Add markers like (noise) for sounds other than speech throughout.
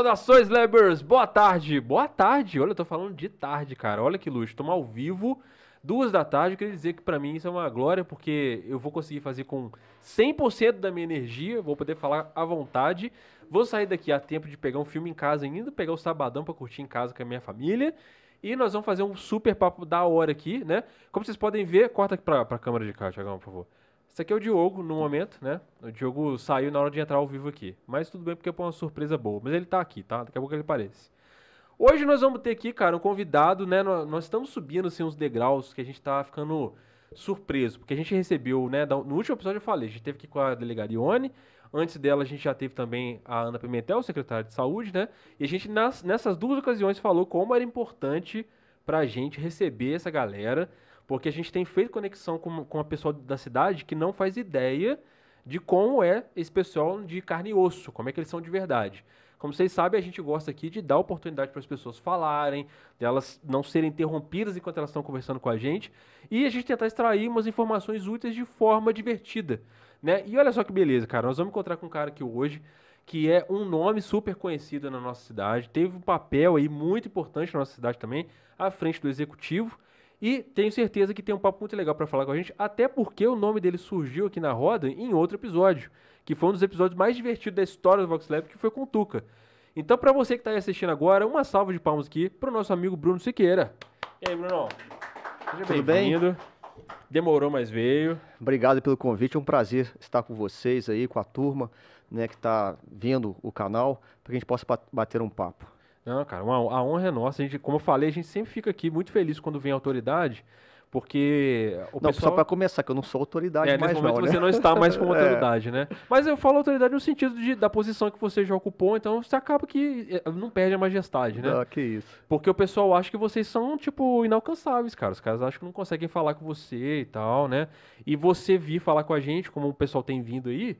Saudações, Lebers! Boa tarde! Boa tarde! Olha, eu tô falando de tarde, cara. Olha que luxo. Estamos ao vivo, duas da tarde. Eu queria dizer que pra mim isso é uma glória, porque eu vou conseguir fazer com 100% da minha energia, vou poder falar à vontade. Vou sair daqui a tempo de pegar um filme em casa ainda, pegar o sabadão pra curtir em casa com a minha família. E nós vamos fazer um super papo da hora aqui, né? Como vocês podem ver, corta aqui pra, pra câmera de cá, Thiagão, por favor. Esse aqui é o Diogo, no momento, né? O Diogo saiu na hora de entrar ao vivo aqui. Mas tudo bem, porque é uma surpresa boa. Mas ele tá aqui, tá? Daqui a pouco ele aparece. Hoje nós vamos ter aqui, cara, um convidado, né? Nós, estamos subindo, assim, uns degraus que a gente tá ficando surpreso. Porque a gente recebeu, né? No último episódio eu falei, a gente teve aqui com a delegada Ione. Antes dela, a gente já teve também a Ana Pimentel, secretária de saúde, né? E a gente, nas, nessas duas ocasiões, falou como era importante pra gente receber essa galera porque a gente tem feito conexão com, com a pessoa da cidade que não faz ideia de como é esse pessoal de carne e osso, como é que eles são de verdade. Como vocês sabem, a gente gosta aqui de dar oportunidade para as pessoas falarem, delas não serem interrompidas enquanto elas estão conversando com a gente, e a gente tentar extrair umas informações úteis de forma divertida. Né? E olha só que beleza, cara. Nós vamos encontrar com um cara aqui hoje que é um nome super conhecido na nossa cidade, teve um papel aí muito importante na nossa cidade também, à frente do executivo. E tenho certeza que tem um papo muito legal para falar com a gente, até porque o nome dele surgiu aqui na roda em outro episódio, que foi um dos episódios mais divertidos da história do Vox Lab, que foi com o Tuca. Então, para você que está aí assistindo agora, uma salva de palmas aqui para o nosso amigo Bruno Siqueira. E aí, Bruno? Seja bem-vindo. Demorou, mas veio. Obrigado pelo convite, é um prazer estar com vocês aí, com a turma né, que está vendo o canal, para que a gente possa bater um papo. Não, cara, uma, a honra é nossa. A gente, como eu falei, a gente sempre fica aqui muito feliz quando vem autoridade, porque o não, pessoal... só para começar, que eu não sou autoridade é, mais nesse momento não, você né? não está mais como (laughs) é. autoridade, é. né? Mas eu falo autoridade no sentido de, da posição que você já ocupou, então você acaba que eh, não perde a majestade, né? Ah, que isso. Porque o pessoal acha que vocês são, tipo, inalcançáveis, cara. Os caras acham que não conseguem falar com você e tal, né? E você vir falar com a gente, como o pessoal tem vindo aí,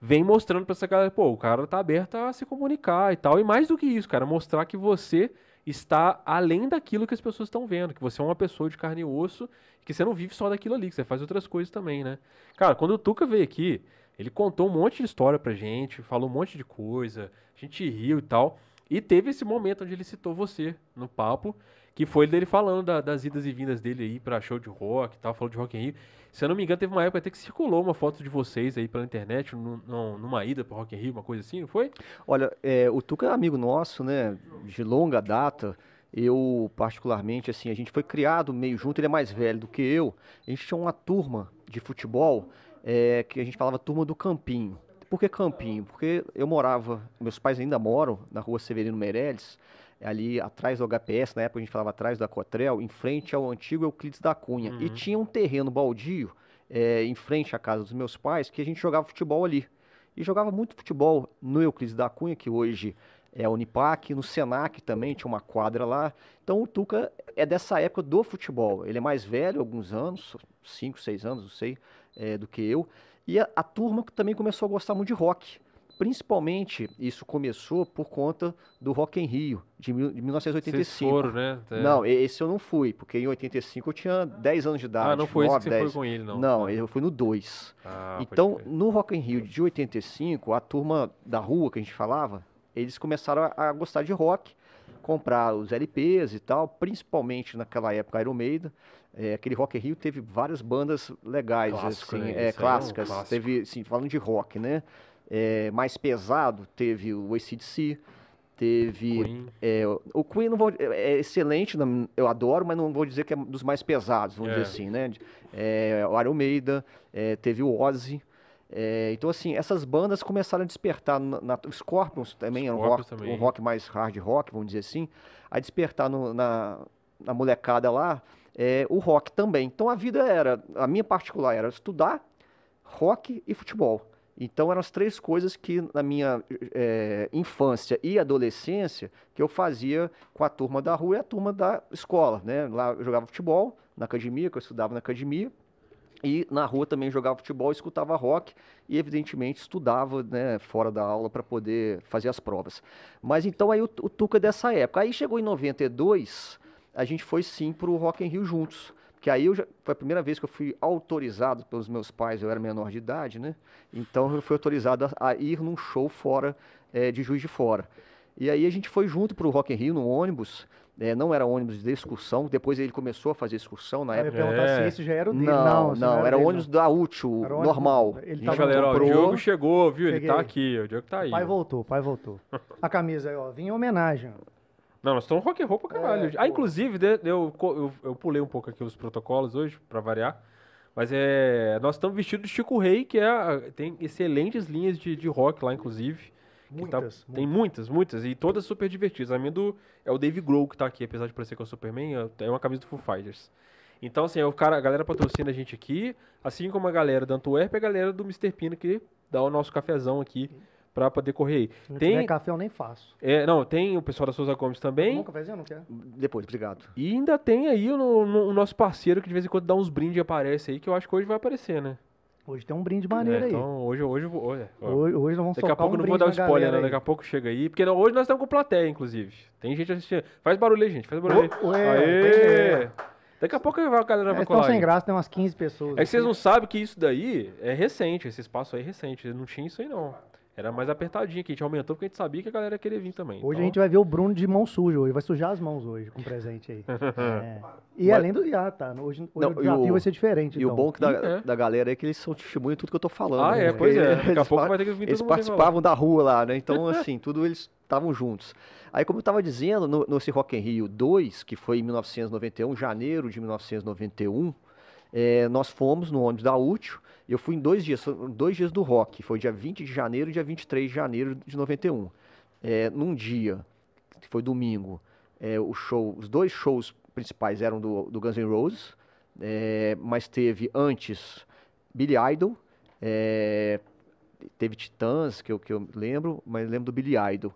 vem mostrando pra essa galera, pô, o cara tá aberto a se comunicar e tal. E mais do que isso, cara, mostrar que você está além daquilo que as pessoas estão vendo, que você é uma pessoa de carne e osso, que você não vive só daquilo ali, que você faz outras coisas também, né? Cara, quando o Tuca veio aqui, ele contou um monte de história pra gente, falou um monte de coisa, a gente riu e tal. E teve esse momento onde ele citou você no papo, que foi dele falando da, das idas e vindas dele aí pra show de rock e tal, falou de Rock in Rio. Se eu não me engano, teve uma época até que circulou uma foto de vocês aí pela internet, numa ida pro Rock in Rio, uma coisa assim, não foi? Olha, é, o Tuca é amigo nosso, né, de longa data. Eu, particularmente, assim, a gente foi criado meio junto, ele é mais velho do que eu. A gente tinha uma turma de futebol é, que a gente falava turma do Campinho. Por que Campinho? Porque eu morava, meus pais ainda moram na rua Severino Meirelles, ali atrás do HPS, na época a gente falava atrás da Cotrel, em frente ao antigo Euclides da Cunha. Uhum. E tinha um terreno baldio é, em frente à casa dos meus pais que a gente jogava futebol ali. E jogava muito futebol no Euclides da Cunha, que hoje é a Unipac, no Senac também tinha uma quadra lá. Então o Tuca é dessa época do futebol. Ele é mais velho, alguns anos, 5, 6 anos, não sei, é, do que eu. E a, a turma também começou a gostar muito de rock. Principalmente, isso começou por conta do Rock em Rio, de, mil, de 1985. Vocês foram, né? É. Não, esse eu não fui, porque em 85 eu tinha 10 anos de idade. Ah, não foi 9, esse que 10. você foi com ele, não? Não, eu fui no 2. Ah, então, no Rock em Rio de 85, a turma da rua que a gente falava, eles começaram a, a gostar de rock, comprar os LPs e tal, principalmente naquela época Iron Maiden. É, aquele Rock in Rio teve várias bandas legais, assim, né? é, clássicas. É um teve, assim, falando de rock, né? É, mais pesado, teve o ACDC, teve Queen. É, o Queen não vou, é excelente, eu adoro, mas não vou dizer que é dos mais pesados, vamos dizer é. assim, né? É, o Iron Maiden, é, teve o Ozzy. É, então, assim, essas bandas começaram a despertar, na, na Scorpions também é um rock, também. um rock mais hard rock, vamos dizer assim, a despertar no, na, na molecada lá é, o rock também. Então, a vida era, a minha particular era estudar rock e futebol. Então eram as três coisas que na minha é, infância e adolescência que eu fazia com a turma da rua e a turma da escola, né? Lá eu jogava futebol na academia, que eu estudava na academia, e na rua também jogava futebol, escutava rock e evidentemente estudava, né, fora da aula para poder fazer as provas. Mas então aí o, o Tuca é dessa época. Aí chegou em 92, a gente foi sim pro Rock in Rio juntos que aí eu já, foi a primeira vez que eu fui autorizado pelos meus pais, eu era menor de idade, né? Então eu fui autorizado a, a ir num show fora é, de Juiz de Fora. E aí a gente foi junto pro Rock in Rio no ônibus. É, não era ônibus de excursão, depois ele começou a fazer excursão na Eu ia época. perguntar É. se esse já era o dele. Não, Não, não, era dele, ônibus da útil, Era ônibus- normal. ele tava- Galera, o Diogo chegou, viu? Ele Cheguei. tá aqui, o Diogo tá aí. O pai voltou, o pai voltou. (laughs) A camisa aí, ó, vinha em homenagem. ó. Não, nós estamos rock and roll pra caralho. É, ah, pô. inclusive, de- eu, eu, eu pulei um pouco aqui os protocolos hoje, pra variar. Mas é. Nós estamos vestidos de Chico Rei, que é. tem excelentes linhas de, de rock lá, inclusive. que tá- Muitas. tem muitas, muitas. E todas super divertidas. A minha do, é o Dave Grohl que tá aqui, apesar de parecer que é o Superman, é- é uma camisa do Foo Fighters. Então, assim, o cara, a galera patrocina a gente aqui, assim como a galera da Antwerp e a galera do Mr. Pina que dá o nosso cafezão aqui pra poder correr não Tem- tiver café, eu nem faço. É, não, tem o pessoal da Souza Gomes também. Um cafezinho, não quer? Depois, obrigado. E ainda tem aí o, no- o nosso parceiro que de vez em quando dá uns brindes e aparece aí, que eu acho que hoje vai aparecer, né? Hoje tem um brinde maneiro É, aí. Então hoje, hoje, eu vou- olha, ó. Hoje, hoje nós vamos Daqui a pouco um eu não vou dar spoiler, né? Daqui a pouco chega aí. Porque não- hoje nós estamos com plateia, inclusive. Tem gente assistindo. Faz barulho aí, gente. Faz barulho aí. Ué, Aê! ué. Daqui a pouco a galera vai Eles estão colar sem graça, tem umas 15 pessoas. É que vocês não sabem que isso daí é recente. Esse espaço aí é recente. Não tinha isso aí, não. Era mais apertadinho, que a gente aumentou porque a gente sabia que a galera ia querer vir também. Hoje Então, a gente vai ver o Bruno de mão suja hoje. Vai sujar as mãos hoje com presente aí. (laughs) É. E Mas- além do. Ah, tá. Hoje, hoje Não, o e desafio o- vai ser diferente. E o então. bom que da, É. da galera é que eles são testemunha de tudo que eu tô falando. Ah, né? é, pois é. Daqui a Eles pouco vai ter que vir Eles participavam da rua lá, né? Então, (laughs) assim, tudo eles estavam juntos. Aí, como eu estava dizendo, no, nesse Rock in Rio 2, que foi em 1991, janeiro de 1991, é, nós fomos no ônibus da Útil. Eu fui em dois dias, dois dias do rock. Foi dia 20 de janeiro e dia 23 de janeiro de 91. É, num dia, que foi domingo, é, o show, os dois shows principais eram do, do Guns N' Roses, é, mas teve antes Billy Idol, é, teve Titãs, que eu, que eu lembro, mas lembro do Billy Idol.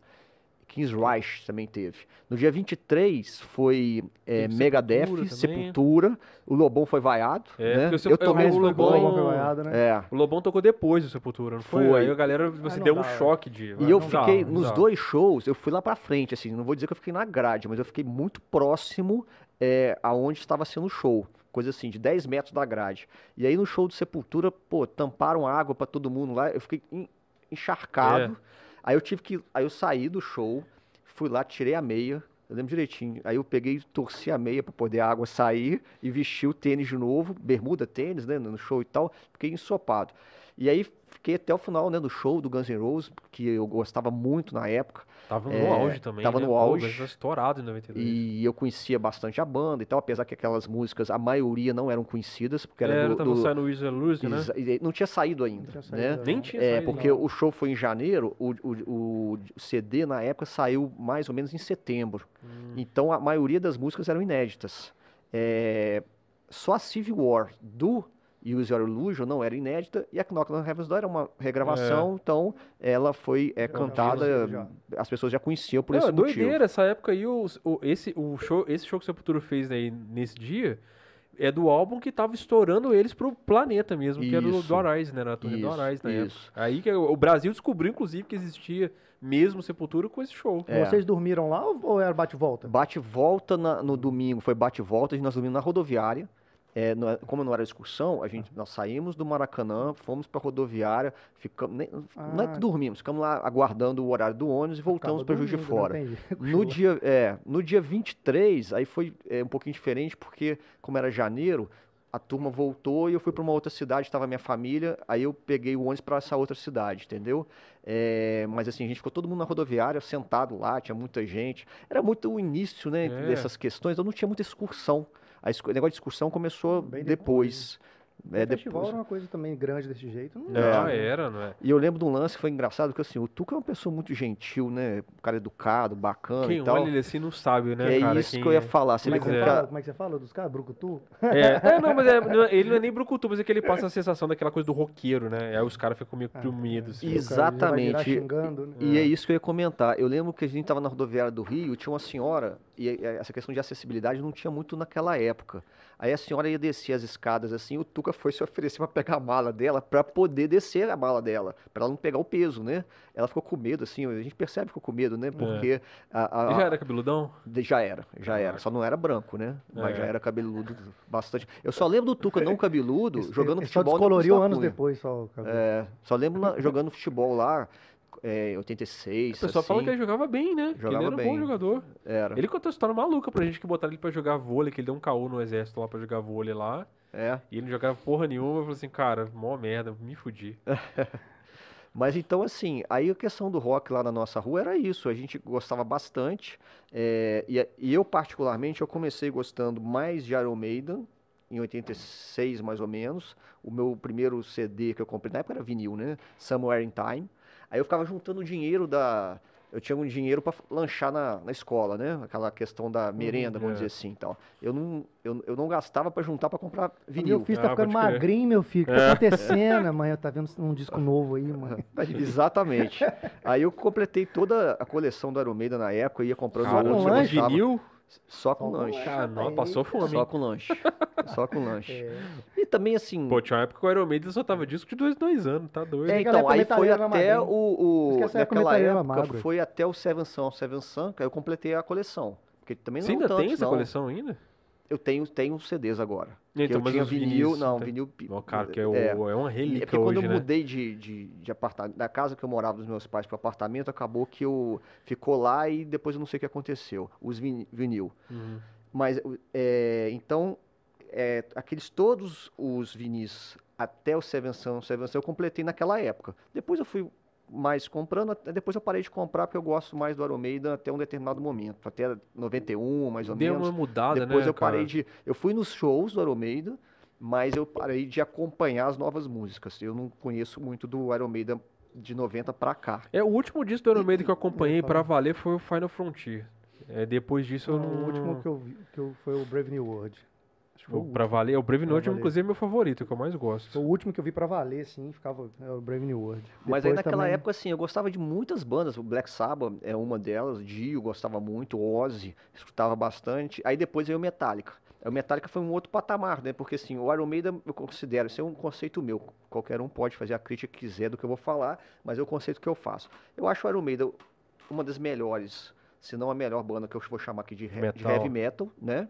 Kings Reich também teve. No dia 23 foi é, Megadeth, Sepultura Sepultura, o Lobão foi vaiado, É, né? porque o Sep- Eu tomei o Lobão- Lobão banho. foi vaiado, né? É. O Lobão tocou depois do Sepultura, não foi? Foi. Aí a galera, você não deu um dá, é. choque de... E eu dá, fiquei, não nos dá. dois shows, eu fui lá pra frente, assim, não vou dizer que eu fiquei na grade, mas eu fiquei muito próximo é, aonde estava sendo o show. Coisa assim, de 10 metros da grade. E aí no show do Sepultura, pô, tamparam água pra todo mundo lá, eu fiquei en- encharcado. É. Aí eu tive que. Aí eu saí do show, fui lá, tirei a meia. Eu lembro direitinho. Aí eu peguei, torci a meia pra poder a água sair e vesti o tênis de novo, bermuda, tênis, né, no show e tal. Fiquei ensopado. E aí fiquei até o final, né, do show do Guns N' Roses, que eu gostava muito na época. Tava no É, auge também, tava né? no Pô, auge. mas tá estourado em 92. E eu conhecia bastante a banda e tal, apesar que aquelas músicas, a maioria não eram conhecidas, porque era, Era, do, tava do- saindo Wizard Lose, né? e não tinha saído ainda, Não tinha saído né? Nem tinha É, saído, porque não. o show foi em janeiro, o, o, o CD na época saiu mais ou menos em setembro. Hum. Então a maioria das músicas eram inéditas. É, só a Civil War do Use Your Illusion não era inédita e a Knock on Heaven's Door era uma regravação, então ela foi é, cantada, as pessoas já conheciam por Não, esse é motivo. doideira, essa época aí, o, o- esse, o show, esse show que o Sepultura fez aí nesse dia é do álbum que tava estourando eles pro planeta mesmo, que era do, Isso. do Arise, né? Na turnê do Isso, Arise na época. isso. Aí que o Brasil descobriu, inclusive, que existia mesmo Sepultura com esse show. É. Vocês dormiram lá ou era bate-volta? Bate e volta na- no domingo, foi bate e volta, nós dormimos na rodoviária. É, não é- como não era excursão, a gente, nós saímos do Maracanã, fomos para rodoviária, ficamos, nem- não é Ah. que dormimos, ficamos lá aguardando o horário do ônibus e voltamos para Juiz de? Fora. No dia, é, no dia 23, aí foi é, um pouquinho diferente, porque como era janeiro, a turma voltou e eu fui para uma outra cidade, estava minha família, aí eu peguei o ônibus para essa outra cidade, entendeu? É, mas assim, a gente ficou todo mundo na rodoviária, sentado lá, tinha muita gente. Era muito o início, né, É. dessas questões, eu não tinha muita excursão. A o negócio de excursão começou Bem depois. É, o festival depois. era uma coisa também grande desse jeito. Não, Não, É. era, não é? E eu lembro de um lance que foi engraçado, porque assim, o Tuca é uma pessoa muito gentil, né? Um cara educado, bacana Quem e tal. olha ele assim não sabe, né, é cara? isso que eu ia é. falar. Você Como, é que como fala, como é que você fala dos caras? Brucutu? É, é, não, mas é- não, ele não é nem brucutu, mas é que ele passa a sensação daquela coisa do roqueiro, né? Aí os caras ficam meio Ah, oprimidos. assim. Exatamente. xingando, né? E é isso que eu ia comentar. Eu lembro que a gente estava na rodoviária do Rio, tinha uma senhora, e essa questão de acessibilidade não tinha muito naquela época. Aí a senhora ia descer as escadas assim, o Tuca foi se oferecer para pegar a mala dela, para poder descer a mala dela, para ela não pegar o peso, né? Ela ficou com medo, assim, a gente percebe que ficou com medo, né? Porque a- a- Ele já era cabeludão? de- já era, já era. Só não era branco, né? Mas É. já era cabeludo bastante. Eu só lembro do Tuca não (laughs) cabeludo, jogando ele só futebol. na descoloriu anos depois, só o cabelo. É, só lembro na- jogando futebol lá é, 86. O pessoal assim. fala que ele jogava bem, né? que ele era um bem. bom jogador. Era. Ele contou a história maluca pra gente que botaram ele pra jogar vôlei, que ele deu um caô no exército lá pra jogar vôlei lá. É. E ele não jogava porra nenhuma. Eu falei assim, cara, mó merda, me fudi. (laughs) Mas então, assim, aí a questão do rock lá na nossa rua era isso. A gente gostava bastante. é, e, e eu, particularmente, eu comecei gostando mais de Iron Maiden, em 86 mais ou menos. O meu primeiro CD que eu comprei, na época era vinil, né? Somewhere in Time. Aí eu ficava juntando dinheiro da. Eu tinha um dinheiro para lanchar na, na escola, né? Aquela questão da merenda, vamos é. dizer assim, tal. Eu não, eu, eu não gastava para juntar para comprar vinil. Meu filho tá Ah, ficando magrinho, meu filho. O que É. tá acontecendo, (laughs) mãe? Tá vendo um disco novo aí, mãe? (laughs) Exatamente. Aí eu completei toda a coleção do Iron Maiden na época, ia comprando com outros gostava. vinil? Só com com lanche. não, Aí- passou fome. Só com lanche. (laughs) Só com lanche. É. E também assim. Pô, tinha uma época que o Iron Maiden só tava disco de dois, dois anos, tá doido. é, então, época aí foi até o. O época naquela época magro. foi até o Seven Sun, Seven Sun, que aí eu completei a coleção. Porque também não Você ainda tantos, tem essa não. coleção ainda? Eu tenho, tenho CDs agora. Então, eu tinha vinil, vinis, não, tá? vinil. pi- Ó, cara, que é, o- é. é uma É relíquia porque quando hoje, eu né? mudei de, de, de apartamento, da casa que eu morava dos meus pais para apartamento, acabou que eu ficou lá e depois eu não sei o que aconteceu, os vin- vinil. Uhum. Mas é, então é, aqueles todos os vinis até o Seven Sun, Seven Sun eu completei naquela época. Depois eu fui mais comprando, até depois eu parei de comprar porque eu gosto mais do Iron Maiden até um determinado momento, até 91 mais ou Deu menos. uma mudada, Depois né, eu parei cara? de. Eu fui nos shows do Iron Maiden, mas eu parei de acompanhar as novas músicas. Eu não conheço muito do Iron Maiden de 90 pra cá. É, o último disco do Iron Maiden que eu acompanhei Não, pra valer foi o Final Frontier. É, depois disso eu Não, não... O último que eu vi que eu, foi o Brave New World. Acho que foi o, Pra valer, o Brave Pra Note, valer. inclusive, é meu favorito, é o que eu mais foi gosto. o último que eu vi pra valer, sim, ficava é o Brave New World. Mas aí Depois naquela também- época, assim, eu gostava de muitas bandas. O Black Sabbath é uma delas, Dio gostava muito, Ozzy, escutava bastante. Aí depois veio o Metallica. Aí O Metallica foi um outro patamar, né? Porque assim, o Iron Maiden eu considero, isso é um conceito meu. Qualquer um pode fazer a crítica que quiser do que eu vou falar, mas é o conceito que eu faço. Eu acho o Iron Maiden uma das melhores, se não a melhor banda que eu vou chamar aqui de, he- de Metal. heavy metal, né?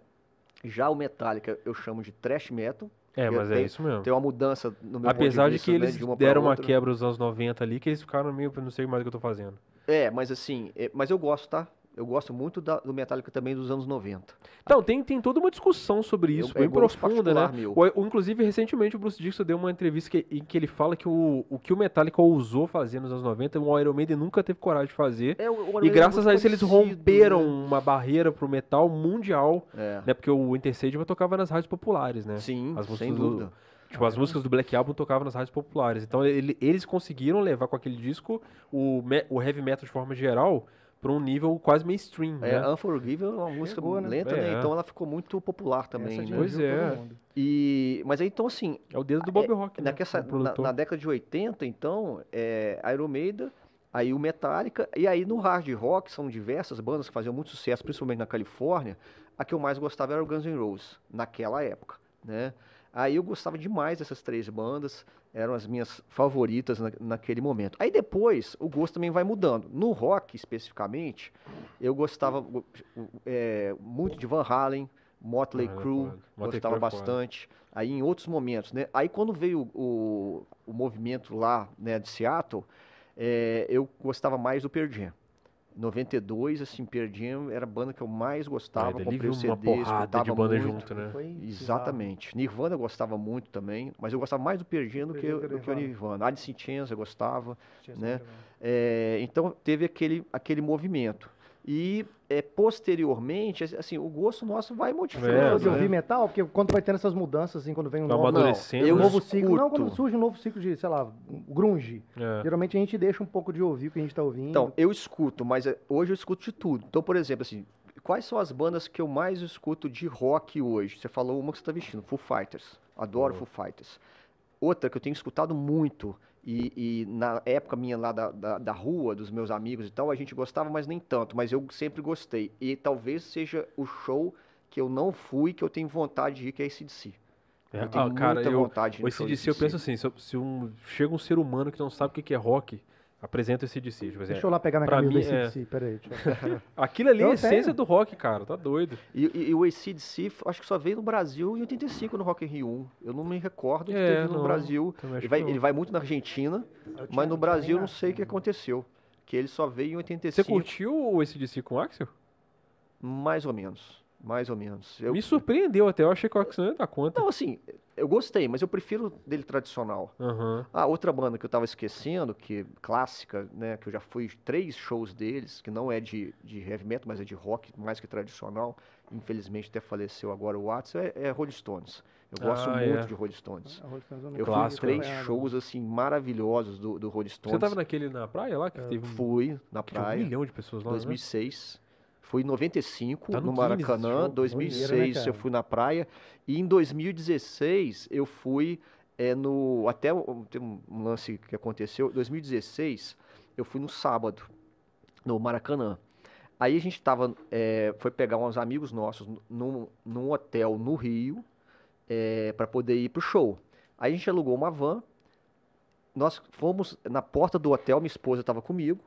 Já o Metallica eu chamo de thrash metal. É, mas é tem- isso mesmo. Tem uma mudança no meu Apesar de vista, que né, eles de uma pra deram uma quebra nos anos 90 ali, que eles ficaram meio, não sei mais o que eu tô fazendo. É, mas assim, é, mas eu gosto, tá? Eu gosto muito da- do Metallica também dos anos 90. Então, tem, tem toda uma discussão sobre isso, Eu- é bem profunda, né? O, o- inclusive, recentemente, o Bruce Dixon deu uma entrevista que- em que ele fala que o, o que o Metallica ousou fazer nos anos 90, o Iron Maiden nunca teve coragem de fazer. É, E é graças muito a isso eles romperam né? uma barreira pro metal mundial, É. né? Porque o Intercede tocava nas rádios populares, né? Sim, As sem músicas do- dúvida. Tipo, as músicas do Black Album tocavam nas rádios populares. Então ele- eles conseguiram levar com aquele disco o, me- o heavy metal de forma geral para um nível quase mainstream, É, né? Unforgiven é uma música Chegou, né? lenta, É. né? Então ela ficou muito popular também, Essa né? Pois é. E, mas aí, então, assim, É o dedo do Bob É, Rock, né? na, na década de 80, então, é, Iron Maiden, aí o Metallica, e aí no hard rock são diversas bandas que faziam muito sucesso, principalmente na Califórnia. A que eu mais gostava era o Guns N' Roses, naquela época, né? Aí eu gostava demais dessas três bandas, eram as minhas favoritas na- naquele momento. Aí depois o gosto também vai mudando. No rock especificamente, eu gostava go- é, muito de Van Halen, Motley Ah, Crue, gostava é bastante. Aí em outros momentos, né? Aí quando veio o, o movimento lá, né, de Seattle, é, eu gostava mais do Pearl Jam. 92, assim, Pearl Jam era a banda que eu mais gostava, É, dali comprei o uma CD, porrada escutava de banda muito. junto, né? Foi bizarro. Exatamente. Nirvana eu gostava muito também, mas eu gostava mais do Pearl Jam do que, do que o Nirvana. Alice in Chains eu gostava. Tinha né? É, então teve aquele, aquele movimento. E é, posteriormente, assim, o gosto nosso vai É, modificando. de né? ouvir metal, porque quando vai tendo essas mudanças, assim, quando vem um Tá novo, amadurecendo, eu né? novo ciclo. Não, quando surge um novo ciclo de, sei lá, grunge. É. Geralmente a gente deixa um pouco de ouvir o que a gente tá ouvindo. Então, eu escuto, mas é, hoje eu escuto de tudo. Então, por exemplo, assim, quais são as bandas que eu mais escuto de rock hoje? Você falou uma que você está vestindo, Foo Fighters. Adoro Boa. Foo Fighters. Outra que eu tenho escutado muito, e, e na época minha lá da, da, da rua, dos meus amigos e tal, a gente gostava, mas nem tanto. Mas eu sempre gostei. E talvez seja o show que eu não fui, que eu tenho vontade de ir, que é esse DC. É, Eu tenho ah, cara, muita eu, vontade de ir o de ACDC, eu penso assim, se, se um, chega um ser humano que não sabe o que é rock, apresenta esse DC. Tipo, assim, Deixa eu lá pegar minha pra camisa mim, do é- ACDC, peraí. Deixa eu... (laughs) Aquilo ali é a Eu essência do rock, cara, tá doido. E, e, e o ACDC, acho que só veio no Brasil em 85 no Rock in Rio 1. Eu não me recordo de É, ter vindo não, no Brasil. Ele vai, ele vai muito na Argentina, Eu mas no eu Brasil nem não sei o que aconteceu. que ele só veio em 85. Você curtiu esse DC com o Axel? Mais ou menos. Mais ou menos. Eu... Me surpreendeu até, eu achei que o Axel não ia dar conta. Não, assim, eu gostei, mas eu prefiro dele tradicional. Uhum. Ah, outra banda que eu tava esquecendo, que clássica, né, que eu já fui três shows deles, que não é de, de heavy metal, mas é de rock, mais que tradicional. Infelizmente até faleceu agora o Watson, é, é Rolling Stones. Eu gosto ah, muito é. de Rolling Stones. eu fui três shows assim maravilhosos do, do Rolling Stones. Você tava naquele na praia lá que eu teve? Fui na praia. Um milhão de pessoas lá. 2006. Né? Fui em 95 tá no, no Maracanã, 2006 Maneiro, né, eu fui na praia e em 2016 eu fui é, no até tem um lance que aconteceu, 2016 eu fui no sábado no Maracanã. Aí a gente tava, é, foi pegar uns amigos nossos num, num hotel no Rio é, para poder ir pro show. Aí a gente alugou uma van, nós fomos na porta do hotel, minha esposa estava comigo,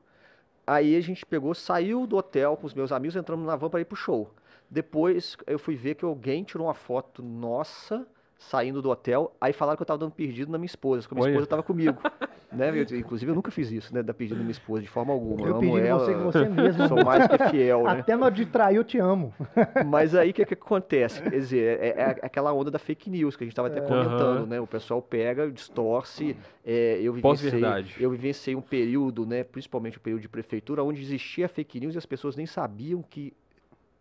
Aí a gente pegou, saiu do hotel com os meus amigos, entramos na van para ir pro show. Depois eu fui ver que alguém tirou uma foto nossa saindo do hotel, aí falaram que eu tava dando perdido na minha esposa, que a minha Olha. esposa tava comigo. (laughs) né? Eu, inclusive, eu nunca fiz isso, né? Dar perdido na minha esposa, de forma alguma. Eu, eu amo ela, você, você mesmo. Sou mais que fiel, né? Até na de trair, eu te amo. (laughs) Mas aí, o que, que acontece? (laughs) Quer dizer, é, é, aquela onda da fake news, que a gente tava até é. comentando, uhum. né? O pessoal pega, distorce. É, eu, vivenciei, eu vivenciei um período, né? Principalmente o um período de prefeitura, onde existia fake news e as pessoas nem sabiam que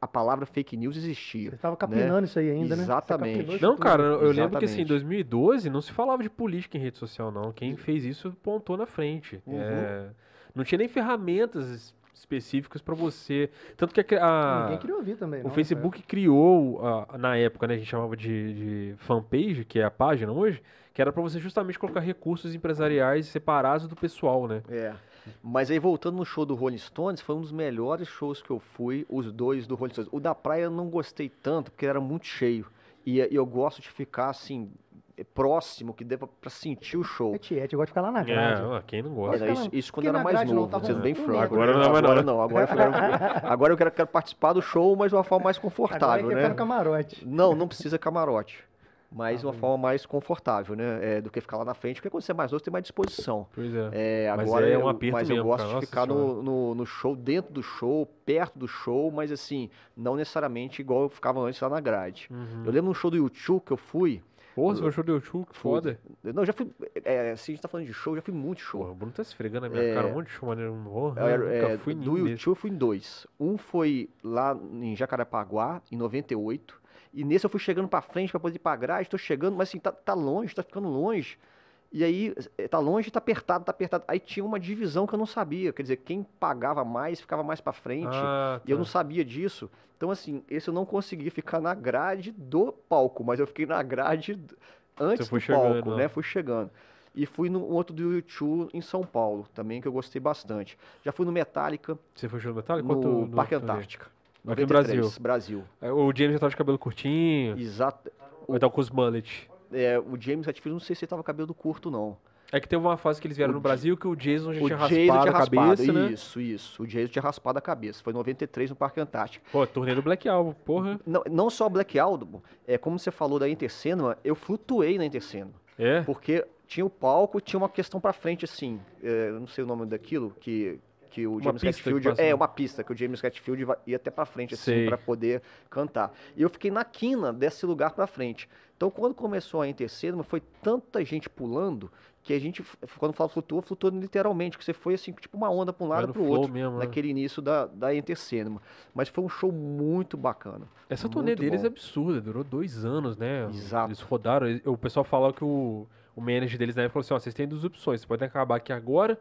a palavra fake news existia. Você estava capinando né? isso aí ainda, Exatamente. né? Exatamente. Não, cara, eu Exatamente. lembro que assim, em 2012 não se falava de política em rede social, não. Quem fez isso pontou na frente. Uhum. É, não tinha nem ferramentas específicas para você. Tanto que a, Ninguém queria ouvir também. O não, Facebook é. criou, a, na época, né, a gente chamava de, de fanpage, que é a página hoje, que era para você justamente colocar recursos empresariais separados do pessoal, né? É. Mas aí, voltando no show do Rolling Stones, foi um dos melhores shows que eu fui, os dois do Rolling Stones. O da praia eu não gostei tanto, porque era muito cheio. E, e eu gosto de ficar, assim, próximo, que dê pra, pra sentir o show. É tiete, eu gosto de ficar lá na grade. É, quem não gosta. isso, isso quando eu era mais novo, tá sendo bem franco. Agora não, agora não. Agora, eu quero, (laughs) agora eu quero, quero, participar do show, mas de uma forma mais confortável, agora é né? Eu quero camarote. Não, não precisa camarote mas de uma forma mais confortável, né? É, do que ficar lá na frente, porque quando você é mais novo, você tem mais disposição. Pois é. é agora é um aperto eu, Mas mesmo, eu gosto de ficar no, no, no, show, dentro do show, perto do show, mas assim, não necessariamente igual eu ficava antes lá na grade. Uhum. Eu lembro num show do YouTube que eu fui. Pô, você foi show do YouTube? Que foda. Não, já fui. É, se a gente tá falando de show, já fui muito show. Pô, o Bruno tá esfregando na minha é, cara, um monte de show maneiro. Oh, é, nunca é, fui Do YouTube eu fui em dois. Um foi lá em Jacarepaguá, em 98. E nesse eu fui chegando para frente para poder ir pra grade, tô chegando, mas assim, tá, tá longe, tá ficando longe. E aí, eh, tá longe, tá apertado, tá apertado. Aí tinha uma divisão que eu não sabia. Quer dizer, quem pagava mais ficava mais para frente. Ah, tá. E eu tá. não sabia disso. Então, assim, esse eu não consegui ficar na grade do palco, mas eu fiquei na grade antes do chegando, palco, né? Fui chegando. E fui no outro do YouTube em São Paulo, também, que eu gostei bastante. Já fui no Metallica. Você foi no Metallica? No Parque Antártica. Aqui no Brasil. Brasil. É, o James já tava de cabelo curtinho. Exato. Ou então com os mullet. É, o James Hetfield, não sei se ele tava cabelo curto, não. É que teve uma fase que eles vieram o no Brasil que o Jason já o tinha Jason raspado tinha a cabeça, raspado, né? Isso, isso. O Jason tinha raspado a cabeça. Foi em 93 no Parque Antártico. Pô, turnê do Black Album, porra. Não, não só Black Album, é como você falou da Intercinema, eu flutuei na Intercinema. É? Porque tinha o palco, tinha uma questão pra frente, assim, é, não sei o nome daquilo, que que o James Hetfield é uma pista que o James Hetfield ia até para frente assim para poder cantar. E eu fiquei na quina desse lugar para frente. Então quando começou a Intercinema foi tanta gente pulando que a gente quando fala flutuou, flutuou literalmente, que você foi assim tipo uma onda para um lado para o outro mesmo, né? naquele né? início da da Intercinema. Mas foi um show muito bacana. Essa turnê deles bom. é absurda, durou dois anos, né? Exato. Eles rodaram, o pessoal falou que o o manager deles na época falou assim, ó, vocês têm duas opções, vocês podem acabar aqui agora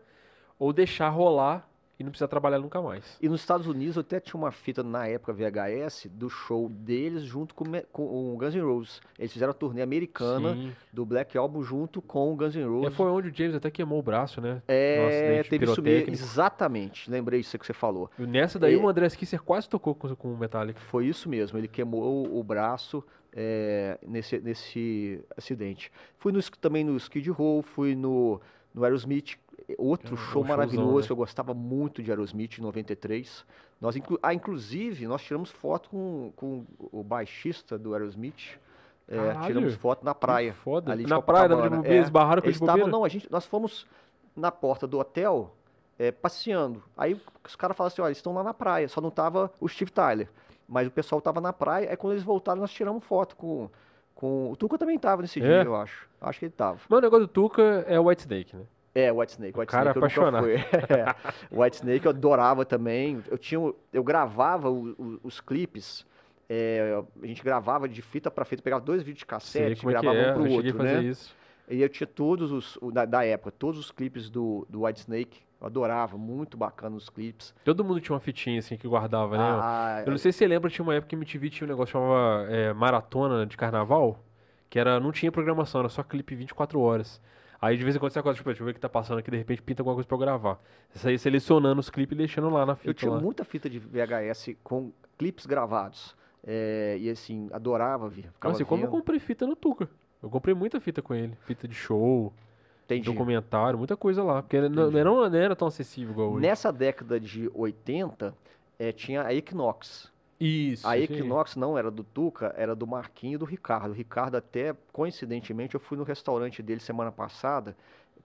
ou deixar rolar e não precisa trabalhar nunca mais. E nos Estados Unidos eu até tinha uma fita na época VHS do show deles junto com, com o Guns N' Roses. Eles fizeram a turnê americana Sim. do Black Album junto com o Guns N' Roses. E foi onde o James até queimou o braço, né? É, Nossa, teve subir, exatamente. Lembrei isso que você falou. E nessa daí o André Kisser quase tocou com, com o Metallica. Foi isso mesmo. Ele queimou o, o braço é, nesse, nesse acidente. Fui no, também no Skid Row, fui no, no Aerosmith outro é, show maravilhoso showzão, né? eu gostava muito de Aerosmith em 93. Nós, inclu ah, inclusive, nós tiramos foto com, com o baixista do Aerosmith. É, tiramos foto na praia. Que foda. Ali na praia, da de bobeira, é, esbarraram com eles estavam, não, a gente, nós fomos na porta do hotel, é, passeando. Aí os caras falaram assim, olha, eles estão lá na praia, só não tava o Steve Tyler. Mas o pessoal tava na praia, aí quando eles voltaram, nós tiramos foto com... com... O Tuca também tava nesse É? dia, eu acho. Acho que ele tava. Mas o negócio do Tuca é o White Snake, né? É, White Snake. White cara Snake eu nunca apaixonado. (laughs) É. White Snake eu adorava também. Eu tinha, eu gravava o- o- os clipes. é, a gente gravava de fita para fita, pegava dois vídeos de cassete, é que gravava é, um pro eu outro, né? isso. E eu tinha todos os, o da, da época, todos os clipes do, do White Snake. Eu adorava, muito bacana os clipes. Todo mundo tinha uma fitinha assim que guardava, né? Ah, Eu não sei se você lembra, tinha uma época que MTV tinha um negócio que chamava é, Maratona de Carnaval, que era, não tinha programação, era só clipe 24 horas. Aí de vez em quando você acorda, tipo, deixa eu ver o que tá passando aqui, de repente pinta alguma coisa pra eu gravar. Você ia selecionando os clipes e deixando lá na fita. Eu tinha lá. muita fita de VHS com clipes gravados. É, e assim, adorava ver. Ficava Assim, como eu comprei fita no Tuca. Eu comprei muita fita com ele. Fita de show, Entendi. documentário, muita coisa lá. Porque não, era, não era tão acessível igual hoje. Nessa década de 80, eh, tinha a Equinox. Isso. A. Equinox não era do Tuca, era do Marquinho e do Ricardo. O Ricardo até, coincidentemente, eu fui no restaurante dele semana passada.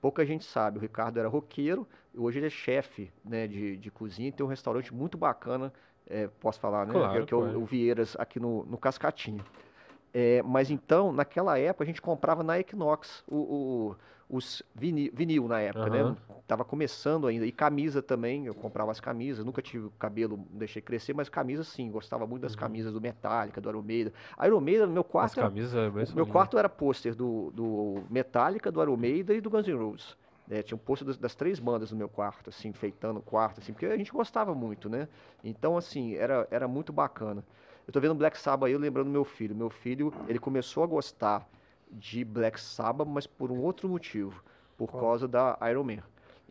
Pouca gente sabe, o Ricardo era roqueiro, hoje ele é chefe né, de, de cozinha e tem um restaurante muito bacana, eh, posso falar, né? Claro, que é o, o Vieiras aqui no, no Cascatinho. Eh, mas então, naquela época, a gente comprava na Equinox o, o- os vinil, vinil na época, Aham. né? Tava começando ainda. E camisa também, eu comprava as camisas. Nunca tive o cabelo, deixei crescer, mas camisa sim. Gostava muito das camisas do Metallica, do Iron Maiden. Iron Maiden, no meu As quarto, era, camisas meu lindas. quarto era pôster do, do Metallica, do Iron Maiden e do Guns N' Roses. É, tinha um pôster das, das três bandas no meu quarto, assim, enfeitando o quarto, assim, porque a gente gostava muito, né? Então, assim, era, era muito bacana. Eu tô vendo Black Sabbath aí, eu lembrando do meu filho. Meu filho, ele começou a gostar de Black Sabbath, mas por um outro motivo. Por Qual? causa da Iron Man.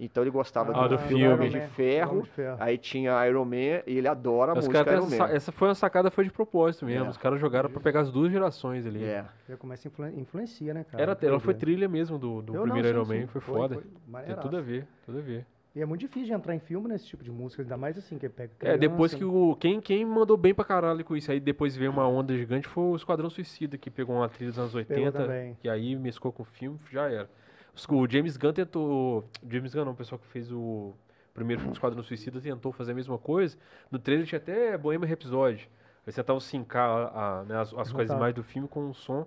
Então ele gostava Ah, do, do filme filme. De Iron Man, Ferro, de Ferro. aí tinha Iron Man e ele adora a Os música Iron Man. essa, foi uma sacada, foi de propósito mesmo. É. Os caras jogaram pra pegar as duas gerações ali. É. Já começa a influen- influencia, né, cara? Era, ela foi trilha mesmo do, do Eu não, primeiro sim, Iron sim. Man, foi, Foi- foda. foi Tem tudo a ver, tudo a ver. E é muito difícil de entrar em filme nesse tipo de música, ainda mais assim, que pega É, depois criança, que o. Quem, quem mandou bem pra caralho com isso aí, depois veio uma onda gigante, foi o Esquadrão Suicida, que pegou uma trilha dos anos 80 também. e aí mesclou com o filme, já era. O James Gunn tentou. James Gunn não, o pessoal que fez o primeiro filme do Esquadrão Suicida tentou fazer a mesma coisa. No trailer tinha até Bohemian Rhapsody. Eles tentavam sincar a- a- né, as, as coisas Juntar. mais do filme com o som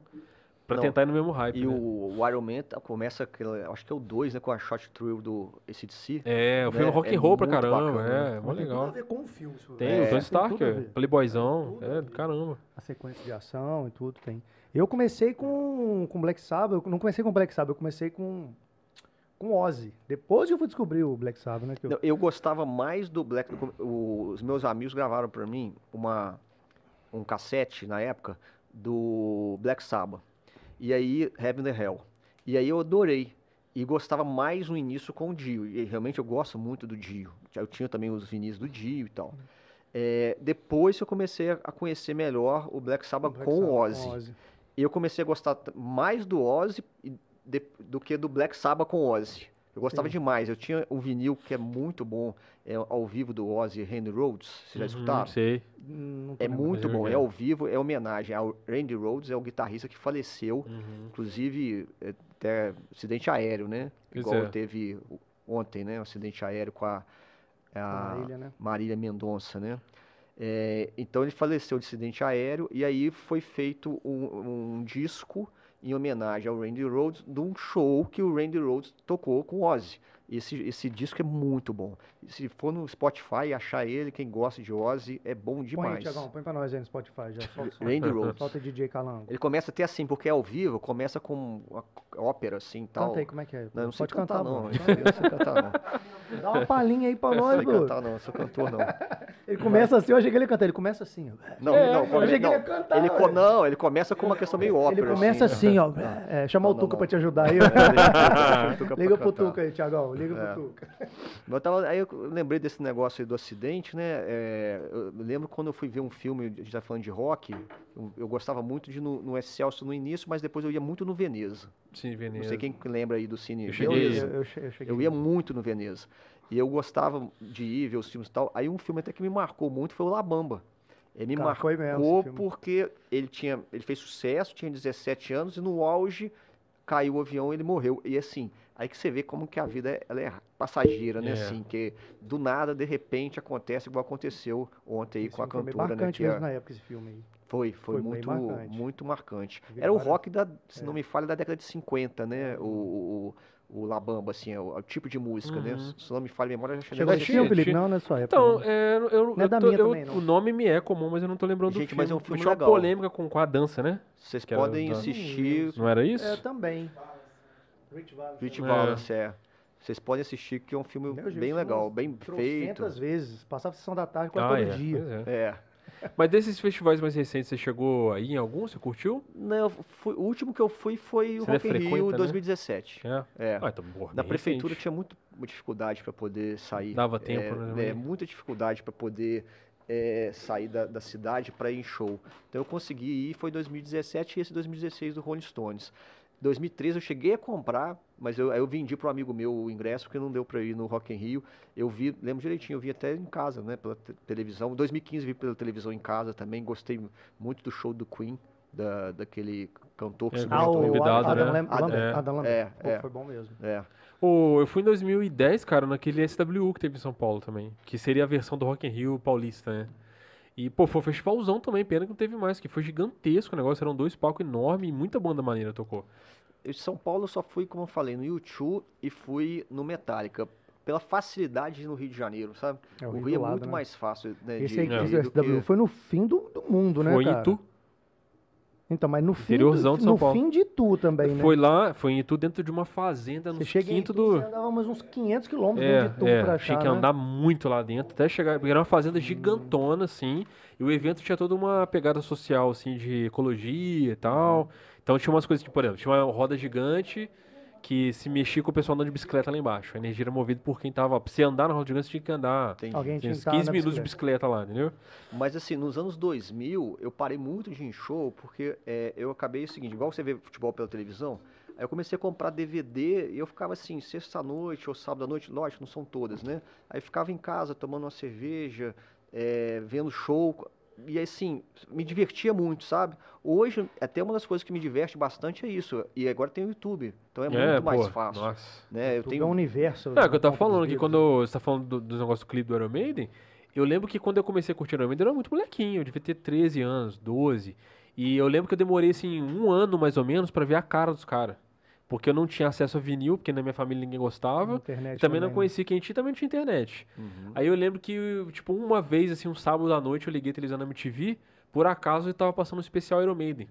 pra Não, tentar ir no mesmo hype. E né? o, o Iron Man tá- começa, aquele, acho que é o 2, né, com a shot thrill do ACDC. É, o filme né, rock é and roll pra caramba, bacana, é, né? mó Tem tudo a legal. ver com o filme. Tem É, o Tony Stark, é, ver. playboyzão, é, caramba. A sequência de ação e tudo tem. Eu comecei com, com Black Sabbath, eu não comecei com Black Sabbath, eu comecei com com Ozzy. Depois eu fui descobrir o Black Sabbath, né? que eu- Não, Eu gostava mais do Black. o- Os meus amigos gravaram pra mim uma, um cassete na época do Black Sabbath. E aí, Heaven and Hell. E aí eu adorei. E gostava mais no início com o Dio. E realmente eu gosto muito do Dio. Eu tinha também os vinis do Dio e tal. É, depois eu comecei a conhecer melhor o Black Sabbath Black com o Sabbath Ozzy. Eu comecei a gostar mais do Ozzy de- do que do Black Sabbath com o Ozzy. Eu gostava Sim. demais. Eu tinha um vinil que é muito bom, é ao vivo do Ozzy, Randy Rhodes. Vocês já Uhum, escutaram? sei. Hum, não tô É muito bom. É ao vivo, é homenagem ao Randy Rhodes, é o guitarrista que faleceu, Uhum. inclusive é, até acidente aéreo, né? Pois Igual é. teve ontem, né? Um acidente aéreo com a, a Marília, né? Marília Mendonça, né? É, então ele faleceu de acidente aéreo e aí foi feito um, um disco em homenagem ao Randy Rhodes de um show que o Randy Rhodes tocou com o Ozzy. Esse, esse disco é muito bom. Se for no Spotify e achar ele, quem gosta de Ozzy, é bom Põe demais. Tiagão, põe pra nós aí no Spotify. Já. Randy Rhodes. solta DJ Calango. Ele começa até assim, porque é ao vivo, começa com ópera assim tal. Canta aí, como é que é? Não, não sei Pode cantar, cantar, não. Eu não sei cantar, não. Dá uma palhinha aí pra Não nós, sei Bruno. cantar, não. Eu sou cantor, não. Ele começa assim, eu achei que ele ia cantar. Ele começa assim, ó. Não, É, não, eu come- achei que ele não. ia cantar, ele, co- não, ele começa com uma questão meio ópera. Ele começa assim, ó. É, chama o Não, não, Tuca não. pra te ajudar aí. (laughs) Liga pro. Tuca aí, Tiagão. Liga É. pro Tuca. (laughs) Eu tava, aí eu lembrei desse negócio aí do acidente, né? é, eu lembro quando eu fui ver um filme, a gente tá falando de rock, eu, eu gostava muito de ir no, no Excelsior no início, mas depois eu ia muito no Veneza. Sim, Veneza. Não sei quem que lembra aí do Cine Eu cheguei- Veneza. Eu, eu, che- eu cheguei. Eu ia muito no Veneza. E eu gostava de ir ver os filmes e tal. Aí um filme até que me marcou muito foi o La Bamba. Ele me Cara, marcou porque ele tinha, ele fez sucesso, tinha 17 anos e no auge caiu o avião, ele morreu. E assim, aí que você vê como que a vida é, ela é passageira, né? É. Assim, que do nada, de repente, acontece igual aconteceu ontem aí esse com a cantora, foi né, marcante né? mesmo é... na época esse filme aí. Foi, foi, foi muito, marcante. muito marcante. Era o rock da, se é. não me falha, da década de 50, né? O, o, o Labamba, assim, é o, o, tipo de música, né? uhum. né? Se não me falha a memória, já Chegou a assistir, Felipe? Não, não é sua época. Então, é, eu, não é da tô, minha eu, também, não. O nome me é comum, mas eu não tô lembrando Gente, do filme. mas é um filme Tinha legal. uma polêmica com, com a dança, né? Vocês podem assistir... Não era isso? É, também. Rich Valens. Rich Valens, é. Vocês podem assistir, que é um filme Meu bem legal, bem feito. vezes. Passava sessão da tarde quase ah, todo é. dia. É. é. (laughs) Mas desses festivais mais recentes, você chegou aí em algum? Você curtiu? Não, fui, o último que eu fui foi o Rock in Rio né? 2017. É? é. Ah, então, porra, Na prefeitura recente. tinha muito, muita dificuldade para poder sair. Dava tempo, é, né? É, muita dificuldade para poder é, sair da, da cidade para ir em show. Então eu consegui ir, foi 2017 e esse 2016 do Rolling Stones. 2013 eu cheguei a comprar, mas eu, eu vendi para um amigo meu o ingresso, porque não deu para ir no Rock in Rio. Eu vi, lembro direitinho, eu vi até em casa, né, pela televisão. 2015 vi pela televisão em casa também, gostei muito do show do Queen, da, daquele cantor que é, ah, o convidado, Adam, né? Adam, é, Adam é, é, foi bom mesmo. É. Oh, eu fui em 2010, cara, naquele SWU que teve em São Paulo também, que seria a versão do Rock in Rio paulista, né? E, pô, foi um festivalzão também, pena que não teve mais, que foi gigantesco o negócio, eram dois palcos enormes e muita banda maneira tocou. Eu, São Paulo eu só fui, como eu falei, no YouTube e fui no Metallica. Pela facilidade no Rio de Janeiro, sabe? É, o, o Rio, Rio é lado, muito né? mais fácil né, Esse de, aí, é. que... foi no fim do, do mundo, né, Foi cara? em Itu. Então, mas no fim, do, no fim de Itu também, né? Foi lá, foi em Itu dentro de uma fazenda, no quinto do... Você andava mais uns 500 quilômetros é, de Itu é, pra achar, Tinha que né? andar muito lá dentro, até chegar... Porque era uma fazenda gigantona, assim, e o evento tinha toda uma pegada social, assim, de ecologia e tal. Então tinha umas coisas, tipo, por exemplo, tinha uma roda gigante que se mexia com o pessoal andando de bicicleta lá embaixo. A energia era movida por quem tava. Pra você andar na roda gigante, você tinha que andar. Entendi. Alguém tinha 15 minutos de bicicleta lá, entendeu? Mas assim, nos anos 2000, eu parei muito de ir em show, porque é, eu acabei o seguinte: igual você vê futebol pela televisão, aí eu comecei a comprar DVD e eu ficava assim, sexta-noite ou sábado-noite, lógico, não são todas, né? Aí ficava em casa tomando uma cerveja, é, vendo show e assim, me divertia muito, sabe? Hoje, até uma das coisas que me diverte bastante é isso. E agora tem o YouTube. Então é, é muito mais fácil. Nossa. Né? Eu tenho... é um universo. É, que eu tava falando que quando você tá falando do, do negócio do clipe do Iron Maiden, eu lembro que quando eu comecei a curtir Iron Maiden, eu era muito molequinho. Eu devia ter 13 anos, 12. E eu lembro que eu demorei, assim, um ano mais ou menos para ver a cara dos caras porque eu não tinha acesso a vinil, porque na minha família ninguém gostava. Internet também, também não conhecia quem tinha, também não tinha internet. Uhum. Aí eu lembro que, tipo, uma vez, assim, um sábado à noite, eu liguei a televisão na MTV, por acaso, e tava passando um especial Iron Maiden.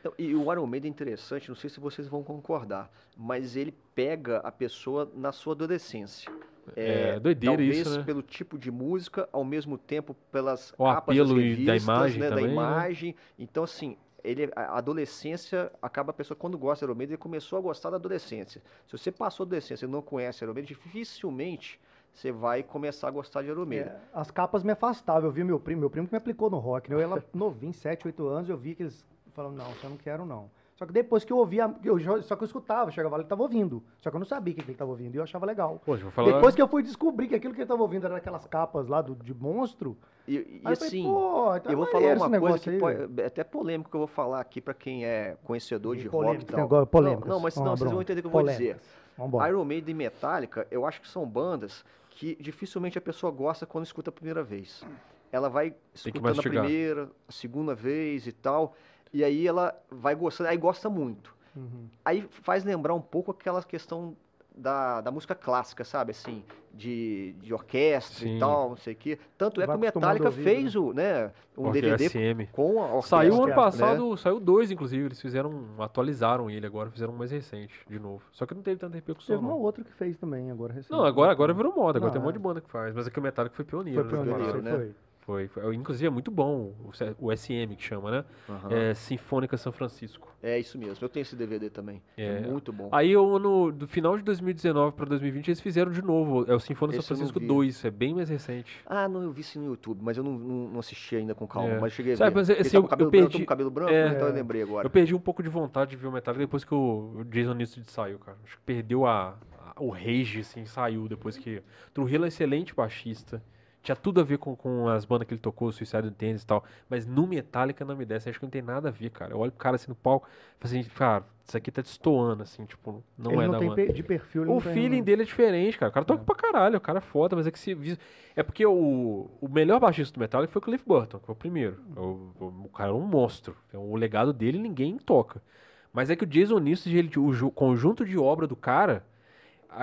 Então, e o Iron Maiden é interessante, não sei se vocês vão concordar, mas ele pega a pessoa na sua adolescência. É, é doideira talvez isso, né? pelo tipo de música, ao mesmo tempo pelas o capas apelo das revistas, da imagem né, também, da imagem. Né? Então, assim, ele, a adolescência, acaba a pessoa, quando gosta de Maiden, ele começou a gostar da adolescência. Se você passou a adolescência e não conhece Maiden, dificilmente você vai começar a gostar de Maiden. É, as capas me afastavam, eu vi meu primo, meu primo que me aplicou no rock, né? eu era (laughs) novinho, 7, 8 anos, eu vi que eles falando, não, eu não quero não. Só que depois que eu ouvia, eu, só que eu escutava, chegava lá ele estava ouvindo. Só que eu não sabia o que ele estava ouvindo e eu achava legal. Poxa, falar... Depois que eu fui descobrir que aquilo que ele estava ouvindo era aquelas capas lá do, de monstro. E, e assim, falei, então eu vou falar uma coisa que pode, é até polêmico que eu vou falar aqui para quem é conhecedor de rock e tal. Agora, polêmico. Não, não, mas não, vocês vão entender o que eu vou dizer. Vambora. Iron Maiden e Metallica, eu acho que são bandas que dificilmente a pessoa gosta quando escuta a primeira vez. Ela vai escutando a primeira, a segunda vez e tal, e aí ela vai gostando, aí gosta muito. Uhum. Aí faz lembrar um pouco aquela questão da, da música clássica, sabe? Assim, de, de orquestra Sim. e tal, não sei o quê. Tanto é que o Metallica ouvir, fez né? o, né, um DVD SM. com a orquestra. Saiu ano passado, né? saiu dois, inclusive. Eles fizeram, atualizaram ele agora, fizeram um mais recente, de novo. Só que não teve tanta repercussão. Teve uma não. outra que fez também, agora recente. Não, agora, agora virou moda, agora não, tem um monte de banda que faz. Mas é que o Metallica foi pioneiro. Foi pioneiro, né? Foi. Foi, foi, inclusive é muito bom o, o SM que chama, né? Uhum. É Sinfônica São Francisco. É isso mesmo, eu tenho esse DVD também. É, é muito bom. Aí eu, no do final de 2019 para 2020 eles fizeram de novo, é o Sinfônica São Francisco 2, é bem mais recente. Ah, não, eu vi isso no YouTube, mas eu não, não, não assisti ainda com calma, é. mas cheguei a Sabe, ver. Mas, assim, eu, eu, perdi, branco, cabelo branco, é, então eu lembrei agora. Eu perdi um pouco de vontade de ver o Metallica depois que o Jason Newsted saiu, cara. Acho que perdeu a, a o rage, assim, saiu depois que... Trujillo é excelente baixista tinha tudo a ver com, com as bandas que ele tocou, Suicide Tennis e tal. Mas no Metallica não me desce, acho que não tem nada a ver, cara. Eu olho pro cara assim no palco e falo assim, cara, isso aqui tá destoando, assim, tipo, não ele é não da tem banda. de perfil, O feeling dele é diferente, cara. O cara toca pra caralho, o cara é foda, mas é que se. É porque o, o melhor baixista do Metallica foi o Cliff Burton, que foi o primeiro. O, o- o cara era um monstro. Então, o legado dele ninguém toca. Mas é que o Jason ele, o ju- conjunto de obra do cara.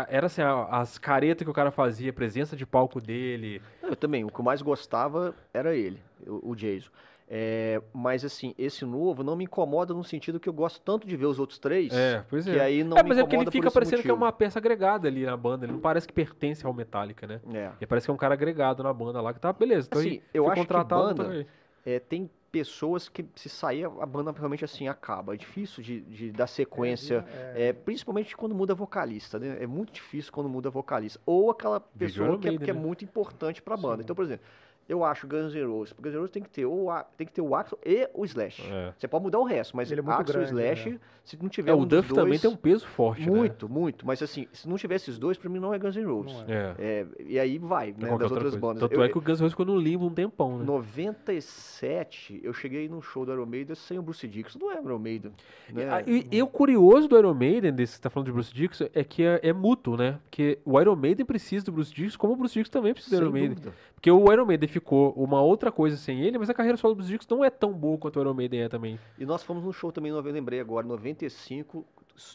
Era assim, as caretas que o cara fazia, a presença de palco dele. Eu também, o que eu mais gostava era ele, o, o Jason. É, mas assim, esse novo não me incomoda no sentido que eu gosto tanto de ver os outros três. É, pois é. Que aí não é, me mas é porque ele incomoda fica parecendo que é motivo. uma peça agregada ali na banda. Ele não parece que pertence ao Metallica, né? É. Ele parece que é um cara agregado na banda lá, que tá, beleza. Então Assim, eu acho que banda-. É, tem pessoas que se sair a banda realmente assim acaba. É difícil de, de dar sequência, é, principalmente quando muda vocalista, né? É muito difícil quando muda vocalista. Ou aquela pessoa que, é, que é né? muito importante pra banda. Então, por exemplo, eu acho Guns N' Roses. Guns N' Roses tem que ter o, A- tem que ter o Axl e o Slash. É. Você pode mudar o resto, mas Ele é muito Axl e grande, Slash, né? se não tiver É, um o Duff também dois- tem um peso forte, né? Muito, muito. Mas assim, se não tiver esses dois, pra mim não é Guns N' Roses. Não É. É, e aí vai, Tem né, das outra outras coisa. bandas. Tanto Eu- é que o Guns N' Roses ficou no limbo um tempão, né? 97, eu cheguei num show do Iron Maiden sem o Bruce Dixon. Não é Iron Maiden. Né? Ah, E, e o curioso do Iron Maiden, desse que você tá falando de Bruce Dixon, é que é, é mútuo, né? Porque o Iron Maiden precisa do Bruce Dixon, como o Bruce Dixon também precisa do Iron Maiden. dúvida. Porque o Iron Maiden ficou uma outra coisa sem ele, mas a carreira solo do Bruce Dixon não é tão boa quanto o Iron Maiden é também. E nós fomos num show também, eu lembrei agora, 95,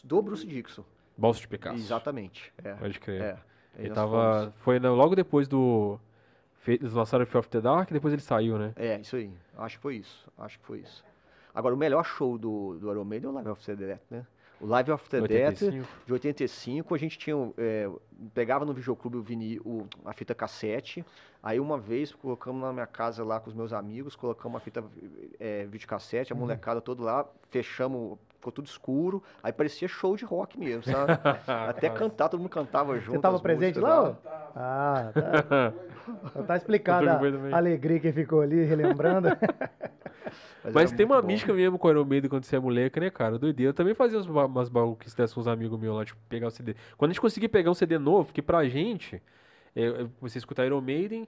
do Bruce Dixon. Balsa de Picasso. Exatamente. É. Pode crer. é. Ele tava. fomos. Foi logo depois do. Eles lançaram Fear of the Dark, depois ele saiu, né? É, isso aí. Acho que foi isso. Acho que foi isso. Agora, o melhor show do, do Iron Maiden é o Live of the Dead, né? O Live of the Dead 85. de 85, a gente tinha. é, pegava no videoclube o vini, o, a fita cassete. Aí uma vez colocamos na minha casa lá com os meus amigos, colocamos a fita é, videocassete, a Uhum. molecada toda lá, fechamos, ficou tudo escuro. Aí parecia show de rock mesmo, sabe? (laughs) Até cantar, todo mundo cantava junto. Você tava presente lá? Ah, tá. (laughs) tá explicado Eu a alegria que ficou ali, relembrando. (laughs) Mas era tem uma bom. mística mesmo com o Iron Maiden quando você é moleque, né, cara? Doideira. Eu também fazia ba- umas maluquices dessas com uns amigos meus lá, tipo, pegar o CD. Quando a gente conseguia pegar um CD novo, que pra gente, é, é, você escutar Iron Maiden,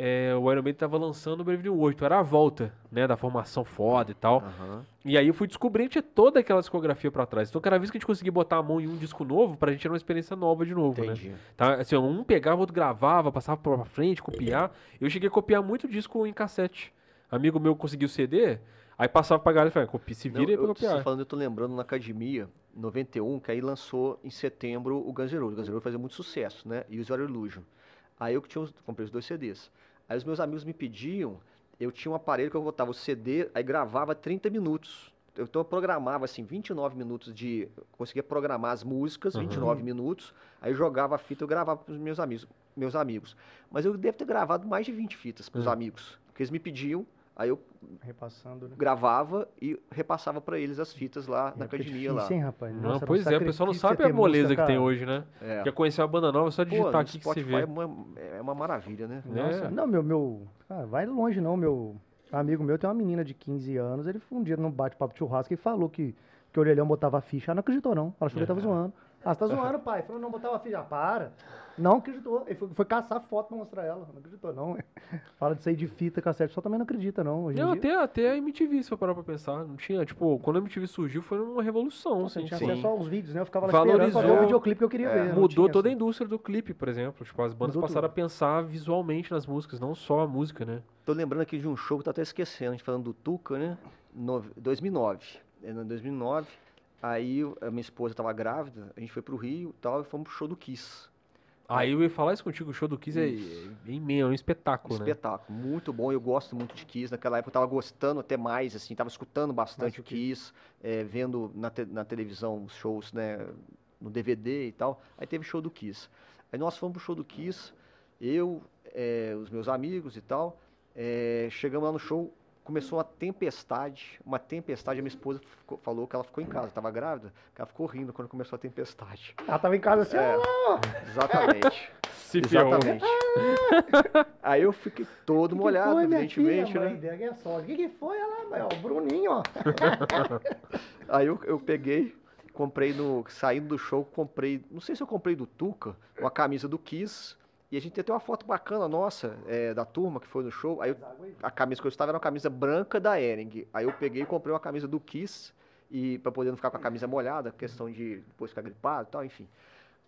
é, o Iron Maiden tava lançando o Brave New World, então era a volta, né, da formação foda e tal. Aham. E aí eu fui descobrindo tinha toda aquela discografia pra trás. Então cada vez que a gente conseguia botar a mão em um disco novo, pra gente era uma experiência nova de novo, né? Entendi. Tá? Assim, um pegava, o outro gravava, passava pra frente, copiar. Eu cheguei a copiar muito disco em cassete. Amigo meu conseguiu CD, aí passava pra galera e falava, copia, se Não, vira aí pra eu, copiar. você falando, eu tô lembrando na academia, 91, que aí lançou em setembro o Guns N' Roses. O Guns N' Roses fazia muito sucesso, né? E o Zero Illusion. Aí eu que tinha, comprei os dois CDs. Aí os meus amigos me pediam, eu tinha um aparelho que eu botava o CD, aí gravava 30 minutos. Eu- Então eu programava assim, 29 minutos de. Conseguia programar as músicas, Uhum. 29 minutos, aí jogava a fita, eu gravava para os meus amigos, meus amigos. Mas eu devo ter gravado mais de 20 fitas para os Uhum. amigos. Porque eles me pediam, aí eu Repassando, né? gravava e repassava pra eles as fitas lá na É, porque é academia difícil, lá. hein, rapaz? Não, Nossa, pois era um é, o pessoal não sabe a moleza música, que tem hoje, né? É. Quer conhecer uma banda nova, é só Pô, digitar no aqui que você Spotify vê. é uma, é uma maravilha, né? Nossa, É. não, meu, meu. Ah, vai longe não, meu amigo meu tem uma menina de 15 anos, ele foi um dia num bate-papo de churrasco e falou que, que o orelhão botava ficha. Ela não acreditou, não. Ela achou que ele tava zoando. Ah, você tá zoando, pai. Falou, não, botava ficha. Ah, para. Não acreditou. Ele foi, foi caçar foto pra mostrar ela. Não acreditou, não. (laughs) Fala disso aí de fita, cassete, só também não acredita, não. Hoje Não, até, até a MTV, se for parar pra pensar. Não tinha, tipo, quando a MTV surgiu foi uma revolução. Nossa, assim, tinha tipo, acesso aos vídeos, né? Eu ficava lá esperando pra Valorizou. o videoclipe que eu queria É, ver. Mudou tinha, toda a assim. indústria do clipe, por exemplo. Tipo, as bandas Mudou passaram tudo. a pensar visualmente nas músicas, não só a música, né? Tô lembrando aqui de um show que tô até esquecendo, a gente falando do Tuca, né? Nove- 2009. É, Em 2009, aí a minha esposa tava grávida, a gente foi pro Rio e tal, e fomos pro show do Kiss. Aí eu ia falar isso contigo, o show do Kiss é, é imenso, é um espetáculo, né? Espetáculo, muito bom. Eu gosto muito de Kiss. Naquela época eu tava gostando até mais, assim, tava escutando bastante o. Kiss, é, vendo na, te- na televisão os shows, né, no DVD e tal. Aí teve show do Kiss. Aí nós fomos pro show do Kiss, eu, é, os meus amigos e tal. é, chegamos lá no show, começou uma tempestade, uma tempestade. A minha esposa ficou- falou que ela ficou em casa, tava grávida, que ela ficou rindo quando começou a tempestade. Ela tava em casa assim, É, ó. exatamente. (laughs) Se. Exatamente. Aí eu fiquei todo Que que molhado, foi, minha evidentemente, filha, né? mãe? É. O que, que foi? Ela, ó, o Bruninho, ó. (laughs) Aí eu, eu peguei, comprei no. Saindo do show, comprei. Não sei se eu comprei do Tuca, uma camisa do Kiss E a gente tem até uma foto bacana nossa, é, da turma que foi no show. Aí eu, a camisa que eu estava era uma camisa branca da Ering. Aí eu peguei e comprei uma camisa do Kiss, e para poder não ficar com a camisa molhada, questão de depois ficar gripado e tal, enfim.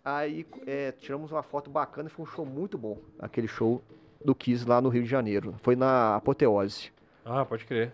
Aí é, tiramos uma foto bacana e foi um show muito bom. Aquele show do Kiss lá no Rio de Janeiro. Foi na Apoteose. Ah, pode crer.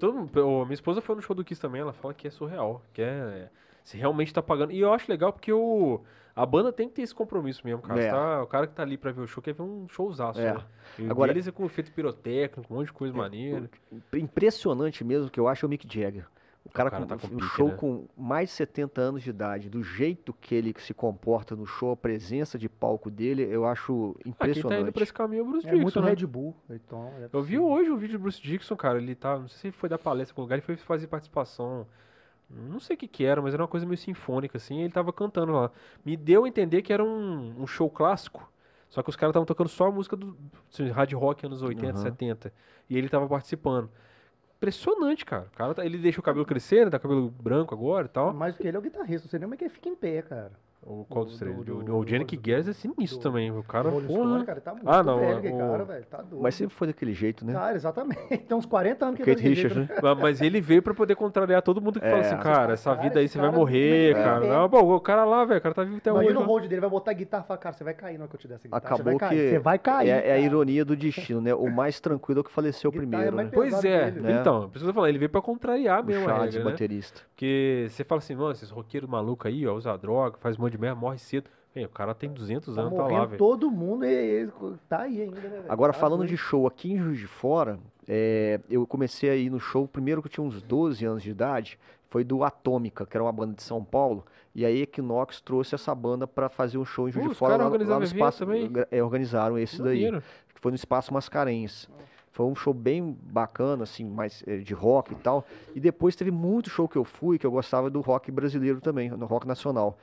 Todo, minha esposa foi no show do Kiss também, ela fala que é surreal, que é. Se realmente tá pagando. E eu acho legal porque o. A banda tem que ter esse compromisso mesmo, cara. É. Tá, o cara que tá ali pra ver o show quer ver um showzaço, é. né? Agora, eles é com efeito pirotécnico, um monte de coisa é, maneira. Impressionante mesmo que eu acho é o Mick Jagger. O cara, o cara tá com, um show né? com mais de 70 anos de idade, do jeito que ele se comporta no show, a presença de palco dele, eu acho impressionante. Ah, quem tá indo pra esse caminho é o Bruce é Dixon, muito né? Red Bull. Então, é eu vi hoje o vídeo do Bruce Dixon, cara, ele tá, não sei se ele foi dar palestra com lugar, ele foi fazer participação, não sei o que que era, mas era uma coisa meio sinfônica, assim, ele tava cantando lá. Me deu a entender que era um, um show clássico, só que os caras estavam tocando só a música do assim, hard rock anos 80, uhum. 70, e ele tava participando impressionante, cara. O cara tá, ele deixa o cabelo crescer, né? Tá cabelo branco agora e tal. Mais do que ele é o guitarrista, não sei nem como é que ele fica em pé, cara. O qual dos três? O Janik Guedes é sinistro do, também. O cara, porra. Stone, cara, tá muito ah, não, velho, o... cara, velho. Tá doido. Mas sempre foi daquele jeito, né? Cara, exatamente. Tem uns 40 anos que Kate Richards, né? Mas ele veio pra poder contrariar todo mundo que é. fala assim, cara, essa vida aí você vai morrer, cara. Não, bom, o cara lá, velho, o cara tá vivo até hoje. Imagina o hold dele, vai botar a guitarra e falar, cara, você vai cair na hora que eu te der essa guitarra. Acabou você que... Você vai cair. É, é, a ironia do destino, né? O mais tranquilo é o que faleceu é primeiro, né? Pois é. Né? Então, preciso falar, ele veio pra contrariar mesmo a regra, né? baterista. Porque você fala assim, mano, esses roqueiros malucos aí, ó, usa droga, faz um monte de morre cedo. o cara tem 200 tá anos, tá lá, velho. todo mundo e, tá aí ainda, né, Agora, tá falando de show aqui em Juiz de Fora, é, eu comecei a ir no show, primeiro que eu tinha uns 12 anos de idade, foi do Atômica, que era uma banda de São Paulo, e aí Equinox trouxe essa banda para fazer um show em Juiz uh, de Fora, lá, lá, no espaço, também? É, organizaram esse daí, que foi no Espaço Mascarenhas. Foi um show bem bacana, assim, mais é, de rock e tal. E depois teve muito show que eu fui, que eu gostava do rock brasileiro também, no rock nacional.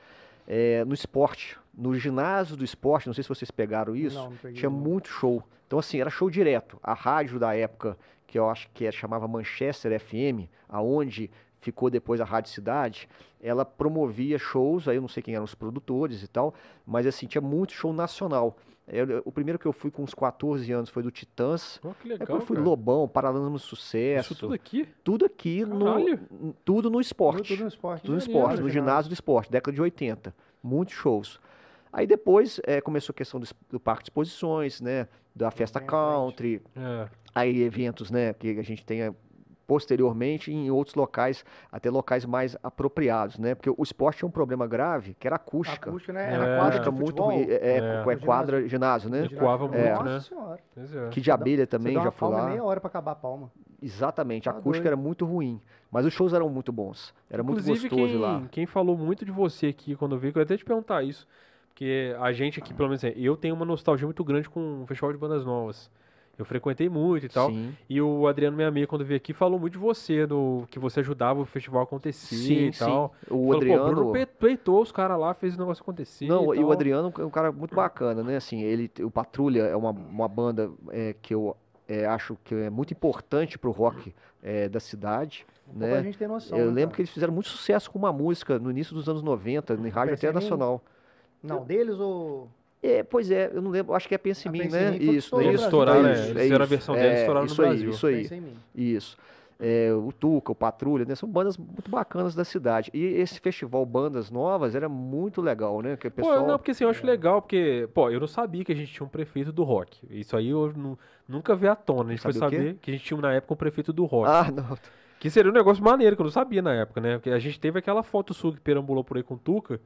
É, no esporte, no ginásio do esporte, não sei se vocês pegaram isso, não, não tinha muito show. Então, assim, era show direto. A rádio da época, que eu acho que é, chamava Manchester FM, aonde ficou depois a Rádio Cidade, ela promovia shows, aí eu não sei quem eram os produtores e tal, mas assim, tinha muito show nacional. Eu, o primeiro que eu fui com uns 14 anos foi do Titãs. Oh, que legal, Depois fui cara. Lobão, Paralelo no Sucesso. Isso tudo aqui? Tudo aqui, no, tudo no esporte. Tudo no esporte. Tudo no esporte, no ginásio do esporte, década de 80. Muitos shows. Aí depois é, começou a questão do, do, parque de exposições, né? Da festa country. É. Aí eventos, né? Que a gente tenha posteriormente em outros locais, até locais mais apropriados, né? Porque o esporte tinha um problema grave, que era acústica. Acústica, né? Era é, quadra muito ruim, é, é, é, quadra, ginásio, né? Ecoava muito, é. né? Senhora. Que de abelha também, já fui lá. meia hora para acabar a palma. Exatamente, a tá acústica era muito ruim, mas os shows eram muito bons. Era Inclusive, muito gostoso quem, lá. quem falou muito de você aqui quando eu vi, eu ia até te perguntar isso, porque a gente aqui, pelo menos, eu tenho uma nostalgia muito grande com o Festival de Bandas Novas. Eu frequentei muito e tal. Sim. E o Adriano, minha amiga, quando veio aqui, falou muito de você, do, que você ajudava o festival a acontecer sim, e tal. Sim. O Adriano. Falou, Bruno peitou os caras lá, fez o negócio acontecer. Não, e, e, o Adriano é um cara muito bacana, né? Assim, ele, o Patrulha é uma, uma banda é, que eu é, acho que é muito importante pro rock é, da cidade. né? A gente tem noção, eu né, lembro cara? que eles fizeram muito sucesso com uma música no início dos anos 90, em rádio até nacional. Não, deles ou. É, pois é, eu não lembro, acho que é Pensa em Mim, né? Isso, né? Estouraram, né? Eles fizeram a versão deles, estouraram isso no aí, Brasil. Isso aí, isso. É, o Tuca, o Patrulha, né? São bandas muito bacanas da cidade. E esse festival Bandas Novas era muito legal, né? Que o pessoal... Pô, não, porque assim, eu acho legal, porque, pô, eu não sabia que a gente tinha um prefeito do rock. Isso aí eu não, nunca vi à tona. A gente foi saber que a gente tinha na época um prefeito do rock. Ah, não. Que seria um negócio maneiro, que eu não sabia na época, né? Porque a gente teve aquela foto sua que perambulou por aí com o Tuca,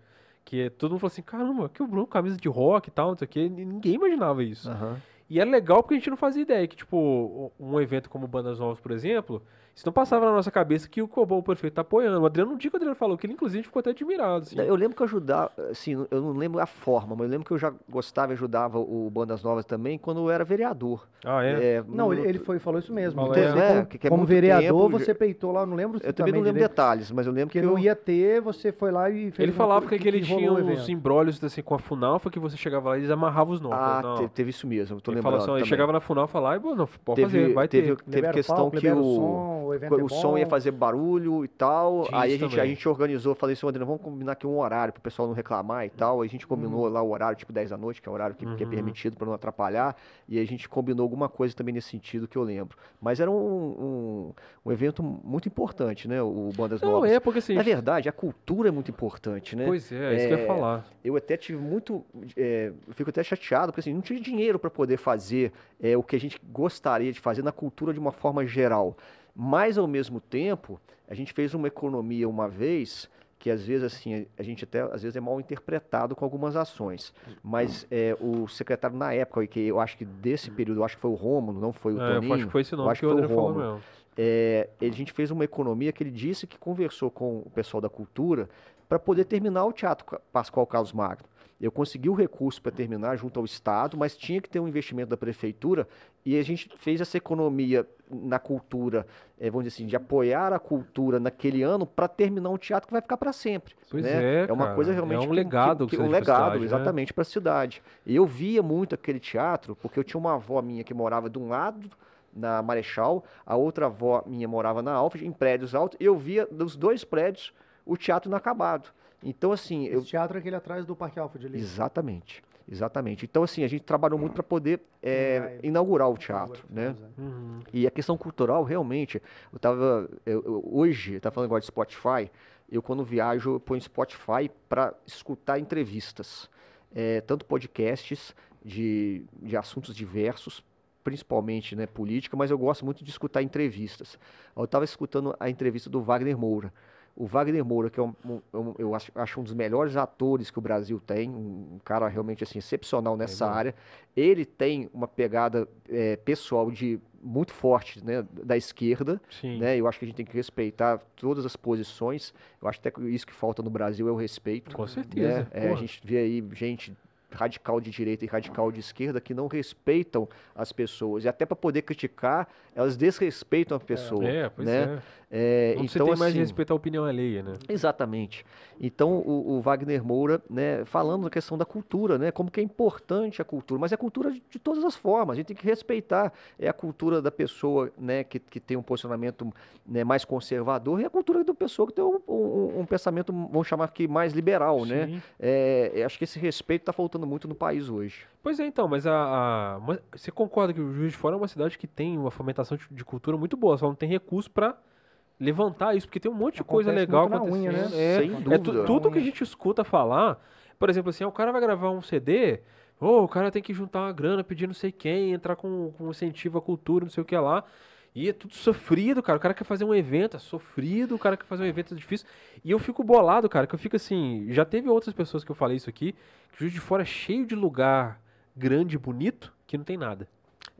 que todo mundo falou assim, caramba, que o Bruno camisa de rock e tal, não sei o que. Ninguém imaginava isso. Uhum. E é legal porque a gente não fazia ideia que, tipo, um evento como Bandas Novas, por exemplo, isso não passava na nossa cabeça que o Cobol Perfeito tá apoiando. O Adriano, um dia que o Adriano falou que ele, inclusive, ficou até admirado. Assim. Eu lembro que eu ajudava, assim, eu não lembro a forma, mas eu lembro que eu já gostava e ajudava o Bandas Novas também quando eu era vereador. Ah, é? é não, ele, ele foi, falou isso mesmo. Então, é, que, que é como vereador, tempo, você peitou lá, não lembro Eu também não lembro detalhes, mas eu lembro que, que eu... não ia ter, você foi lá e fez Ele falava que, que, ele tinha uns embrólios assim, com a Funalfa, que você chegava lá e eles amarravam os nomes. Ah, teve, teve, isso mesmo, eu tô ele lembrando. Falou assim, chegava na Funalfa lá e, não, pode teve, fazer, vai teve, ter. Teve questão que o... evento o é som bom. ia fazer barulho e tal. Aí a gente, a gente organizou, falei assim, André, vamos combinar aqui um horário pro pessoal não reclamar e tal. Aí a gente combinou lá o horário, tipo 10 da noite, que é o horário que, que é Uhum. permitido para não atrapalhar. E a gente combinou alguma coisa também nesse sentido que eu lembro. Mas era um, um, um evento muito importante, né? O Bandas Não, Novas. é porque assim. Na verdade, a cultura é muito importante, né? Pois é, é isso que eu ia É, falar. eu até tive muito. é, eu fico até chateado, porque assim, não tinha dinheiro para poder fazer é, o que a gente gostaria de fazer na cultura de uma forma geral. Mas, ao mesmo tempo, a gente fez uma economia uma vez que às vezes assim a gente até às vezes é mal interpretado com algumas ações mas é, o secretário na época que eu acho que desse período eu acho que foi o Rômulo não foi o É, eu Toninho acho que foi esse eu nome acho que o foi André falou Rômulo. mesmo. é, a gente fez uma economia que ele disse que conversou com o pessoal da cultura para poder terminar o Teatro Pascoal Carlos Magno. Eu consegui o recurso para terminar junto ao Estado, mas tinha que ter um investimento da prefeitura e a gente fez essa economia na cultura, eh, vamos dizer assim, de apoiar a cultura naquele ano para terminar um teatro que vai ficar para sempre. Pois né? é, uma cara. coisa É realmente um que- legado que, que que, um legado cidade, né? exatamente para a cidade. E eu via muito aquele teatro porque eu tinha uma avó minha que morava de um lado na Marechal, a outra avó minha morava na Alfa, em prédios altos, e eu via dos dois prédios o teatro inacabado. Então, assim, eu. Esse teatro é aquele atrás do Parque Alfred ali. Exatamente, exatamente. Então, assim, a gente trabalhou muito para poder é, inaugurar o teatro, né? Uhum. E a questão cultural, realmente, eu tava. eu- eu- hoje, eu tava falando agora de Spotify, eu quando viajo, eu ponho Spotify para escutar entrevistas. É, tanto podcasts de, de assuntos diversos, principalmente né, política, mas eu gosto muito de escutar entrevistas. Eu estava escutando a entrevista do Wagner Moura. O Wagner Moura, que é um, um- um- eu acho, acho um dos melhores atores que o Brasil tem, um, cara realmente assim, excepcional nessa mesmo. área. Ele tem uma pegada é, pessoal de muito forte né, da esquerda, Sim. né? Eu acho que a gente tem que respeitar todas as posições. Eu acho até que isso que falta no Brasil é o respeito. Com certeza. né? É, a gente vê aí gente radical de direita e radical de esquerda que não respeitam as pessoas. E até para poder criticar, elas desrespeitam a pessoa. É, pois né? é. É, Não você então, tem mais assim, respeito à opinião alheia, né? Exatamente. Então, o, o Wagner Moura, né, falando da questão da cultura, né, como que é importante a cultura, mas é a cultura de, de todas as formas, a gente tem que respeitar é a cultura da pessoa, né, que, que tem um posicionamento né, mais conservador e a cultura da pessoa que tem um, um- um pensamento, vamos chamar aqui, mais liberal, né? Sim. É, eu acho que esse respeito está faltando muito no país hoje. Pois é, então, mas a, a- mas você concorda que o Juiz de Fora é uma cidade que tem uma fomentação de, de cultura muito boa, só não tem recurso pra levantar isso, porque tem um monte de coisa legal na unha, acontecendo. né? É, Sem é tu- dúvida. tudo que a gente escuta falar, por exemplo, assim, ah, o cara vai gravar um CD, ô, o cara tem que juntar uma grana, pedir não sei quem, entrar com, com incentivo à cultura, não sei o que lá. E é tudo sofrido, cara. O cara quer fazer um evento, é sofrido, o cara quer fazer um evento é difícil. E eu fico bolado, cara, que eu fico assim. Já teve outras pessoas que eu falei isso aqui, que Juiz de Fora é cheio de lugar grande e bonito que não tem nada.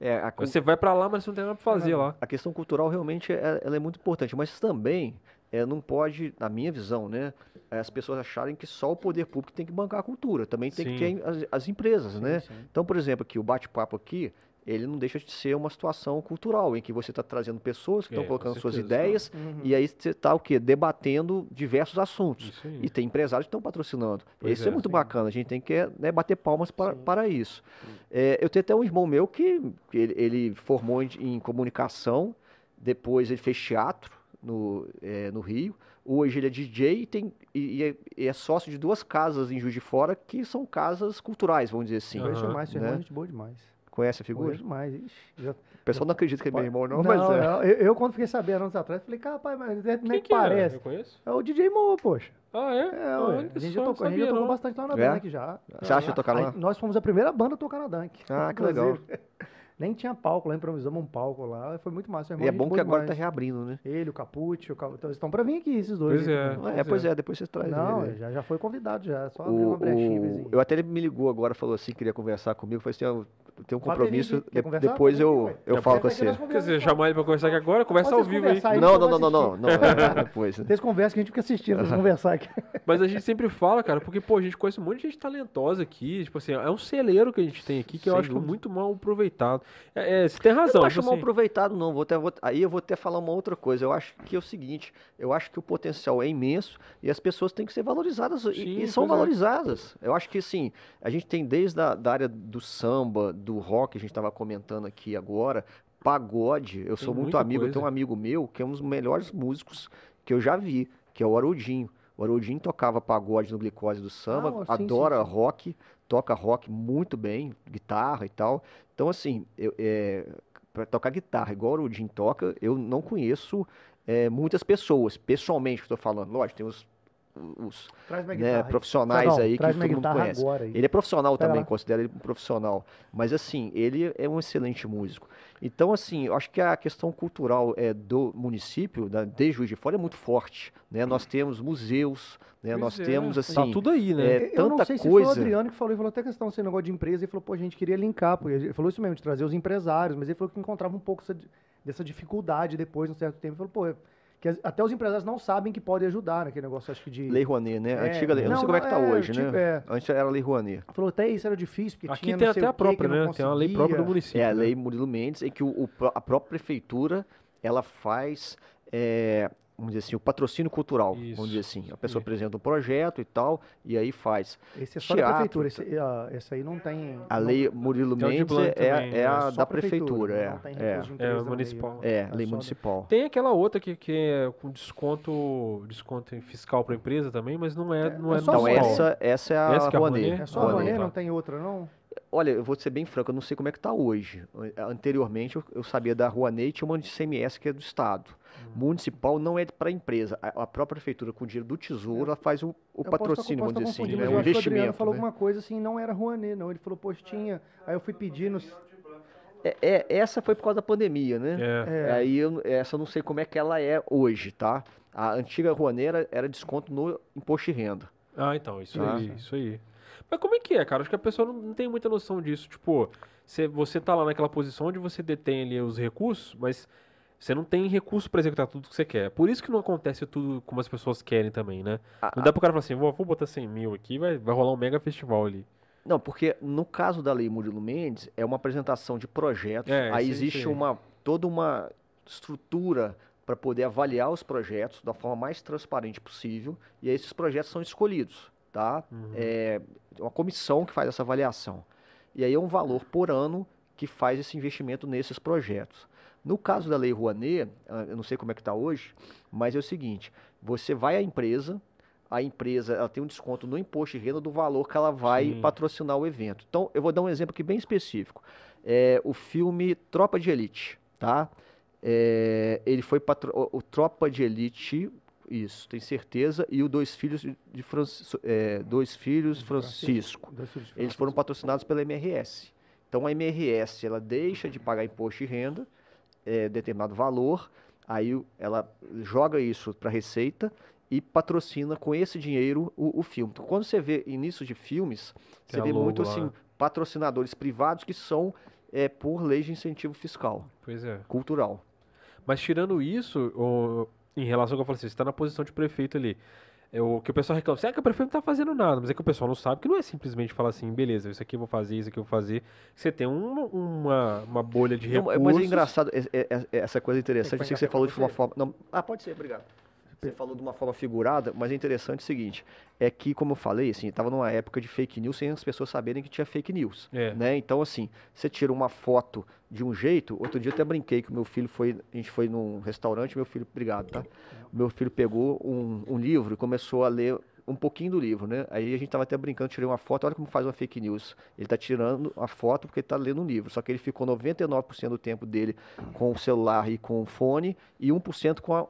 É, a, Você vai pra lá, mas você não tem nada pra fazer lá. a questão cultural realmente é, ela é muito importante, mas também é, não pode, na minha visão, né, as pessoas acharem que só o poder público tem que bancar a cultura. Também tem que Sim. ter as, as empresas, né? sim. Então, por exemplo, aqui o bate-papo aqui, ele não deixa de ser uma situação cultural, em que você está trazendo pessoas que É, estão com colocando suas ideias, Uhum. e aí você está o quê? Debatendo diversos assuntos. E tem empresários que estão patrocinando. Pois isso é, é, muito sim. bacana. A gente tem que né, bater palmas para, isso. É, eu tenho até um irmão meu que, que ele, ele formou em, em comunicação, depois ele fez teatro no, é, no Rio. Hoje ele é DJ e, tem, e, e é, e é sócio de duas casas em Juiz de Fora, que são casas culturais, vamos dizer assim. Conheço Aham. demais, seu irmão né? é gente boa demais. Conhece a figura? Conheço. Ixi, já- O pessoal não acredita que é meu irmão, não, não, mas é. não, eu, eu, quando fiquei sabendo anos atrás, falei, cara, pai, mas é Quem que que parece. Eu conheço? É o DJ Mo, poxa. Ah, é? É, Ah, ué. A gente já tocou, a gente já tocou bastante lá na É? Dunk já. Você acha de tocar lá? Nós fomos a primeira banda a tocar na Dunk. Ah, que legal. (laughs) Nem tinha palco lá, improvisamos um palco lá. Foi muito massa. seu E irmão é gente bom que agora está demais. reabrindo, né? Ele, o Capucci, o Cap... então, eles estão pra vir aqui, esses dois. Pois aí é. também. É, pois é, depois você traz Não, ele. já, já foi convidado já, só O, uma brechinha. o- vizinho. eu até ele me ligou agora, falou assim, queria conversar comigo. Falei assim, tenho um compromisso, de- depois eu, eu falo com você. Quer dizer, chamar ele pra conversar aqui agora, conversa ao vivo aí. Não, eu não, não, não, não, assistir. não, depois. né? Vocês conversam que a gente fica assistindo, vocês (laughs) conversar aqui. Mas a gente sempre fala, cara, porque, pô, a gente conhece um monte de gente talentosa aqui. Tipo assim, é um celeiro que a gente tem aqui que eu acho que é dúvida. muito mal aproveitado. É, é, você tem Eu razão. não acho tipo mal assim, aproveitado, não. Vou até, vou- aí eu vou até falar uma outra coisa. Eu acho que é o seguinte: eu acho que o potencial é imenso e as pessoas têm que ser valorizadas e- Sim, e, são é. valorizadas. Eu acho que assim, a gente tem desde a da área do samba, do rock, a gente estava comentando aqui agora, pagode, eu sou muito amigo, coisa. eu tenho um amigo meu que é um dos melhores músicos que eu já vi, que é o Haroldinho. O Haroldinho tocava pagode no Glicose do Samba, ah, sim, adora sim, sim. rock, toca rock muito bem, guitarra e tal. Então, assim, eu, é, para tocar guitarra igual o Haroldinho toca, eu não conheço é, muitas pessoas, pessoalmente, que estou falando. Lógico, tem os os né, profissionais não, aí que todo mundo conhece. Ele é profissional Pera também, lá. considero ele um profissional. Mas assim, ele é um excelente músico. Então, assim, eu acho que a questão cultural é, do município, da, de Juiz de Fora, é muito forte. Né? Nós temos museus, né? nós é. temos assim. Tá tudo aí, né? É, eu não sei se coisa... foi o Adriano que falou, ele falou até questão desse negócio de empresa, e falou, pô, a gente queria linkar, porque ele falou isso mesmo, de trazer os empresários, mas ele falou que encontrava um pouco dessa, dessa dificuldade depois, num certo tempo. Ele falou, pô que até os empresários não sabem que pode ajudar naquele negócio, acho que de... Lei Rouanet, né? É, Antiga lei, não, não sei como é que tá é, hoje, tipo, né? É. Antes era Lei Rouanet. Falou, até isso era difícil, porque Aqui tinha tem até a própria, né? Tem uma lei própria do município. É, a né? Lei Murilo Mendes, em que o, o, a própria prefeitura, ela faz... É, vamos dizer assim, o patrocínio cultural, Isso. vamos dizer assim. A pessoa apresenta um projeto e tal, e aí faz. Esse é só Teatro, da prefeitura, esse, uh, esse, aí não tem... A lei Murilo Mendes é, é, é, a da prefeitura, é. Não tem é, é municipal. É, é lei municipal. Tem aquela outra que, que é com desconto, desconto fiscal para a empresa também, mas não é, não é, é Então essa, essa é a essa é Rouanet. É só a Rouanet, não tem outra não? Olha, eu vou ser bem franco, eu não sei como é que está hoje. Anteriormente eu, eu sabia da Rouanet e tinha uma de CMS que é do Estado. Hum. Municipal não é para a empresa. A, própria prefeitura, com o dinheiro do tesouro, ela faz o, o patrocínio, posso, vamos dizer assim, né? o investimento. Ele falou né? alguma coisa assim, não era Rouanet, não. Ele falou, poxa, tinha. Aí eu fui pedir nos. É, é, essa foi por causa da pandemia, né? É. Aí eu, essa eu não sei como é que ela é hoje, tá? A antiga Rouanet era, era desconto no imposto de renda. Ah, então, isso tá? aí, isso aí. Mas como é que é, cara? Acho que a pessoa não, não tem muita noção disso. Tipo, você, você tá lá naquela posição onde você detém ali os recursos, mas você não tem recurso para executar tudo que você quer. Por isso que não acontece tudo como as pessoas querem também, né? Ah, não dá pro cara falar assim, vou, vou botar 100 mil aqui, vai, vai rolar um mega festival ali. Não, porque no caso da Lei Murilo Mendes, é uma apresentação de projetos, é, aí existe sim. uma toda uma estrutura para poder avaliar os projetos da forma mais transparente possível, e aí esses projetos são escolhidos, tá? Uhum. É uma comissão que faz essa avaliação. E aí é um valor por ano que faz esse investimento nesses projetos. No caso da Lei Rouanet, ah, eu não sei como é que está hoje, mas é o seguinte, você vai à empresa, a empresa ela tem um desconto no imposto de renda do valor que ela vai Sim. patrocinar o evento. Então, eu vou dar um exemplo aqui bem específico. É o filme Tropa de Elite, tá? É, ele foi patro... o, Tropa de Elite, isso, tem certeza, e o Dois Filhos de Francisco, é, Dois Filhos Francisco. Francisco. Eles foram patrocinados pela MRS. Então a MRS ela deixa de pagar imposto de renda é, determinado valor, aí ela joga isso para a Receita e patrocina com esse dinheiro o, o, filme. Então, quando você vê início de filmes, Tem você vê muito lá. assim patrocinadores privados que são é, por lei de incentivo fiscal, pois é. cultural. Mas tirando isso, o, em relação ao que eu falei, assim, você está na posição de prefeito ali. É o que o pessoal reclama, assim, é que o prefeito não está fazendo nada, mas é que o pessoal não sabe que não é simplesmente falar assim, beleza, isso aqui eu vou fazer, isso aqui eu vou fazer. Você tem uma, uma, uma bolha de recursos. Não, mas é engraçado, é, é, é, essa coisa interessante, eu sei que você falou de uma forma... Não, ah, pode ser, obrigado. Você falou de uma forma figurada, mas é interessante o seguinte, é que, como eu falei, assim, estava numa época de fake news sem as pessoas saberem que tinha fake news, é. né? Então, assim, você tira uma foto de um jeito, outro dia eu até brinquei que o meu filho foi, a gente foi num restaurante, meu filho, obrigado, tá? O meu filho pegou um, um livro e começou a ler um pouquinho do livro, né? Aí a gente estava até brincando, tirei uma foto, olha como faz uma fake news. Ele está tirando a foto porque ele está lendo um livro, só que ele ficou 99% do tempo dele com o celular e com o fone e 1% com a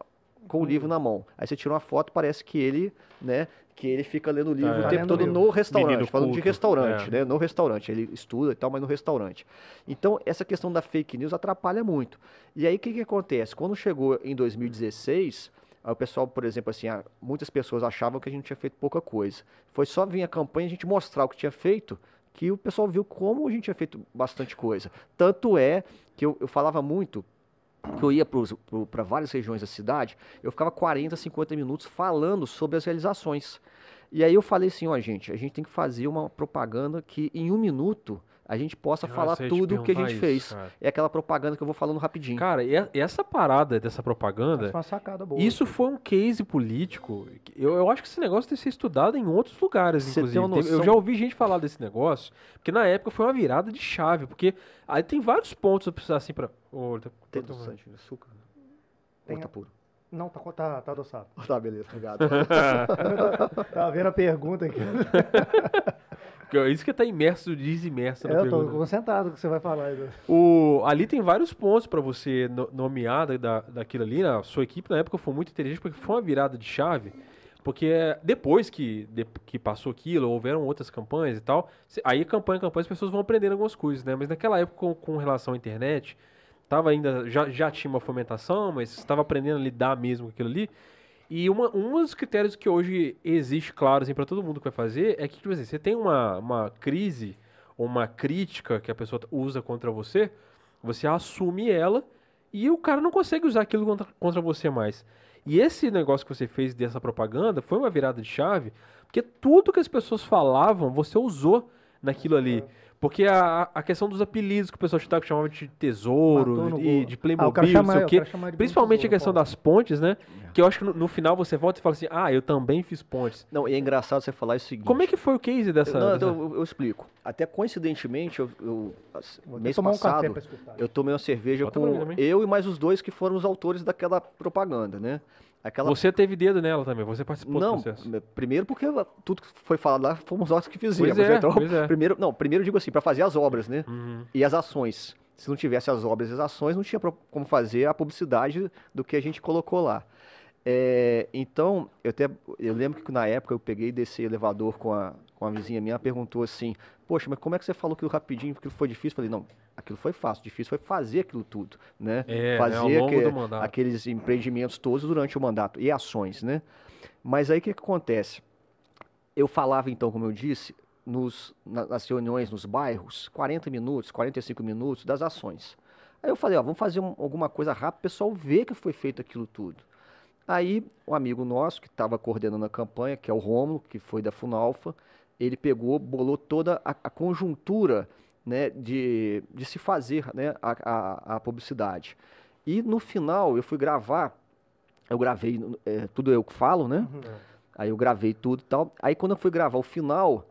com o livro na mão. Aí você tira uma foto, parece que ele, né, que ele fica lendo o livro tá, o tempo todo livro. no restaurante, Menino falando culto. de restaurante, é. né, no restaurante. Ele estuda e tal, mas no restaurante. Então, essa questão da fake news atrapalha muito. E aí, o que, que acontece? Quando chegou em 2016, aí o pessoal, por exemplo, assim, ah, muitas pessoas achavam que a gente tinha feito pouca coisa. Foi só vir a campanha, a gente mostrar o que tinha feito, que o pessoal viu como a gente tinha feito bastante coisa. Tanto é que eu, eu falava muito que eu ia para várias regiões da cidade, eu ficava 40, 50 minutos falando sobre as realizações. E aí eu falei assim, ó, gente, a gente tem que fazer uma propaganda que em um minuto a gente possa falar tudo o que a gente isso, fez. Cara. É aquela propaganda que eu vou falando rapidinho. Cara, e essa parada dessa propaganda. Foi uma sacada boa. Isso foi um case político. Eu, eu acho que esse negócio deve ser estudado em outros lugares, Você inclusive. Noção... Eu já ouvi gente falar desse negócio, porque na época foi uma virada de chave, porque aí tem vários pontos pra precisar assim para Ou tá, Tem adoçante, açúcar? Tem Ou tá puro? Não, tá, tá, tá adoçado. (laughs) Tá, beleza, obrigado. (laughs) Tá vendo a pergunta aqui? (laughs) É Isso que tá imerso, desimerso na É, eu tô pergunta. concentrado com o que você vai falar. O, ali tem vários pontos pra você no- nomear da, da- daquilo ali. né? A sua equipe na época foi muito inteligente porque foi uma virada de chave. Porque depois que, de- que passou aquilo, houveram outras campanhas e tal. Aí, campanha campanha, as pessoas vão aprendendo algumas coisas, né? Mas naquela época, com, com relação à internet, tava ainda, já, já tinha uma fomentação, mas estava aprendendo a lidar mesmo com aquilo ali. E uma, um dos critérios que hoje existe, claro, assim, para todo mundo que vai fazer, é que, tipo assim, você tem uma, uma crise uma crítica que a pessoa usa contra você, você assume ela e o cara não consegue usar aquilo contra, contra você mais. E esse negócio que você fez dessa propaganda foi uma virada de chave, porque tudo que as pessoas falavam, você usou naquilo ali. Porque a, a questão dos apelidos que o pessoal dava, que chamava de tesouro e de Ah, Playmobil, cara não sei o quê. Principalmente a tesouro, questão pô. das pontes, né? Que eu acho que no, no final você volta e fala assim, ah, eu também fiz pontes. Não, e é engraçado você falar o seguinte. Como é que foi o case dessa... Não, dessa- eu, eu- eu explico. Até coincidentemente, eu, eu- mês tomar um café passado, pra escutar. eu tomei uma cerveja Bota com eu e mais os dois que foram os autores daquela propaganda, né? Aquela Você teve dedo nela também, você participou não, do processo. me- primeiro porque tudo que foi falado lá fomos nós que fizemos. É, então, é. primeiro, não, primeiro digo assim, para fazer as obras, né? Uhum. E as ações. Se não tivesse as obras e as ações, não tinha como fazer a publicidade do que a gente colocou lá. É, então, eu até eu lembro que na época eu peguei desse elevador com a, com a vizinha minha, ela perguntou assim: Poxa, mas como é que você falou aquilo rapidinho? Porque foi difícil? Eu falei: Não, aquilo foi fácil, difícil foi fazer aquilo tudo, né? É, né, fazer aqueles empreendimentos todos durante o mandato e ações, né? Mas aí o que, que acontece? Eu falava então, como eu disse, nos, na- nas reuniões nos bairros, 40 minutos, 45 minutos das ações. Aí eu falei, ó, vamos fazer um- alguma coisa rápida, o pessoal ver que foi feito aquilo tudo. Aí, um amigo nosso que estava coordenando a campanha, que é o Rômulo, que foi da Funalfa, ele pegou, bolou toda a, a conjuntura né, de, de se fazer né, a, a, a publicidade. E no final, eu fui gravar, eu gravei, é, tudo eu que falo, né? Aí eu gravei tudo e tal. Aí quando eu fui gravar o final,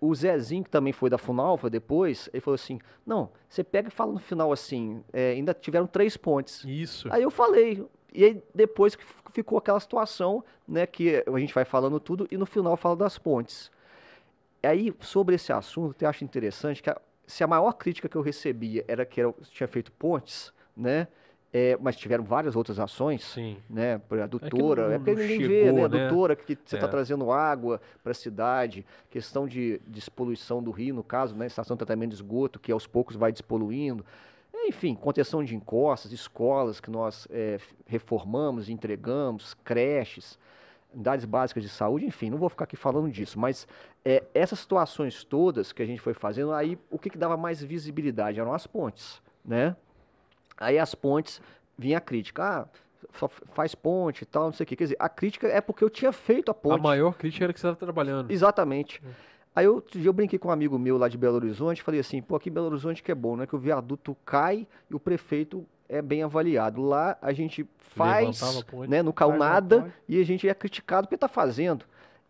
o Zezinho, que também foi da Funalfa depois, ele falou assim, não, você pega e fala no final assim, é, ainda tiveram três pontes. Isso. Aí eu falei. E aí depois que ficou aquela situação, né, que a gente vai falando tudo e no final fala das pontes. Aí, sobre esse assunto, eu acho interessante que a- se a maior crítica que eu recebia era que eu tinha feito pontes, né, é, mas tiveram várias outras ações, Sim. né, a que doutora, não- é porque ninguém vê, chegou, né, a né? que você está É. trazendo água para a cidade, questão de despoluição do rio, no caso, né, estação de tratamento de esgoto, que aos poucos vai despoluindo, enfim, contenção de encostas, escolas que nós é, reformamos, entregamos, creches, unidades básicas de saúde, enfim, não vou ficar aqui falando disso, mas é, essas situações todas que a gente foi fazendo, aí o que, que dava mais visibilidade eram as pontes, né? Aí as pontes, vinha a crítica, ah, só faz ponte e tal, não sei o quê. Quer dizer, a crítica é porque eu tinha feito a ponte. A maior crítica era que você estava trabalhando. Exatamente. Aí eu, outro dia eu brinquei com um amigo meu lá de Belo Horizonte, falei assim, pô, aqui em Belo Horizonte que é bom, né? Que o viaduto cai e o prefeito é bem avaliado. Lá a gente faz, né? Não caiu Faz uma nada ponte. e a gente é criticado porque está fazendo.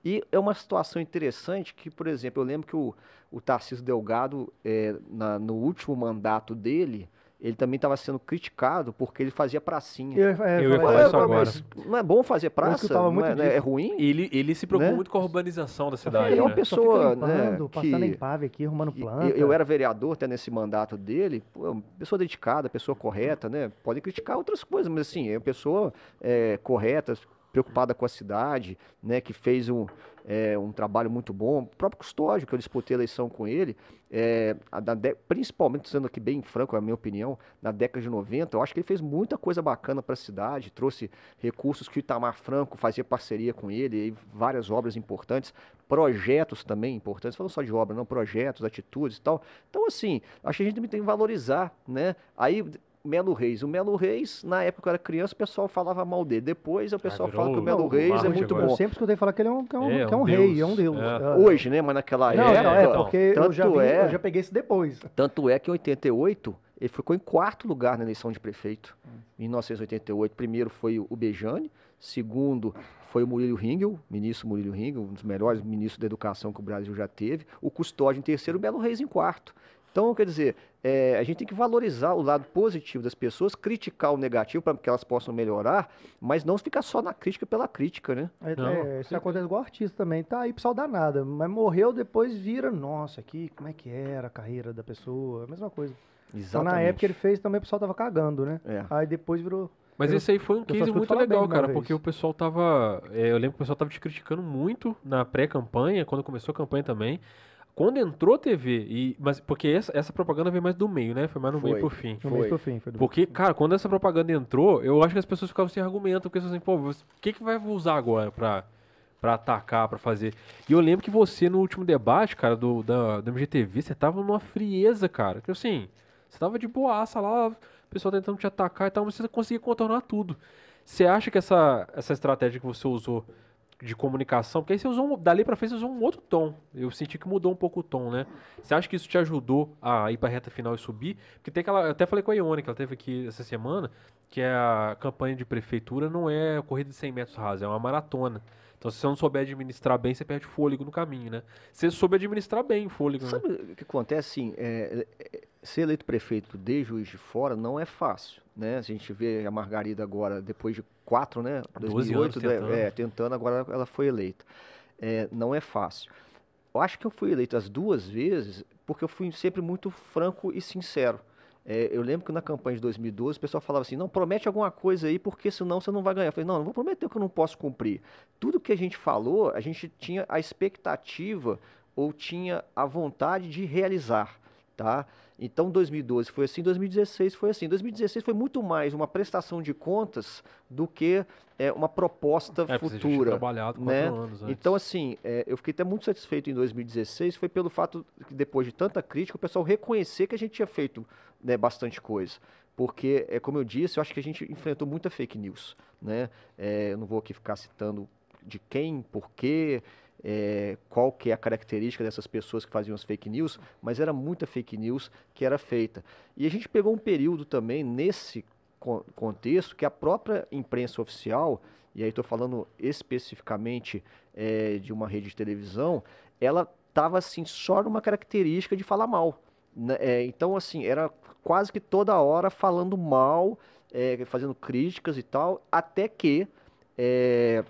E é uma situação interessante que, por exemplo, eu lembro que o, o Tarcísio Delgado, é, na- no último mandato dele, ele também estava sendo criticado porque ele fazia pracinha. Eu, é, Eu ia falar isso agora. mas não é bom fazer praça? escutava Não muito é, né? é ruim? Ele, ele se preocupou Né? muito com a urbanização da cidade, Ele é uma né? pessoa- fica né, limpando, passando que- empave aqui, arrumando planta. Eu, eu era vereador até nesse mandato dele, pô, pessoa dedicada, pessoa correta, né? Pode criticar outras coisas, mas assim, é uma pessoa é, correta, preocupada com a cidade, né? Que fez um, é, um trabalho muito bom. O próprio Custódio, que eu disputei a eleição com ele, é, dé- principalmente, sendo aqui bem franco, é a minha opinião, na década de 90, eu acho que ele fez muita coisa bacana para a cidade, trouxe recursos que o Itamar Franco fazia parceria com ele, várias obras importantes, projetos também importantes, não só de obra, não, projetos, atitudes e tal. Então, assim, acho que a gente também tem que valorizar, né? Aí, Melo Reis. O Melo Reis, na época que eu era criança, o pessoal falava mal dele. Depois o pessoal virou fala que o Melo Reis é muito agora. Eu bom. sempre escutei falar que ele é um, que é um, É, que é um um rei, é um deus. É. É. Hoje, né? Mas naquela Não, época. não, é, porque eu tanto já, vi, é- eu já peguei isso depois. Tanto é que em 88 ele ficou em quarto lugar na eleição de prefeito. Em 1988, primeiro foi o Bejane, segundo foi o Murilo Ringel, ministro Murilo Ringel, um dos melhores ministros da educação que o Brasil já teve. O Custódio em terceiro, o Belo Reis em quarto. Então, quer dizer, é, a gente tem que valorizar o lado positivo das pessoas, criticar o negativo para que elas possam melhorar, mas não ficar só na crítica pela crítica, né? É, é, isso acontece com o artista também. Tá aí pessoal nada, mas morreu, depois vira, nossa, aqui, como é que era a carreira da pessoa, a mesma coisa. Exatamente. Então, na época ele fez também, o pessoal tava cagando, né? É. Aí depois virou... Mas esse aí foi um case muito legal, cara, porque o pessoal tava. É, eu lembro que o pessoal tava te criticando muito na pré-campanha, quando começou a campanha também. Quando entrou TV, e, mas porque essa, essa propaganda veio mais do meio, né? Foi mais no foi, meio pro fim. No meio pro fim, foi do Porque, cara, quando essa propaganda entrou, eu acho que as pessoas ficavam sem argumento, porque assim, pô, o que, que vai usar agora pra, pra atacar, pra fazer? E eu lembro que você, no último debate, cara, do, da, do MGTV, você tava numa frieza, cara. Que assim, você tava de boaça lá, o pessoal tentando te atacar e tal, mas você conseguia contornar tudo. Você acha que essa, essa estratégia que você usou de comunicação, porque aí você usou, dali pra frente você usou um outro tom. Eu senti que mudou um pouco o tom, né? Você acha que isso te ajudou a ir pra reta final e subir? Porque tem aquela, eu até falei com a Ione, que ela teve aqui essa semana, que é a campanha de prefeitura não é corrida de 100 metros rasos, é uma maratona. Então, se você não souber administrar bem, você perde fôlego no caminho, né? Se você souber administrar bem o fôlego. Né? Sabe né? o que acontece? Assim, é, é, ser eleito prefeito de Juiz de Fora não é fácil, né? A gente vê a Margarida agora, depois de quatro, né? 2008, né? tentando. É, tentando, agora ela foi eleita. É, não é fácil. Eu acho que eu fui eleito as duas vezes porque eu fui sempre muito franco e sincero. É, eu lembro que na campanha de 2012 o pessoal falava assim: não, promete alguma coisa aí, porque senão você não vai ganhar. Eu falei: não, não vou prometer o que eu não posso cumprir. Tudo que a gente falou, a gente tinha a expectativa ou tinha a vontade de realizar, tá? Então 2012 foi assim, 2016 foi assim. 2016 foi muito mais uma prestação de contas do que é, uma proposta é, futura. Trabalhado né? anos antes. Então assim, é, eu fiquei até muito satisfeito em 2016, foi pelo fato que depois de tanta crítica o pessoal reconhecer que a gente tinha feito né, bastante coisa. Porque, é, como eu disse, eu acho que a gente enfrentou muita fake news. Né? É, eu não vou aqui ficar citando de quem, por quê, é, qual que é a característica dessas pessoas que faziam as fake news, mas era muita fake news que era feita. E a gente pegou um período também nesse contexto que a própria imprensa oficial, e aí estou falando especificamente é, de uma rede de televisão, ela estava assim só numa característica de falar mal. Né? É, então, assim, era quase que toda hora falando mal, é, fazendo críticas e tal, até que é,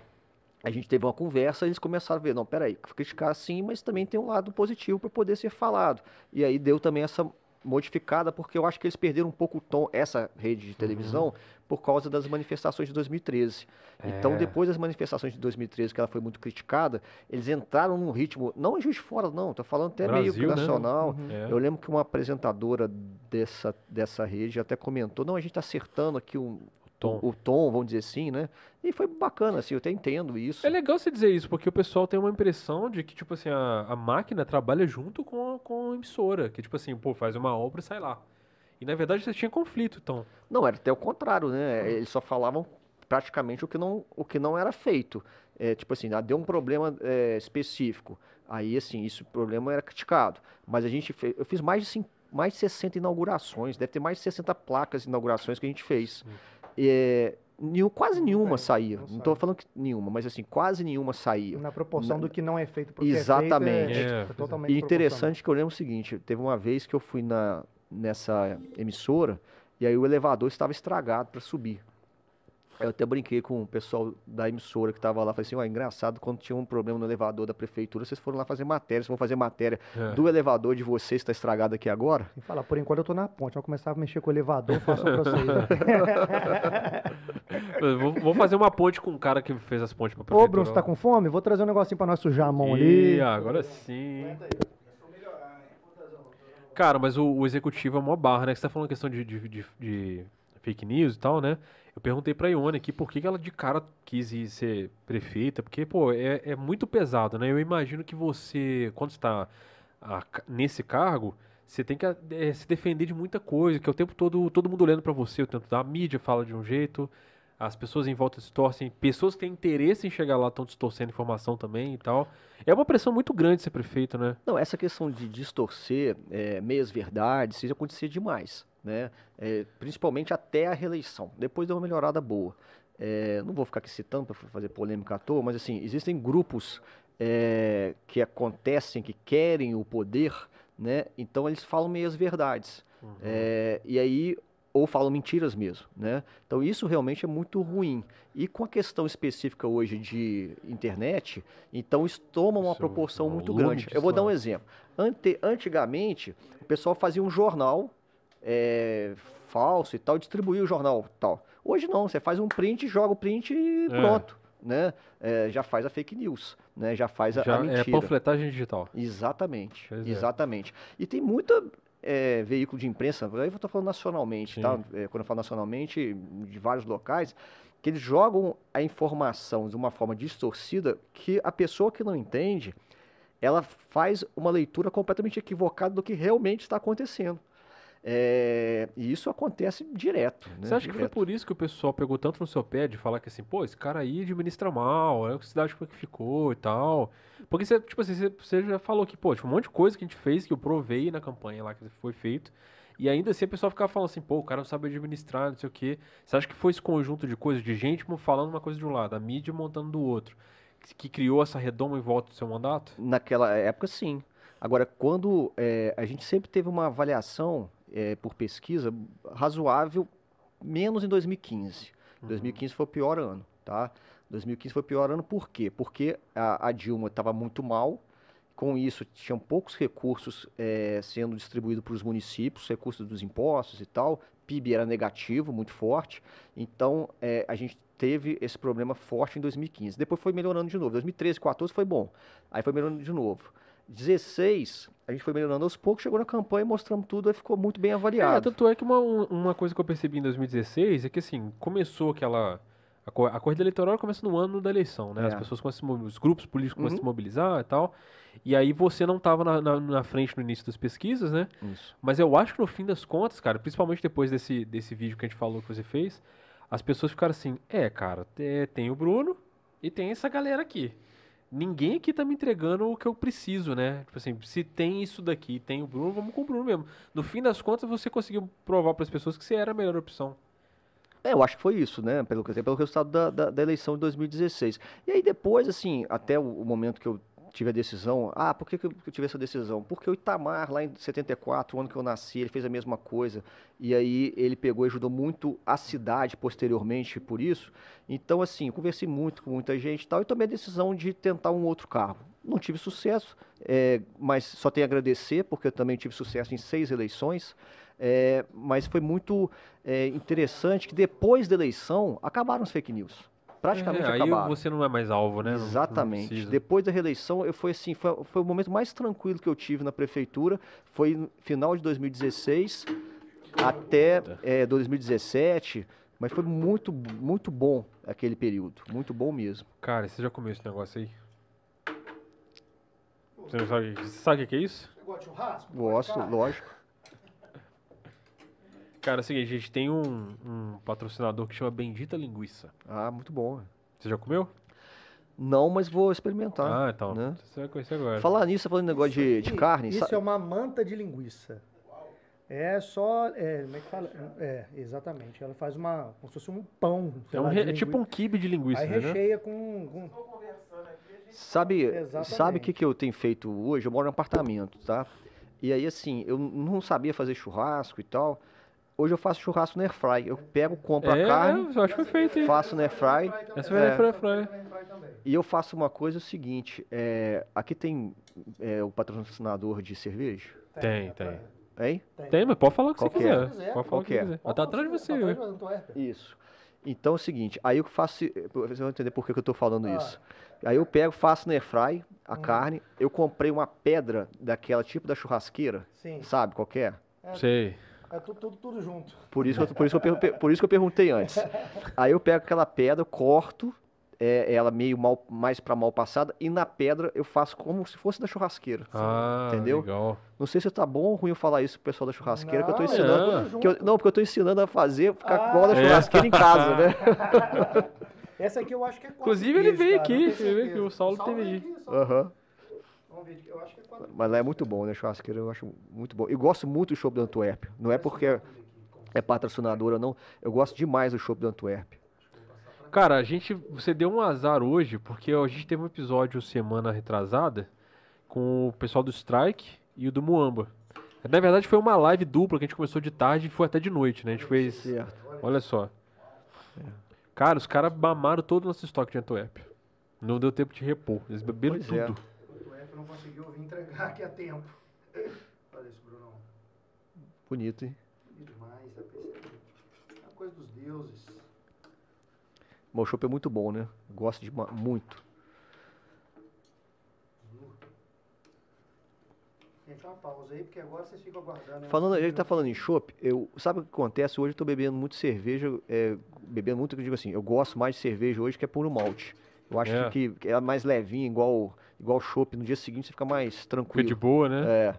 a gente teve uma conversa e eles começaram a ver, não, peraí, criticar sim, mas também tem um lado positivo para poder ser falado. E aí deu também essa modificada, porque eu acho que eles perderam um pouco o tom, essa rede de televisão, uhum. por causa das manifestações de 2013. É. Então, depois das manifestações de 2013, que ela foi muito criticada, eles entraram num ritmo, não em Juiz de Fora, não, tô falando até Brasil, meio que né? nacional. Né? Uhum. Eu lembro que uma apresentadora dessa, dessa rede até comentou, não, a gente está acertando aqui um, tom. O, o, tom, vamos dizer assim, né? E foi bacana, assim, eu até entendo isso. É legal você dizer isso, porque o pessoal tem uma impressão de que, tipo assim, a, a máquina trabalha junto com a, com a emissora, que, tipo assim, pô, faz uma obra e sai lá. E, na verdade, você tinha conflito, então. Não, era até o contrário, né? Eles só falavam praticamente o que não, o que não era feito. É, tipo assim, ah, deu um problema é, específico. Aí, assim, o problema era criticado. Mas a gente fez, eu fiz mais de, mais de 60 inaugurações, deve ter mais de 60 placas de inaugurações que a gente fez. É, nenhum, quase nenhuma saía. Não estou falando que nenhuma, mas assim, quase nenhuma saía. Na proporção na, do que não é feito porque Exatamente. É feito, é, é, é totalmente E interessante que eu lembro o seguinte, teve uma vez que eu fui na, nessa emissora e aí o elevador estava estragado para subir. Eu até brinquei com o pessoal da emissora que estava lá, falei assim, ó, engraçado, quando tinha um problema no elevador da prefeitura, vocês foram lá fazer matéria, vocês vão fazer matéria é. do elevador de vocês, está estragado aqui agora? E fala, por enquanto eu estou na ponte, eu começar a mexer com o elevador, faço para vocês. (laughs) vou, vou, fazer uma ponte com o cara que fez as pontes pra prefeitura. Ô, Bruno, você tá com fome? Vou trazer um negocinho para nós sujar a mão ali. agora sim. Cara, mas o, o, executivo é uma barra, né? Você tá falando questão de, de, de, de fake news e tal, né? Eu perguntei pra Ione aqui por que ela de cara quis ir ser prefeita, porque, pô, é, é muito pesado, né? Eu imagino que você, quando está nesse cargo, você tem que é, se defender de muita coisa, que é o tempo todo todo mundo olhando para você, o tempo da mídia fala de um jeito, as pessoas em volta distorcem, pessoas que têm interesse em chegar lá estão distorcendo informação também e tal. É uma pressão muito grande ser prefeito, né? Não, essa questão de distorcer é, meias verdades, isso acontecia demais né? É, principalmente até a reeleição. Depois deu uma melhorada boa. É, não vou ficar aqui citando para fazer polêmica à toa, mas assim, existem grupos é, que acontecem, que querem o poder, né? Então eles falam meias verdades. Uhum. É, e aí ou falam mentiras mesmo, né? Então isso realmente é muito ruim. E com a questão específica hoje de internet, então isso toma uma isso, proporção um muito grande. Eu vou dar um exemplo. Ante, antigamente, o pessoal fazia um jornal é, falso e tal, distribuía o jornal tal. Hoje não, você faz um print, joga o print e é. pronto. Né? É, já faz a fake news, né? já faz a, já a é mentira. É panfletagem digital. Exatamente, pois é. exatamente. E tem muita é, veículo de imprensa, aí eu estou falando nacionalmente, tá? É, quando eu falo nacionalmente, de vários locais, que eles jogam a informação de uma forma distorcida que a pessoa que não entende, ela faz uma leitura completamente equivocada do que realmente está acontecendo. É, e isso acontece direto. Né? Você acha direto. que foi por isso que o pessoal pegou tanto no seu pé de falar que assim, pô, esse cara aí administra mal, é a cidade que ficou e tal. Porque você, tipo assim, você, você já falou que, pô, tipo, um monte de coisa que a gente fez, que eu provei na campanha lá que foi feito. E ainda assim a pessoa ficava falando assim, pô, o cara não sabe administrar, não sei o quê. Você acha que foi esse conjunto de coisas, de gente falando uma coisa de um lado, a mídia montando do outro, que, que criou essa redoma em volta do seu mandato? Naquela época, sim. Agora, quando é, a gente sempre teve uma avaliação é, por pesquisa razoável, menos em 2015. Uhum. 2015 foi o pior ano, tá? 2015 foi o pior ano por quê? Porque a, a Dilma estava muito mal, com isso tinham poucos recursos é, sendo distribuídos para os municípios, recursos dos impostos e tal, PIB era negativo, muito forte, então é, a gente teve esse problema forte em 2015. Depois foi melhorando de novo, 2013, 2014 foi bom, aí foi melhorando de novo. 16, a gente foi melhorando aos poucos, chegou na campanha, mostramos tudo, e ficou muito bem avaliado. É, tanto é que uma, uma coisa que eu percebi em 2016 é que, assim, começou aquela... A, a corrida eleitoral começa no ano da eleição, né? É. As pessoas começam os grupos políticos começam uhum. a se mobilizar e tal. E aí você não estava na, na, na, frente no início das pesquisas, né? Isso. Mas eu acho que no fim das contas, cara, principalmente depois desse, desse vídeo que a gente falou que você fez, as pessoas ficaram assim, é, cara, tem o Bruno e tem essa galera aqui ninguém aqui tá me entregando o que eu preciso, né? Tipo assim, se tem isso daqui, tem o Bruno, vamos com o Bruno mesmo. No fim das contas, você conseguiu provar para as pessoas que você era a melhor opção. É, eu acho que foi isso, né? Pelo, pelo resultado da, da, da eleição de 2016. E aí depois, assim, até o, o momento que eu tive a decisão. Ah, por que, que eu tive essa decisão? Porque o Itamar, lá em 74, o ano que eu nasci, ele fez a mesma coisa. E aí ele pegou e ajudou muito a cidade posteriormente por isso. Então, assim, conversei muito com muita gente e tal, e tomei a decisão de tentar um outro carro. Não tive sucesso, é, mas só tenho a agradecer, porque eu também tive sucesso em seis eleições. É, mas foi muito é, interessante que depois da eleição acabaram as fake news praticamente é, acabaram. Aí você não é mais alvo, né? Exatamente. Não, não Depois da reeleição, eu foi assim, foi, foi o momento mais tranquilo que eu tive na prefeitura. Foi no final de 2016 até é, 2017. Mas foi muito, muito bom aquele período. Muito bom mesmo. Cara, você já comeu esse negócio aí? Você não sabe, você sabe o que é isso? Você gosta de churrasco? Gosto, lógico. Cara, é o seguinte, a gente tem um, um patrocinador que chama Bendita Linguiça. Ah, muito bom. Você já comeu? Não, mas vou experimentar. Ah, então. Né? Você vai conhecer agora. Falar nisso, falando negócio de, de carne. Isso é uma manta de linguiça. É só. É, como é que fala? É, exatamente. Ela faz uma. como se fosse um pão. É, um re, é tipo um kibe de linguiça. Aí né? recheia com. com... Sabe, sabe o que, que eu tenho feito hoje? Eu moro em apartamento, tá? E aí, assim, eu não sabia fazer churrasco e tal. Hoje eu faço churrasco no airfry. Eu pego, compro é, a carne, eu acho perfeito, faço no airfry. Essa é, é airfry. E eu faço uma coisa o seguinte, é, aqui tem é, o patrocinador de cerveja? Tem, tem. Hein? Tem, mas pode falar o que Qual você quiser. quiser. Pode falar o que quiser. Tá atrás de você. Isso. Então é o seguinte, aí eu faço, vocês vão entender por que, que eu estou falando ah. isso. Aí eu pego, faço no airfry a hum. carne, eu comprei uma pedra daquela tipo da churrasqueira, Sim. sabe qual é? é Sei. É tudo, tudo, tudo junto. Por isso, por, isso que eu, por isso que eu perguntei antes. Aí eu pego aquela pedra, corto é, ela meio mal, mais para mal passada, e na pedra eu faço como se fosse da churrasqueira. Ah, entendeu? Legal. Não sei se tá bom ou ruim eu falar isso pro pessoal da churrasqueira, não, que eu tô ensinando. É. Que eu, não, porque eu tô ensinando a fazer, ficar ah, igual da churrasqueira é. em casa, né? (laughs) Essa aqui eu acho que é Inclusive ele veio aqui, ele veio aqui, o Saulo, teve aí. Uhum. Mas lá é muito bom, né? Churrasqueira eu acho muito bom. E gosto muito do show do Antuérpia. Não é porque é patrocinadora, não. Eu gosto demais do show do Antuérpia. Cara, a gente. Você deu um azar hoje, porque a gente teve um episódio semana retrasada com o pessoal do Strike e o do Muamba. Na verdade, foi uma live dupla que a gente começou de tarde e foi até de noite, né? A gente fez. Certo. Olha só. Cara, os caras mamaram todo o nosso estoque de Antuérpia. Não deu tempo de repor. Eles beberam Pois é. tudo. F não conseguiu vir entregar aqui a tempo. (laughs) Olha isso, Brunão. Bonito, hein? Bonito demais, tá? É uma coisa dos deuses. Mas o chopp é muito bom, né? Gosto de muito. Gente, uma pausa aí, porque agora vocês ficam aguardando. né? Falando, ele tá falando em chopp, eu, sabe o que acontece? Hoje eu tô bebendo muito cerveja, é, bebendo muito, eu digo assim, eu gosto mais de cerveja hoje que é puro malte. Eu acho É. que, é mais levinho, igual igual chopp. No dia seguinte você fica mais Fica tranquilo. de boa, né? É,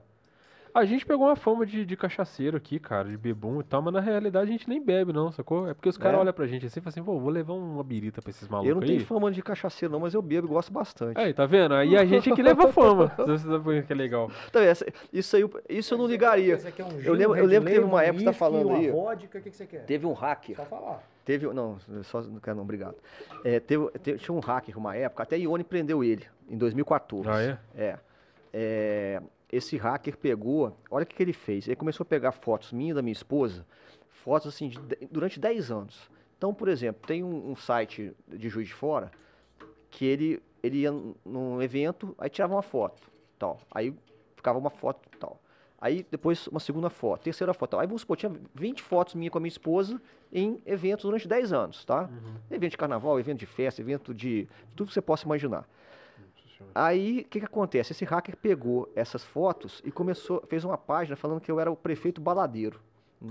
A gente pegou uma fama de, de cachaceiro aqui, cara, de bebum e tal, mas na realidade a gente nem bebe, não, sacou? É porque os caras É. olham pra gente assim e falam assim, pô, vou levar uma birita pra esses malucos eu não aí. tenho fama de cachaceiro não, mas eu bebo e gosto bastante. Aí, tá vendo? Aí a gente que leva fama. (laughs) Você sabe que é legal. Então, essa- isso aí, eu- isso eu não ligaria. Esse aqui é um Eu lembro- eu lembro que teve uma época que você tá falando uma aí. vodka, o que, que você quer? Teve um hacker. Só falar. Teve, não, só não quero não, obrigado. É, teve, teve- tinha um hacker uma época, até Ione prendeu ele, em 2014. Ah, é? É. É, esse hacker pegou, olha o que, que ele fez. Ele começou a pegar fotos minha e da minha esposa, fotos assim, de durante 10 anos. Então, por exemplo, tem um, um site de Juiz de Fora que ele, ele ia num- num evento, aí tirava uma foto, tal. Aí ficava uma foto, tal. Aí depois uma segunda foto, terceira foto. Aí vamos supor, tinha 20 fotos minha com a minha esposa em eventos durante 10 anos, tá? Evento de carnaval, evento de festa, evento de tudo que você possa imaginar. Aí, o que, que acontece? Esse hacker pegou essas fotos e começou, fez uma página falando que eu era o prefeito baladeiro.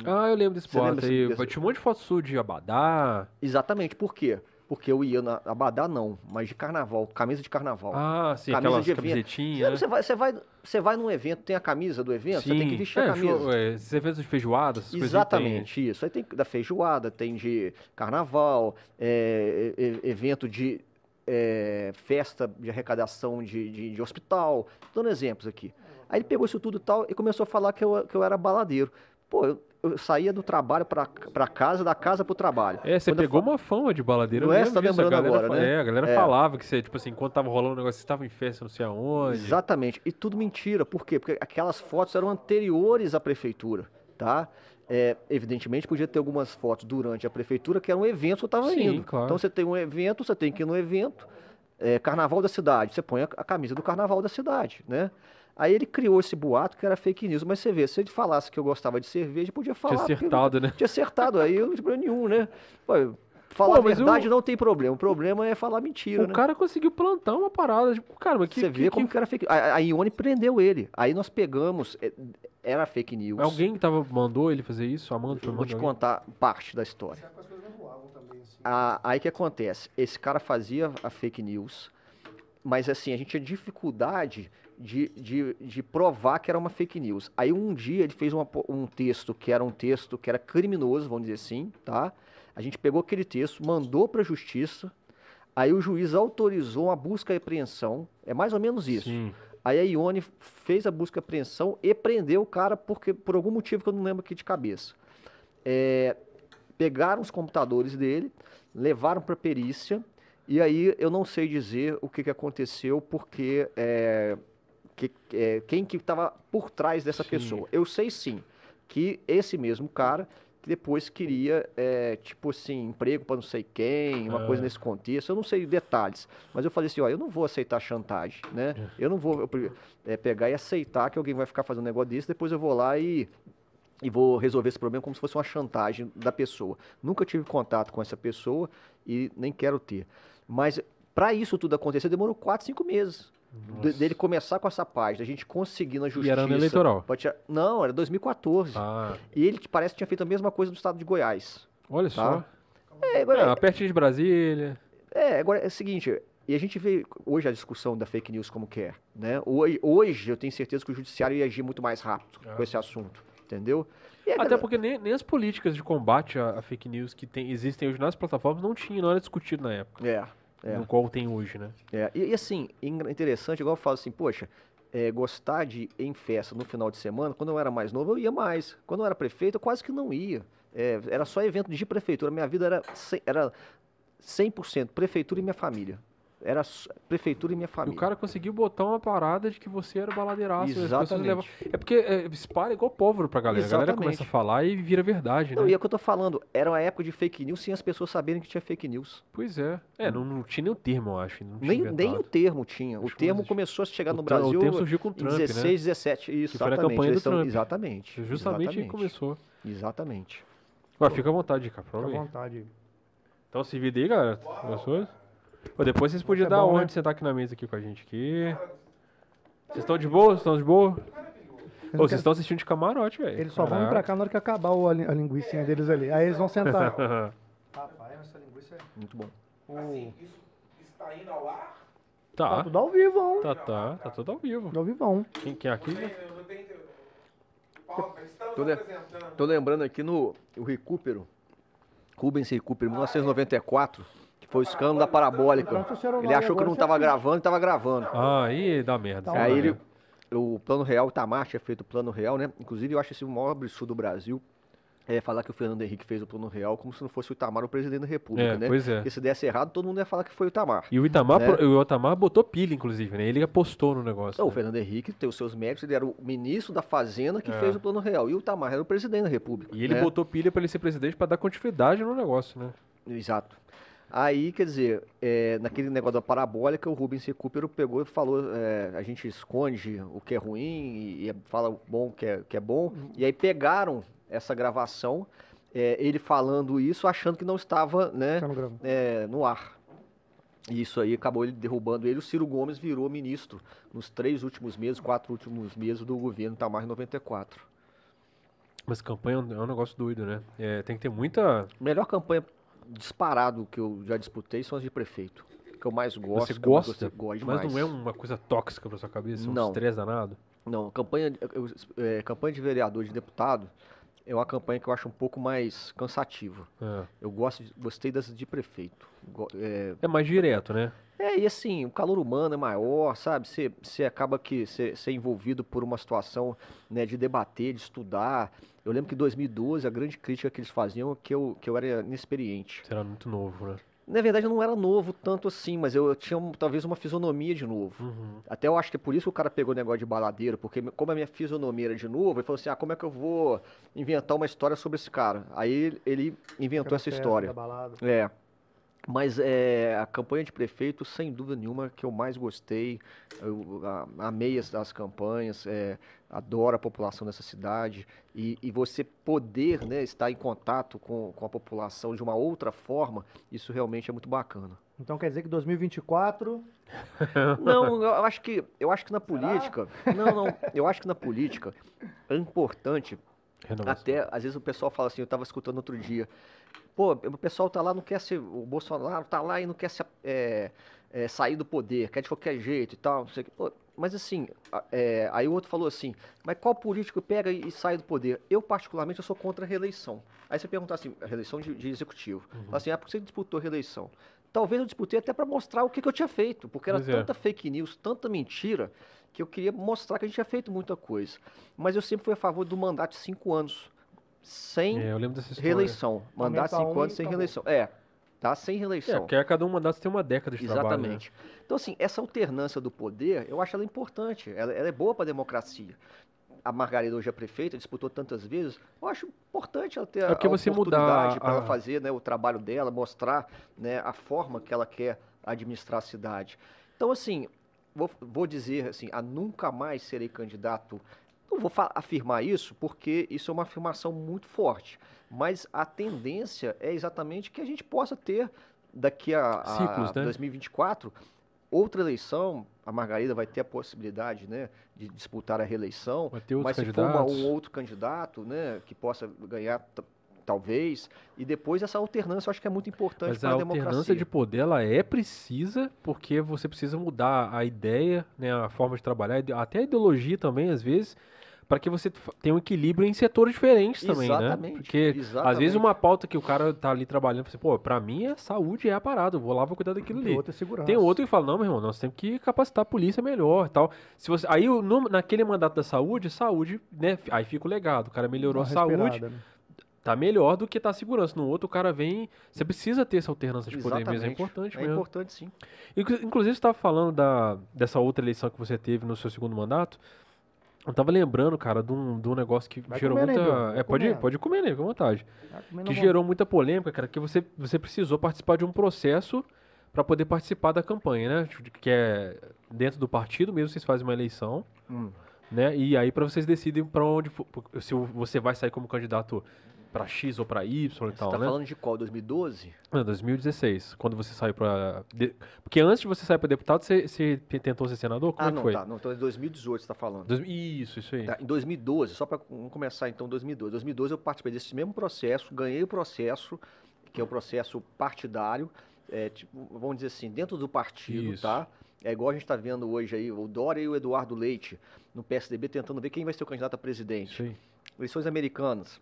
Ah, eu lembro desse boato aí. desse- Tinha um monte de foto sua de Abadá. Exatamente, por quê? Porque eu ia na Abadá, não, mas de carnaval, camisa de carnaval. Ah, sim, Camisa aquelas de evento. né? Você, vai, você, vai, você vai num evento, tem a camisa do evento, você tem que vestir é, a camisa. show, é, esses eventos de feijoada, essas Exatamente, isso. Aí tem da feijoada, tem de carnaval, é, evento de é, festa de arrecadação de, de, de hospital. Dando exemplos aqui. Aí ele pegou isso tudo e tal e começou a falar que eu, que eu era baladeiro. Pô, eu, eu saía do trabalho pra, pra casa, da casa pro trabalho. É, você Quando pegou uma fama de baladeiro. Não é? Você tá disso, lembrando galera agora, né? É, a galera É. falava que você, tipo assim, enquanto tava rolando o negócio, você tava em festa não sei aonde. Exatamente. E tudo mentira. Por quê? Porque aquelas fotos eram anteriores à prefeitura, tá? É, evidentemente, podia ter algumas fotos durante a prefeitura que eram eventos que eu estava indo. claro. Então, você tem um evento, você tem que ir no evento, é, carnaval da cidade, você põe a, a camisa do carnaval da cidade, né? Aí ele criou esse boato que era fake news, mas você vê, se ele falasse que eu gostava de cerveja, podia falar. Tinha porque- acertado, né? Tinha acertado, aí eu não tinha problema nenhum, né? Pô, falar Pô, a verdade o- não tem problema, o problema é falar mentira, O né? cara conseguiu plantar uma parada. Tipo, cara, mas que, Você que- vê como que- que era fake A, a Ione prendeu ele. Aí nós pegamos, é, era fake news. Alguém que tava, mandou ele fazer isso? Amanda foi Eu vou te alguém? contar parte da história. Que também, assim? Ah, aí que acontece? Esse cara fazia a fake news, mas assim, a gente tinha dificuldade de, de, de provar que era uma fake news. Aí um dia ele fez uma um texto que era um texto que era criminoso, vamos dizer assim, tá? A gente pegou aquele texto, mandou para a justiça, aí o juiz autorizou uma busca e apreensão, é mais ou menos isso. Sim. Aí a Ione fez a busca e apreensão e prendeu o cara porque, por algum motivo que eu não lembro aqui de cabeça. É, pegaram os computadores dele, levaram para perícia, e aí eu não sei dizer o que, que aconteceu, porque é, que- é, quem que estava por trás dessa Sim. pessoa. Eu sei sim que esse mesmo cara que depois queria, é, tipo assim, emprego para não sei quem, uma Ah. coisa nesse contexto, eu não sei detalhes, mas eu falei assim, ó, eu não vou aceitar chantagem, né? Eu não vou eu, é, pegar e aceitar que alguém vai ficar fazendo um negócio desse, depois eu vou lá e e vou resolver esse problema como se fosse uma chantagem da pessoa. Nunca tive contato com essa pessoa e nem quero ter. Mas para isso tudo acontecer, demorou 4, 5 meses. De- dele começar com essa página, a gente conseguir na justiça. era ano eleitoral? tirar- Não, era 2014. Ah, E ele parece que tinha feito a mesma coisa no estado de Goiás. olha só. É, agora, Ah, pertinho de Brasília. é, agora é o seguinte, e a gente vê hoje a discussão da fake news como que é, né? Hoje, hoje eu tenho certeza que o judiciário ia agir muito mais rápido Ah. com esse assunto, entendeu? E a Até porque nem, nem as políticas de combate à, à fake news que tem- existem hoje nas plataformas não tinham, não era discutido na época. É, é. No qual tem hoje, né? É, e, e assim, interessante, igual eu falo assim, poxa, é, gostar de ir em festa no final de semana, quando eu era mais novo, eu ia mais. Quando eu era prefeito, eu quase que não ia. É, era só evento de prefeitura. Minha vida era, cem- era 100% prefeitura e minha família. Era prefeitura e minha família. E o cara conseguiu botar uma parada de que você era baladeiraço. Exatamente. Levam... É porque é, espalha igual pólvora pra galera. Exatamente. A galera começa a falar e vira verdade, não, né? E é o que eu tô falando. Era uma época de fake news sem as pessoas saberem que tinha fake news. Pois é. É, não, não tinha nem o termo, eu acho. nem, nem o termo tinha. O termo começou a chegar no Brasil. O termo surgiu com o Trump, 16, né? 17. Isso, que foi na campanha do Trump. Exatamente. Justamente exatamente. começou. Exatamente. Ué, fica à vontade, cara. Fica à vontade. Então se vira aí, galera. Gostou? Pô, depois vocês podiam é dar bom, onde né? sentar aqui na mesa aqui com a gente aqui. Vocês estão de boa? Vocês estão de boa? Ô, vocês estão assistindo de camarote, velho. Eles só Caraca. vão vir pra cá na hora que acabar a, li a linguiça deles ali. Aí eles vão sentar. (laughs) Rapaz, essa linguiça é muito bom. Assim, isso está indo ao ar? Tá. Tá tudo ao vivo, hein? Tá, tá. Tá tudo ao vivo. Ao vivão. Quem, quem é aqui? Tô, le tô lembrando aqui no o Recupero, Rubens Recupero, 1994 foi o escândalo da parabólica. Ele achou que não estava gravando e estava gravando. Ah, aí dá merda. Aí ele, o plano real, o Tamar tinha feito o plano real, né? Inclusive eu acho esse o maior absurdo do Brasil. É falar que o Fernando Henrique fez o plano real como se não fosse o Itamar o presidente da República, é, né? Pois é. Porque se desse errado, todo mundo ia falar que foi o Itamar. E o Itamar, né? o Itamar botou pilha, inclusive, né? Ele apostou no negócio. Não, né? O Fernando Henrique tem os seus méritos, ele era o ministro da Fazenda que é. fez o plano real. E o Itamar era o presidente da República. E ele né? botou pilha para ele ser presidente para dar continuidade no negócio, né? Exato. Aí, quer dizer, é, naquele negócio da parabólica, o Rubens Recupero pegou e falou: é, a gente esconde o que é ruim e, e fala o bom que é, que é bom. E aí pegaram essa gravação, é, ele falando isso, achando que não estava né, é, no ar. E isso aí acabou ele derrubando ele. O Ciro Gomes virou ministro nos três últimos meses, quatro últimos meses do governo Tamar 94. Mas campanha é um negócio doido, né? É, tem que ter muita. Melhor campanha disparado que eu já disputei são as de prefeito. Que eu mais gosto. Você gosta? Você gosta mas não é uma coisa tóxica pra sua cabeça? Um estresse danado? Não, campanha, eu, é, campanha de vereador, de deputado, é uma campanha que eu acho um pouco mais cansativa. É. Eu gosto, gostei das de prefeito. É, é mais direto, né? É, e assim, o calor humano é maior, sabe? Você, você acaba que ser envolvido por uma situação né, de debater, de estudar. Eu lembro que em 2012 a grande crítica que eles faziam é que eu, que eu era inexperiente. Você era muito novo, né? Na verdade, eu não era novo tanto assim, mas eu, eu tinha talvez uma fisionomia de novo. Uhum. Até eu acho que é por isso que o cara pegou o negócio de baladeiro, porque como a minha fisionomia era de novo, ele falou assim: ah, como é que eu vou inventar uma história sobre esse cara? Aí ele inventou essa história. É. Mas é, a campanha de prefeito, sem dúvida nenhuma, que eu mais gostei. Eu a, amei as, as campanhas, é, adoro a população dessa cidade. E, e, você poder né, estar em contato com, com a população de uma outra forma, isso realmente é muito bacana. Então quer dizer que 2024. (laughs) Não, eu acho que, eu acho que na política. Será? Não, não. Eu acho que na política é importante. Renovação. Até, às vezes o pessoal fala assim, eu estava escutando outro dia. Pô, o pessoal tá lá, não quer ser. O Bolsonaro tá lá e não quer se, é, é, sair do poder, quer de qualquer jeito e tal, não sei o que. Pô, mas assim, é, aí o outro falou assim, mas qual político pega e, e, sai do poder? Eu, particularmente, eu sou contra a reeleição. Aí você pergunta assim, a reeleição de, de executivo. Uhum. Assim, ah, por que você disputou a reeleição? Talvez eu disputei até para mostrar o que, que, eu tinha feito, porque era é. tanta fake news, tanta mentira, que eu queria mostrar que a gente tinha feito muita coisa. Mas eu sempre fui a favor do mandato de cinco anos sem é, reeleição. Mandato cinco anos sem reeleição. É, tá? Sem reeleição. É, porque cada um mandato tem uma década de Exatamente. trabalho. Exatamente. Né? Então, assim, essa alternância do poder, eu acho ela importante. Ela, ela é boa para a democracia. A Margarida hoje é prefeita, disputou tantas vezes. Eu acho importante ela ter é a, a oportunidade para a... ela fazer né, o trabalho dela, mostrar né, a forma que ela quer administrar a cidade. Então, assim, vou, vou dizer assim, a nunca mais serei candidato não vou afirmar isso porque isso é uma afirmação muito forte, mas a tendência é exatamente que a gente possa ter daqui a, a Ciclos, né? 2024 outra eleição. A Margarida vai ter a possibilidade, né, de disputar a reeleição, mas se for uma, um outro candidato, né, que possa ganhar talvez, e depois essa alternância eu acho que é muito importante para a democracia. a alternância de poder ela é precisa, porque você precisa mudar a ideia, né, a forma de trabalhar, até a ideologia também às vezes, para que você tenha um equilíbrio em setores diferentes também, né? exatamente, né? Porque exatamente. às vezes uma pauta que o cara tá ali trabalhando, você, pô, para mim a saúde é a parada, eu vou lá vou cuidar daquilo ali. Outra segurança. Tem outro que fala, não, meu irmão, nós temos que capacitar a polícia melhor, tal. Se você aí no, naquele mandato da saúde, saúde, né, aí fica o legado, o cara melhorou a saúde. Né? Tá melhor do que tá segurança. No outro, o cara vem. Você precisa ter essa alternância de poder mesmo. É importante é mesmo. É importante, sim. Inclusive, você estava falando da, dessa outra eleição que você teve no seu segundo mandato. Eu tava lembrando, cara, de um, de um negócio que Vai gerou né, muita. Vai é, pode, comer. pode comer, né? Fica à vontade. Que bom. gerou muita polêmica, cara, que você, você precisou participar de um processo para poder participar da campanha, né? Tipo, Que é dentro do partido mesmo, vocês fazem uma eleição, Hum. né? E aí para vocês decidem para onde for- se você vai sair como candidato para X ou para Y e Você tal, tá né? falando de qual? 2012? Não, 2016, quando você saiu para porque antes de você sair para deputado, você, você tentou ser senador, como ah, é não, foi? tá. Não, então é 2018 você tá falando. Dois- Isso, isso aí. Tá, em 2012, só para começar então 2012. 2012 eu participei desse mesmo processo, ganhei o processo, que é o processo partidário, é, tipo, vamos dizer assim, dentro do partido, Isso. tá? É igual a gente está vendo hoje aí, o Dória e o Eduardo Leite no PSDB tentando ver quem vai ser o candidato a presidente. Aí. Eleições americanas.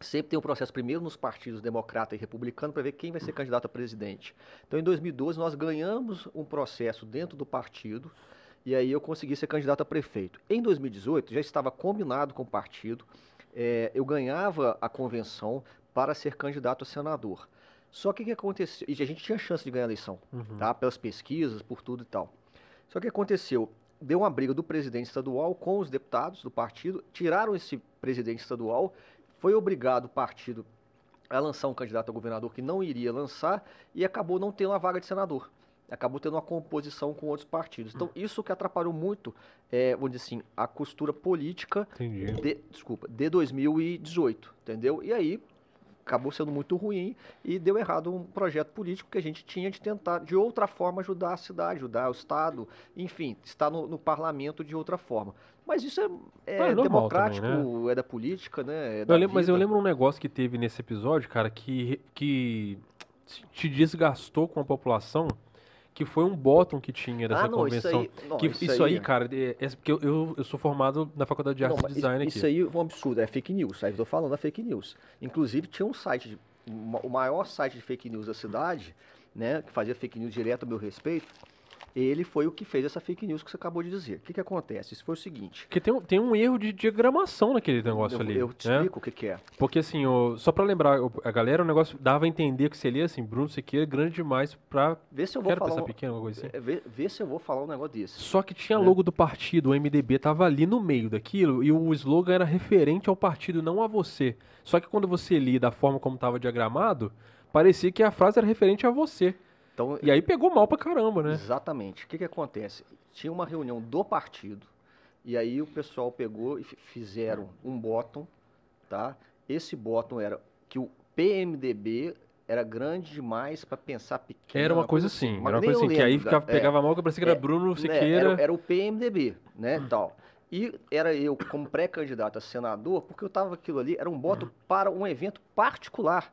Sempre tem um processo primeiro nos partidos democrata e republicano para ver quem vai ser candidato a presidente. Então, em 2012, nós ganhamos um processo dentro do partido e aí eu consegui ser candidato a prefeito. Em 2018, já estava combinado com o partido, eh, eu ganhava a convenção para ser candidato a senador. Só que o que aconteceu? E a gente tinha chance de ganhar a eleição, Uhum. tá? Pelas pesquisas, por tudo e tal. Só que aconteceu? Deu uma briga do presidente estadual com os deputados do partido, tiraram esse presidente estadual, foi obrigado o partido a lançar um candidato a governador que não iria lançar e acabou não tendo a vaga de senador. Acabou tendo uma composição com outros partidos. Então, isso que atrapalhou muito, é, vamos dizer assim, a costura política de, desculpa, de 2018, entendeu? E aí acabou sendo muito ruim e deu errado um projeto político que a gente tinha de tentar, de outra forma, ajudar a cidade, ajudar o Estado, enfim, estar no, no parlamento de outra forma. Mas isso é, é é democrático, também, é da política, né? É Eu da lembro- mas eu lembro um negócio que teve nesse episódio, cara, que, que te desgastou com a população, que foi um bottom que tinha dessa ah, não, isso convenção. aí, não, que, isso, aí, cara, é, é porque eu, eu, eu sou formado na faculdade de arte e design isso, aqui. isso aí é um absurdo, é fake news. Aí eu tô falando da fake news. Inclusive tinha um site, de- uma- o maior site de fake news da cidade, né, que fazia fake news direto a meu respeito. Ele foi o que fez essa fake news que você acabou de dizer. O que que acontece? Isso foi o seguinte. Porque tem, um- tem um erro de diagramação naquele negócio eu, ali. eu te né? explico o que que é. Porque assim, o- só pra lembrar, a galera, o negócio dava a entender que seria assim, Bruno Siqueira é grande demais pra. Vê se eu vou Quero falar pensar um, pequeno, alguma coisa assim. é, vê, vê se eu vou falar um negócio desse. Só que tinha né? logo do partido, o MDB tava ali no meio daquilo e o slogan era referente ao partido, não a você. Só que quando você lia da forma como tava diagramado, parecia que a frase era referente a você. Então, E aí pegou mal pra caramba, né? Exatamente. O que, que acontece? Tinha uma reunião do partido, e aí o pessoal pegou e fi- fizeram um bottom, tá? Esse bottom era que o PMDB era grande demais para pensar pequeno. Era uma coisa assim, era uma coisa assim, que aí ficava, é, pegava mal, que parecia que era É, Bruno né, Siqueira. Era, era o PMDB, né, tal. E era eu como pré-candidato a senador, porque eu tava aquilo ali, era um voto para um evento particular,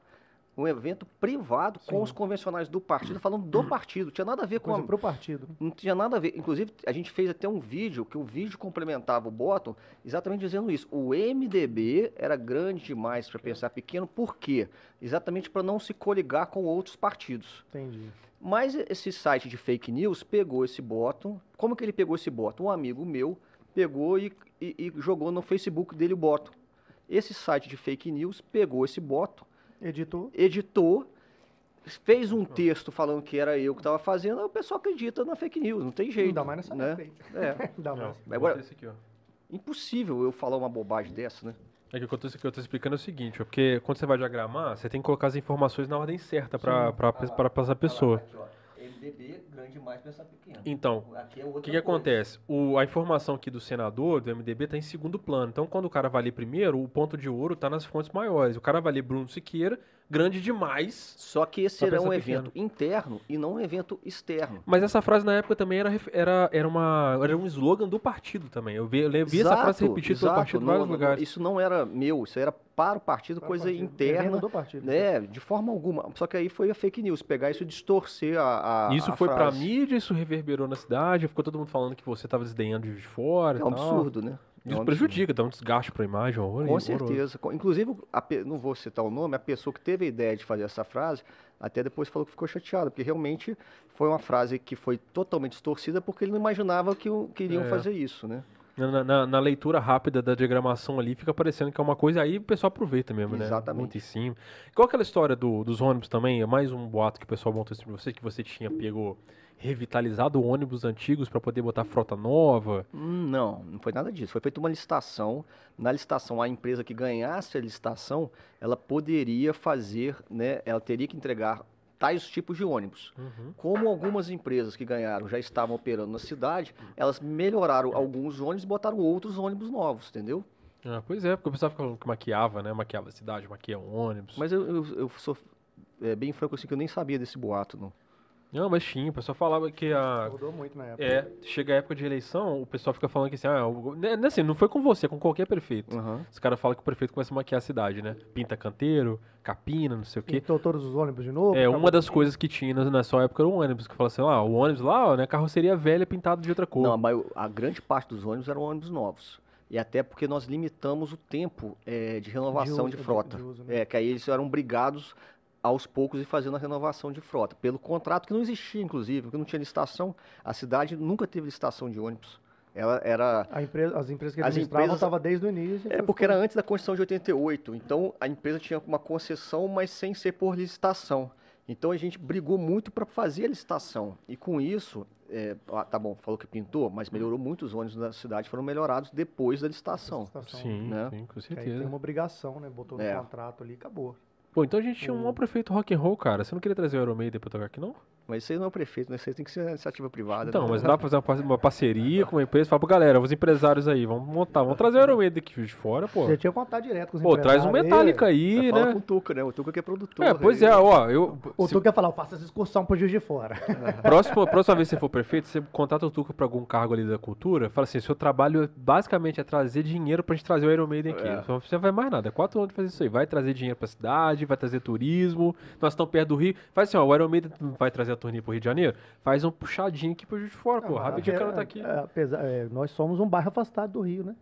um evento privado com Sim. os convencionais do partido, falando do partido, tinha nada a ver com Coisa a, pro partido. não tinha nada a ver. Inclusive, a gente fez até um vídeo, que o vídeo complementava o Bottom, exatamente dizendo isso. O MDB era grande demais para pensar pequeno, por quê? Exatamente para não se coligar com outros partidos. Entendi. Mas esse site de fake news pegou esse bottom. Como que ele pegou esse bottom? Um amigo meu pegou e, e- e jogou no Facebook dele o bottom. Esse site de fake news pegou esse bottom, Editor. editou, fez um texto falando que era eu que estava fazendo, aí o pessoal acredita na fake news, não tem jeito. Ainda mais nessa né? É, (laughs) Ainda mais. Não, Agora- aqui, ó. impossível eu falar uma bobagem dessa, né? É que o que eu tô, que eu tô explicando é o seguinte, ó, porque quando você vai diagramar, você tem que colocar as informações na ordem certa pra, pra essa pessoa. MDB grande demais pensar pequeno. Então, é o que, que acontece? O, a informação aqui do senador, do MDB, está em segundo plano. Então, quando o cara vai ler primeiro, o ponto de ouro está nas fontes maiores. O cara vai ler Bruno Siqueira, grande demais. Só que esse era um evento interno e não um evento externo. Mas essa frase na época também era, era, era, uma, era um slogan do partido também. Eu vi, eu vi essa frase repetida pelo exato. partido em vários não- lugares. Isso não era meu, isso era para o partido, Para o coisa partido. interna, do partido. né? De forma alguma. Só que aí foi a fake news, pegar isso e distorcer a, a Isso a foi pra frase. mídia, isso reverberou na cidade, ficou todo mundo falando que você tava desdenhando de fora. É e um tal. absurdo, né? É Isso prejudica, dá um desgaste pra imagem. horror- Com certeza. Com- Inclusive, a não vou citar o nome, a pessoa que teve a ideia de fazer essa frase, até depois falou que ficou chateado, porque realmente foi uma frase que foi totalmente distorcida porque ele não imaginava que iriam É. fazer isso, né? Na, na, na, leitura rápida da diagramação ali, fica parecendo que é uma coisa, aí o pessoal aproveita mesmo, né? Exatamente. Muito em cima. Qual aquela história do, dos ônibus também? É mais um boato que o pessoal montou para você, que você tinha pego revitalizado ônibus antigos para poder botar frota nova? Hum, não, não foi nada disso. Foi feita uma licitação. Na licitação, a empresa que ganhasse a licitação, ela poderia fazer, né? Ela teria que entregar tais tipos de ônibus. Uhum. Como algumas empresas que ganharam já estavam operando na cidade, elas melhoraram alguns ônibus e botaram outros ônibus novos, entendeu? Ah, pois é, porque o pessoal ficava que maquiava, né? Maquiava a cidade, maquia um ônibus. Mas eu, eu, eu sou é, bem franco assim que eu nem sabia desse boato, não. Não, mas tinha, o pessoal falava que a. Mudou muito na época. É, chega a época de eleição, o pessoal fica falando que assim, ah, o... Né, assim, não foi com você, é com qualquer prefeito. Uhum. Os caras falam que o prefeito começa a maquiar a cidade, né? Pinta canteiro, capina, não sei o quê. Pintou todos os ônibus de novo? É, uma das coisas que tinha na sua época era o ônibus, que fala assim, ah, o ônibus lá, né, carroceria velha pintada de outra cor. Não, mas a grande parte dos ônibus eram ônibus novos. E até porque nós limitamos o tempo é, de renovação de, uso, de frota. De, de uso, né? É, que aí eles eram obrigados aos poucos e fazendo a renovação de frota. Pelo contrato que não existia, inclusive, porque não tinha licitação. A cidade nunca teve licitação de ônibus. Ela era. Empresa, as empresas que administravam estavam desde o início. É porque era antes da Constituição de 88. Então a empresa tinha uma concessão, mas sem ser por licitação. Então a gente brigou muito para fazer a licitação. E com isso, é, ah, tá bom, falou que pintou, mas melhorou muito os ônibus da cidade, foram melhorados depois da licitação. licitação sim, né? sim, com certeza. tem uma obrigação, né? Botou no é. contrato ali e acabou. Pô, então a gente tinha um bom prefeito rock and roll, cara. Você não queria trazer o Iron Maiden pra tocar aqui, não? Mas isso aí não é o prefeito, né? Aí tem que ser iniciativa privada. Então, né? mas dá pra fazer uma parceria com uma empresa, falar pra galera, os empresários aí, vamos montar, vamos trazer o Iron Maiden aqui de fora, pô. Você tinha contato direto com os Pô, traz um Metallica aí, né? Fala com o Tuca, né? O Tuca que é produtor. É, pois aí. é, ó, eu... O se... Tuca ia falar, eu faço essa excursão pro Juiz de Fora. (laughs) Próxima, próxima vez que você for prefeito, você contata o Tuca pra algum cargo ali da cultura, fala assim, seu trabalho basicamente é trazer dinheiro pra gente trazer o Iron Maiden aqui. É. Você não vai mais nada, é quatro anos de fazer isso aí. Vai trazer dinheiro pra cidade, vai trazer turismo, nós estamos perto do Rio. Faz assim, ó, o Iron Maiden vai trazer a turnê pro Rio de Janeiro, faz um puxadinho aqui pro Juiz de Fora, pô. Rapidinho o cara tá aqui. É, apesar, é, nós somos um bairro afastado do Rio, né?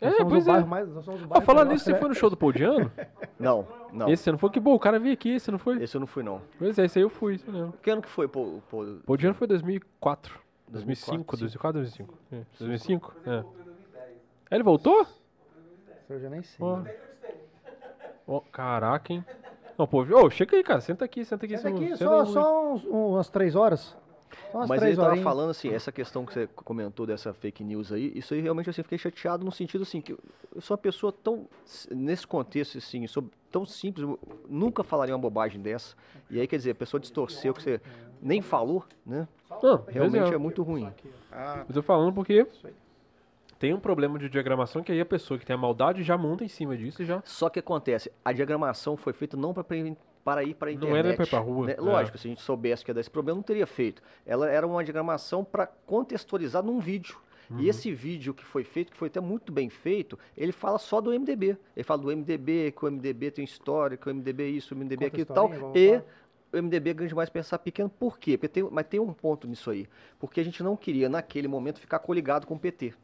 Nós é, pois é. Mais, nós somos ah, falando nisso, você foi no show do Pauliano? (laughs) não, não. Esse você não foi? Que bom, o cara veio aqui, esse não foi? Esse eu não fui, não. Pois é, esse aí eu fui, isso mesmo. Que ano que foi, Paul? Paul... Pauliano foi 2004. 2005, 2004, 2005. É. 2005? É. Ele voltou? Eu já nem sei. Oh. Oh, caraca, hein? Não, pô, ô, chega aí, cara. Senta aqui, senta aqui. Senta aqui, só, só uns, umas três horas. Mas ele estava falando assim, essa questão que você comentou dessa fake news aí, isso aí realmente assim, fiquei chateado no sentido assim, que eu sou uma pessoa tão, nesse contexto assim, sou tão simples, nunca falaria uma bobagem dessa. E aí, quer dizer, a pessoa distorceu o que você nem falou, né? Não, realmente é. é muito ruim. Ah, eu tô falando porque tem um problema de diagramação que aí a pessoa que tem a maldade já monta em cima disso e já. Só que acontece, a diagramação foi feita não para para ir para a internet. Não era para ir para a rua. Né? É. Lógico, se a gente soubesse que ia dar esse problema, não teria feito. Ela era uma diagramação para contextualizar num vídeo. Uhum. E esse vídeo que foi feito, que foi até muito bem feito, ele fala só do MDB. Ele fala do MDB, que o MDB tem história, que o MDB é isso, o MDB é aquilo e tal. E o MDB ganha demais pensar pequeno. Por quê? Porque tem, mas tem um ponto nisso aí. Porque a gente não queria, naquele momento, ficar coligado com o PT.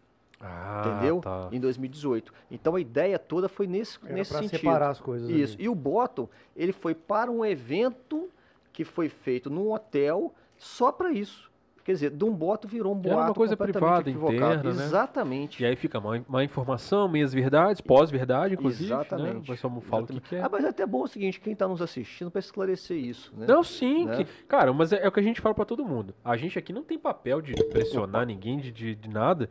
Ah, entendeu? Tá. Em 2018. Então a ideia toda foi nesse, Era nesse sentido. separar as coisas. Isso. Ali. E o Bottom, ele foi para um evento que foi feito num hotel só para isso. Quer dizer, de um boto virou um boato Era uma coisa privada, equivocado. interna, né? Exatamente. E aí fica má, má informação, meias verdades, pós-verdade, inclusive. Né? Exatamente. Né? Mas só fala o que quer. Ah, mas é até bom o seguinte, quem está nos assistindo para esclarecer isso, né? Não, sim. Né? Que, cara, mas é, é, o que a gente fala para todo mundo. A gente aqui não tem papel de pressionar ninguém de, de, de nada.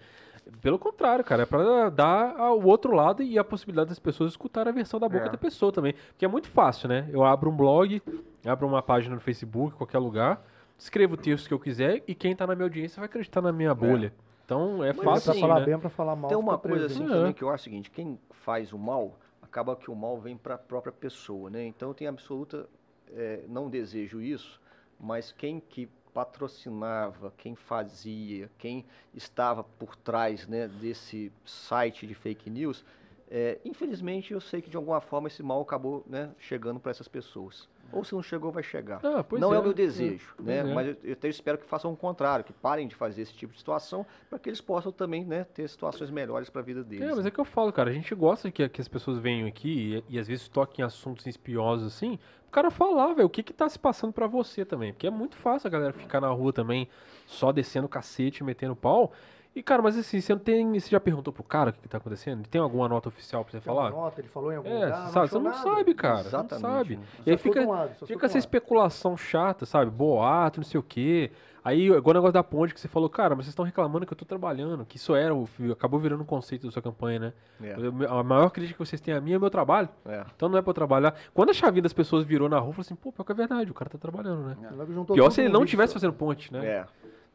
Pelo contrário, cara, é pra dar o outro lado e a possibilidade das pessoas escutar a versão da boca é. da pessoa também. Porque é muito fácil, né? Eu abro um blog, abro uma página no Facebook, qualquer lugar, escrevo o texto que eu quiser e quem tá na minha audiência vai acreditar na minha bolha. É. Então é Mas fácil. Pra falar né? bem, pra falar mal. Tem uma coisa assim também é. que eu acho o seguinte: quem faz o mal, acaba que o mal vem para a própria pessoa, né? Então eu tenho absoluta. É, não desejo isso, mas quem que patrocinava, quem fazia, quem estava por trás né, desse site de fake news, é, infelizmente eu sei que de alguma forma esse mal acabou né, chegando para essas pessoas. Ou se não chegou, vai chegar. Ah, não é. é. o meu desejo, é, né? É. Mas eu, eu até espero que façam o contrário, que parem de fazer esse tipo de situação, para que eles possam também né, ter situações melhores para a vida deles. É, mas é que eu falo, cara, a gente gosta que, que as pessoas venham aqui e, e às vezes toquem assuntos espiosos assim, o cara falar, velho, o que que tá se passando para você também. Porque é muito fácil a galera ficar na rua também, só descendo cacete, metendo pau. E, cara, mas assim, você não tem. Você já perguntou pro cara o que, que tá acontecendo? Tem alguma nota oficial pra você Tem falar? nota, ele falou em algum É, lugar, você sabe, você não sabe, cara. Você não Exatamente. sabe. Só E aí fica, um lado, fica essa lado. especulação chata, sabe? Boato, não sei o quê. Aí, igual o negócio da ponte que você falou, cara, mas vocês estão reclamando que eu tô trabalhando, que isso era, o- acabou virando um conceito da sua campanha, né? É. A maior crítica que vocês têm a mim é meu trabalho. É. Então não é pra eu trabalhar. Quando a chavinha das pessoas virou na rua, falei assim, pô, pior que é verdade, o cara tá trabalhando, né? Juntou Pior se ele não vídeo tivesse só. fazendo ponte, né? É.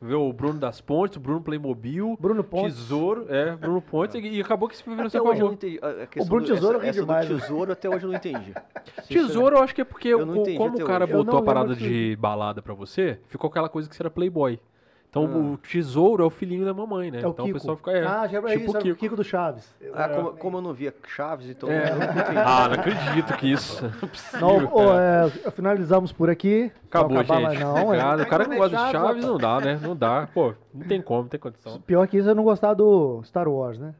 Ver o Bruno das Pontes, o Bruno Playmobil, Bruno Pontes. Tesouro, é, Bruno Pontes, e, e acabou que isso virou Até seu hoje eu não entendi. questão Bruno do- Tesouro essa, essa demais, do né? tesouro até hoje eu não entendi. Tesouro, eu acho que é porque Eu não o- entendi como o cara hoje. Botou não a parada de balada pra você, ficou aquela coisa que você era playboy. Então Ah. o tesouro é o filhinho da mamãe, né? É o então Kiko. o pessoal fica. É, ah, já é tipo isso, o era o Kiko. Kiko do Chaves. Ah, como, como eu não via Chaves, então É. eu não entendi. Ah, não acredito que isso. (laughs) Não é possível, Não, é, finalizamos por aqui. Acabou, acabar, gente. mas Não, é. Obrigado. O cara que Não é gosta de Chaves, não dá, né? Não dá. Pô, não tem como, não tem condição. Pior que isso é não gostar do Star Wars, né?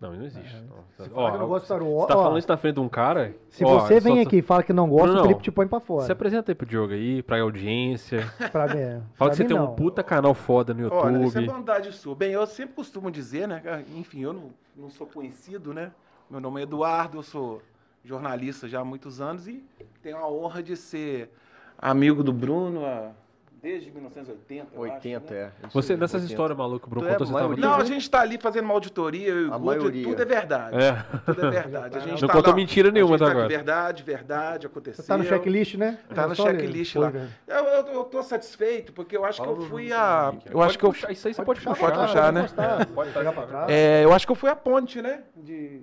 Não, não existe. Não. Você fala que não gosta de Star você tá ó, falando isso na frente de um cara? Se ó, você vem só- aqui e fala que não gosta, Não, o. Felipe te põe pra Se fora. apresenta aí pro Diogo aí, pra audiência. (laughs) Pra mim, é. Fala Pra que você tem um puta canal foda no Olha, isso é YouTube. bondade sua. Bem, eu sempre costumo dizer, né? Enfim, eu não, não sou conhecido, né? Meu nome é Eduardo, eu sou jornalista já há muitos anos e tenho a honra de ser amigo do Bruno há- desde 1980. eu acho, 80, né? é. Você, nessas 80. histórias malucas, o Bruno é você tava. Não, a gente tá ali fazendo uma auditoria, eu e o A Guto, maioria. tudo é verdade. É. Tudo é verdade. A gente Não tá contou lá- mentira nenhuma até tá agora. Verdade, verdade, aconteceu. Você tá no checklist, né? Tá É no checklist lá. velho. Eu, eu, eu tô satisfeito, porque eu acho que eu fui a. Henrique. Eu acho que eu. puxar, Isso aí você pode puxar. Pode puxar, né? Pode pegar pra trás. É, eu acho que eu fui a ponte, né? De,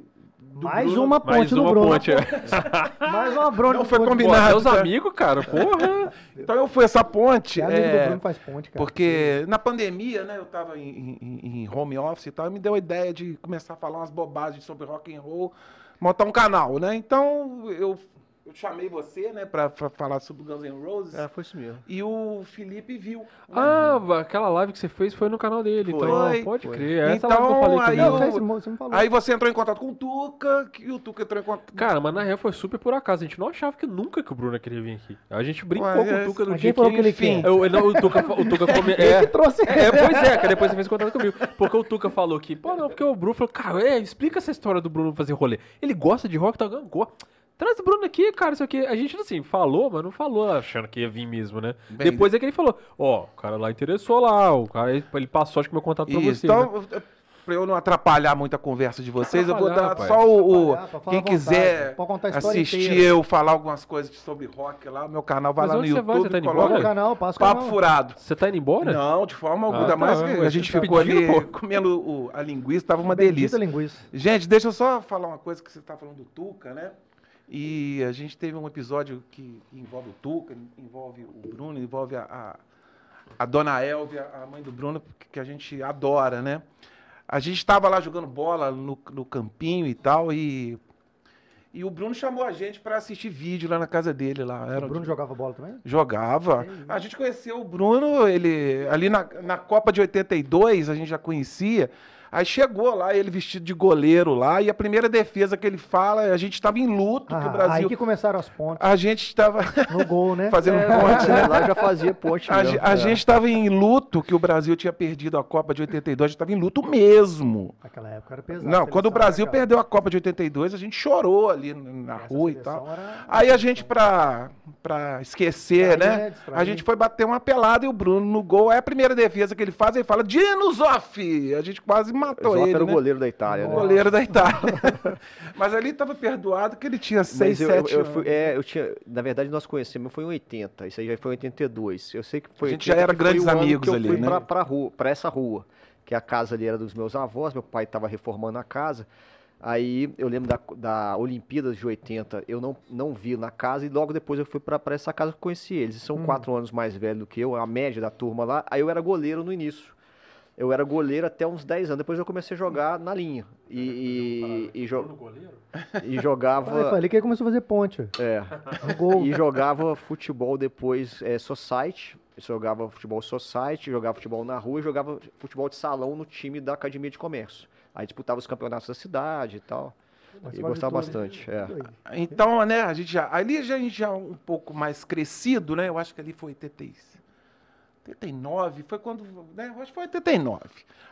Mais Bruno. uma ponte Mais do uma Bruno. ponte, é. (laughs) Mais uma Bruno. Não foi ponte. Pô, combinado. até os tá? amigos, cara, porra. (laughs) Então eu fui essa ponte. É amigo do é, Bruno faz ponte, cara. Porque na pandemia, né, eu tava em, em- em home office e tal, e me deu a ideia de começar a falar umas bobagens sobre rock and roll, montar um canal, né? Então eu, eu chamei você, né, pra, pra falar sobre Guns N' Roses, É, foi isso mesmo. e o Felipe viu. Ah, aquela live que você fez foi no canal dele, Foi. então Foi. pode Foi. crer. Essa Então, live que eu falei aí comigo. Eu- você, me falou. Aí você entrou em contato com o Tuca, que o Tuca entrou em contato. Cara, mas na real foi super por acaso. A gente não achava que nunca que o Bruno queria vir aqui. A gente brincou Ué, com o Tuca mas dia falou que ele enfim? Eu, não, o Tuca, o Tuca come... (laughs) Ele é, que trouxe é, pois é, que depois você fez contato comigo. Porque o Tuca falou que, pô, não, porque o Bruno falou, cara, é, explica essa história do Bruno fazer rolê. Ele gosta de rock, tá gangô. Traz o Bruno aqui, cara, isso aqui. A gente, assim, falou, mas não falou achando que ia vir mesmo, né? Bem, depois é que ele falou, ó, o cara lá interessou lá, o cara, ele passou, acho que meu contato pra Isso, você. né? então, pra eu não atrapalhar muito a conversa de vocês, eu vou dar rapaz. só o. o- quem vontade, quiser a história assistir inteira. eu falar algumas coisas sobre rock lá, meu canal vai Mas lá no você vai? YouTube. Você tá indo o embora? canal, passa o Papo canal. furado. Você tá indo embora? Não, de forma alguma. Ah, tá, mais que a gente tá ficou pedindo, ali pô. comendo o- a linguiça, tava uma Bendita delícia. linguiça. Gente, deixa eu só falar uma coisa que você tá falando do Tuca, né? E a gente teve um episódio que envolve o Tuca, envolve o Bruno, envolve a, a, a dona Elvia, a mãe do Bruno, que a gente adora, né? A gente estava lá jogando bola no, no campinho e tal, e, e o Bruno chamou a gente para assistir vídeo lá na casa dele. Lá. Era O Bruno jogava bola também? Jogava. A gente conheceu o Bruno, ele ali na, na Copa de 82, a gente já conhecia. Aí chegou lá, ele vestido de goleiro lá, e a primeira defesa que ele fala, a gente estava em luto, que o Ah, Brasil. Aí que começaram as pontes A gente estava no gol, né? (laughs) fazendo É, ponte, né? (laughs) Lá já fazia ponte A, mesmo. a é. gente estava em luto que o Brasil tinha perdido a Copa de 82, a gente estava em luto mesmo. Naquela época era pesado. Não, a quando o seleção, Brasil né, cara? perdeu a Copa de 82, a gente chorou ali na Essa rua e tal. era- Aí a gente, pra, pra esquecer, né? né? A gente foi bater uma pelada e o Bruno no gol. É a primeira defesa que ele faz, ele fala, Dinos off! A gente quase matou ele, era o né? goleiro da Itália, O né? goleiro da Itália. (laughs) Mas ali tava perdoado que ele tinha 6, Mas eu, 7 eu, eu anos. fui, é, eu tinha, na verdade nós conhecemos, foi em 80, isso aí já foi em 82. Eu sei que foi A gente 80 já era grandes o amigos que eu ali, fui né? pra essa rua, que a casa ali era dos meus avós, meu pai estava reformando a casa. Aí eu lembro da, da Olimpíadas de 80, eu não, não vi na casa e logo depois eu fui pra pra essa casa que eu conheci eles. Eles são quatro anos mais velhos do que eu, a média da turma lá. Aí eu era goleiro no início. Eu era goleiro até uns 10 anos. Depois eu comecei a jogar na linha. E, e, e, jo- e jogava. foi ali que ele começou a fazer ponte. É. Gol. E jogava futebol depois é, society. Jogava futebol society, jogava futebol na rua e jogava futebol de salão no time da Academia de Comércio. Aí disputava os campeonatos da cidade e tal. E gostava bastante. É. Então, né, a gente já. Ali já, a gente já um pouco mais crescido, né? Eu acho que ali foi 86. 89, foi quando. Né, acho que foi 89.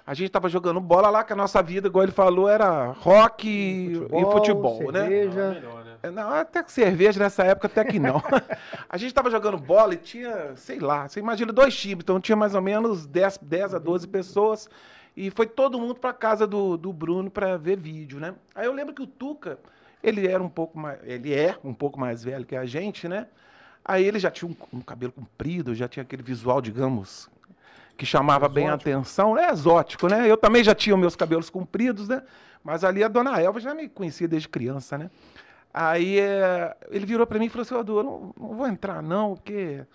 A gente tava jogando bola lá, que a nossa vida, igual ele falou, era rock futebol, e futebol, né? cerveja. né? Melhor, né? Não, até que cerveja nessa época, até que não. (laughs) a gente tava jogando bola e tinha, sei lá, você imagina dois times, então tinha mais ou menos 10, 10 a 12 pessoas. E foi todo mundo para casa do, do Bruno para ver vídeo, né? Aí eu lembro que o Tuca, ele era um pouco mais, ele é um pouco mais velho que a gente, né? Aí ele já tinha um, um cabelo comprido, já tinha aquele visual, digamos, que chamava exótico. bem a atenção. É exótico, né? Eu também já tinha meus cabelos compridos, né? Mas ali a dona Elva já me conhecia desde criança, né? Aí é, ele virou para mim e falou assim, Adô, não, não vou entrar não, porque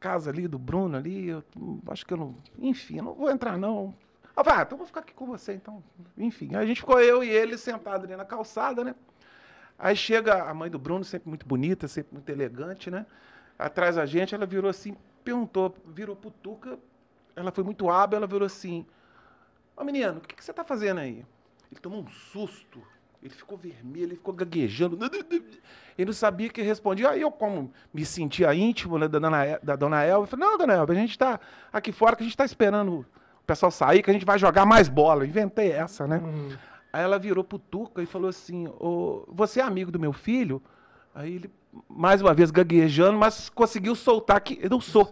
casa ali do Bruno ali, eu acho que eu não, enfim, não vou entrar não. Eu falei, ah, então vou ficar aqui com você, então, enfim. Aí a gente ficou eu e ele sentado ali na calçada, né? Aí chega a mãe do Bruno, sempre muito bonita, sempre muito elegante, né? Atrás da gente, ela virou assim, perguntou, virou pro Tuca, ela foi muito hábil, ela virou assim, ô menino, o que, que você tá fazendo aí? Ele tomou um susto, ele ficou vermelho, ele ficou gaguejando, ele não sabia que respondia. Aí eu, como me sentia íntimo né, da, dona, da dona Elva, eu falei, não, dona Elva, a gente está aqui fora, que a gente está esperando o pessoal sair, que a gente vai jogar mais bola. Inventei essa, né? Uhum. Aí ela virou pro Tuca e falou assim: Você é amigo do meu filho? Aí ele, mais uma vez, gaguejando, mas conseguiu soltar que eu não sou.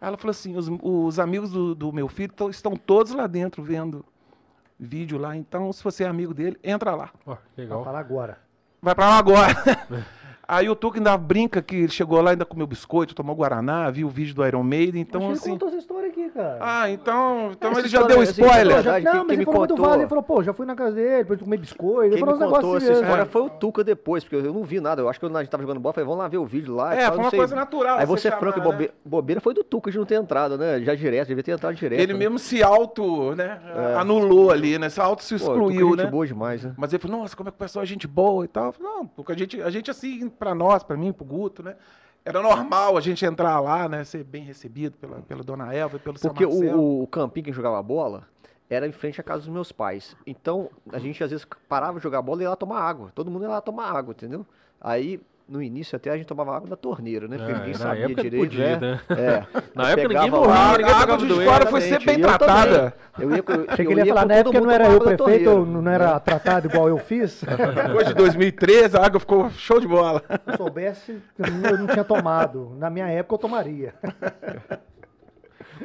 Aí ela falou assim: Os, os amigos do, do, meu filho tão, estão todos lá dentro vendo vídeo lá. Então, se você é amigo dele, entra lá. Oh, legal. Vai para lá agora. Vai para lá agora. (laughs) (laughs) Aí o Tuca ainda brinca que ele chegou lá, ainda comeu biscoito, tomou Guaraná, viu o vídeo do Iron Maiden, então assim... ele contou essa história cara. Ah, então, então ele já deu spoiler. Já, não, mas ele falou muito vale, ele falou, pô, já fui na casa dele, pra comer biscoito, Quem me contou essa história é. foi o Tuca depois, porque eu não vi nada, eu acho que a gente tava jogando bola, falei, vamos lá ver o vídeo lá. É, foi uma coisa natural. Aí você, franco né? bobeira, bobeira foi do Tuca de não ter entrado, né, já direto, devia ter entrado direto. Ele né? mesmo se auto, né, é. anulou ali, né, se auto se excluiu, pô, né. boa demais, né. Mas ele falou, nossa, como é que o pessoal é gente boa e tal. Não, porque a gente, a gente assim, pra nós, pra mim, pro Guto, né? Era normal a gente entrar lá, né? Ser bem recebido pela, pela dona Elva e pelo Porque o, o campinho que jogava bola era em frente à casa dos meus pais. Então, a gente às vezes parava de jogar bola e ia lá tomar água. Todo mundo ia lá tomar água, entendeu? Aí no início até a gente tomava água da torneira, né? Porque é, ninguém sabia direito. Podia, né? É. (laughs) Na época ninguém morria, ninguém a água de fora foi ser bem tratada. Eu, ia, eu, Achei que ele ia falar, na época não era eu prefeito, não era tratado igual eu fiz. (laughs) Depois de 2013, a água ficou show de bola. Se eu soubesse, eu não tinha tomado. Na minha época eu tomaria.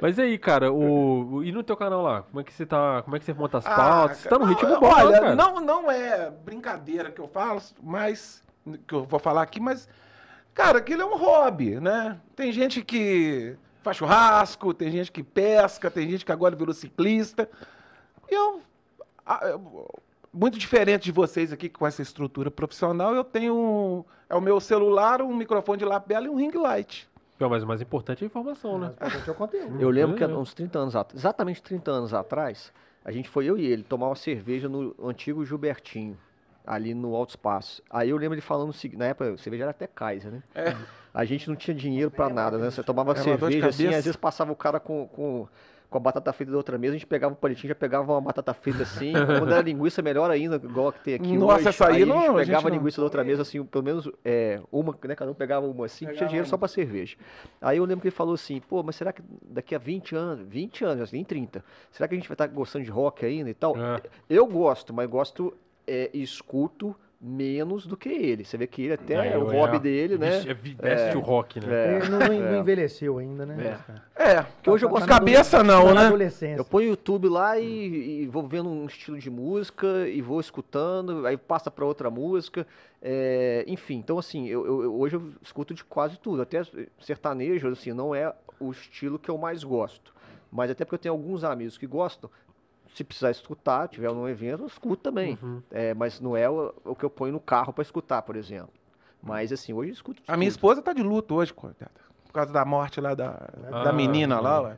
Mas aí, cara, o, e no teu canal lá, como é que você tá, como é que você monta as ah, pautas? Você tá no ritmo bom, olha, cara. Não, não é brincadeira que eu falo, mas que eu vou falar aqui, mas, cara, aquilo é um hobby, né? Tem gente que faz churrasco, tem gente que pesca, tem gente que agora virou ciclista. E eu, muito diferente de vocês aqui com essa estrutura profissional, eu tenho um, é o meu celular, um microfone de lapela e um ring light. Mas o mais importante é a informação, né? É o conteúdo. Eu lembro que uns 30 anos atrás, exatamente 30 anos atrás, a gente foi eu e ele tomar uma cerveja no antigo Gilbertinho ali no Alto Espaço. Aí eu lembro ele falando o seguinte, na época a cerveja era até Kaiser, né? É. A gente não tinha dinheiro para nada, né? Você tomava era cerveja assim, às vezes passava o cara com, com, com a batata frita da outra mesa, a gente pegava o um palitinho, já pegava uma batata frita assim, (laughs) quando era linguiça, melhor ainda, igual a que tem aqui Nossa, hoje. essa aí, aí não, a gente pegava a, a linguiça não... da outra mesa, assim, pelo menos é, uma, né? Cada um pegava uma assim, pegava tinha dinheiro só para cerveja. Aí eu lembro que ele falou assim, pô, mas será que daqui a 20 anos, 20 anos, assim, 30, será que a gente vai estar gostando de rock ainda e tal? É. Eu gosto, mas gosto é, escuto menos do que ele. Você vê que ele até é, é o hobby é, dele, né? É, veste o rock, né? É, ele não, não, envelheceu ainda, né? É, é porque hoje eu gosto cabeça não, né? Eu ponho o YouTube lá e, e, vou vendo um estilo de música e vou escutando, aí passa para outra música, é, enfim. Então assim, eu, eu, hoje eu escuto de quase tudo, até sertanejo, assim, não é o estilo que eu mais gosto. Mas até porque eu tenho alguns amigos que gostam, se precisar escutar, tiver num evento, eu escuto também. Uhum. É, mas não é o, o, que eu ponho no carro para escutar, por exemplo. Mas assim, hoje eu escuto. A minha esposa tá de luto hoje, coitada. Por causa da morte lá da, ah, da menina lá, ué.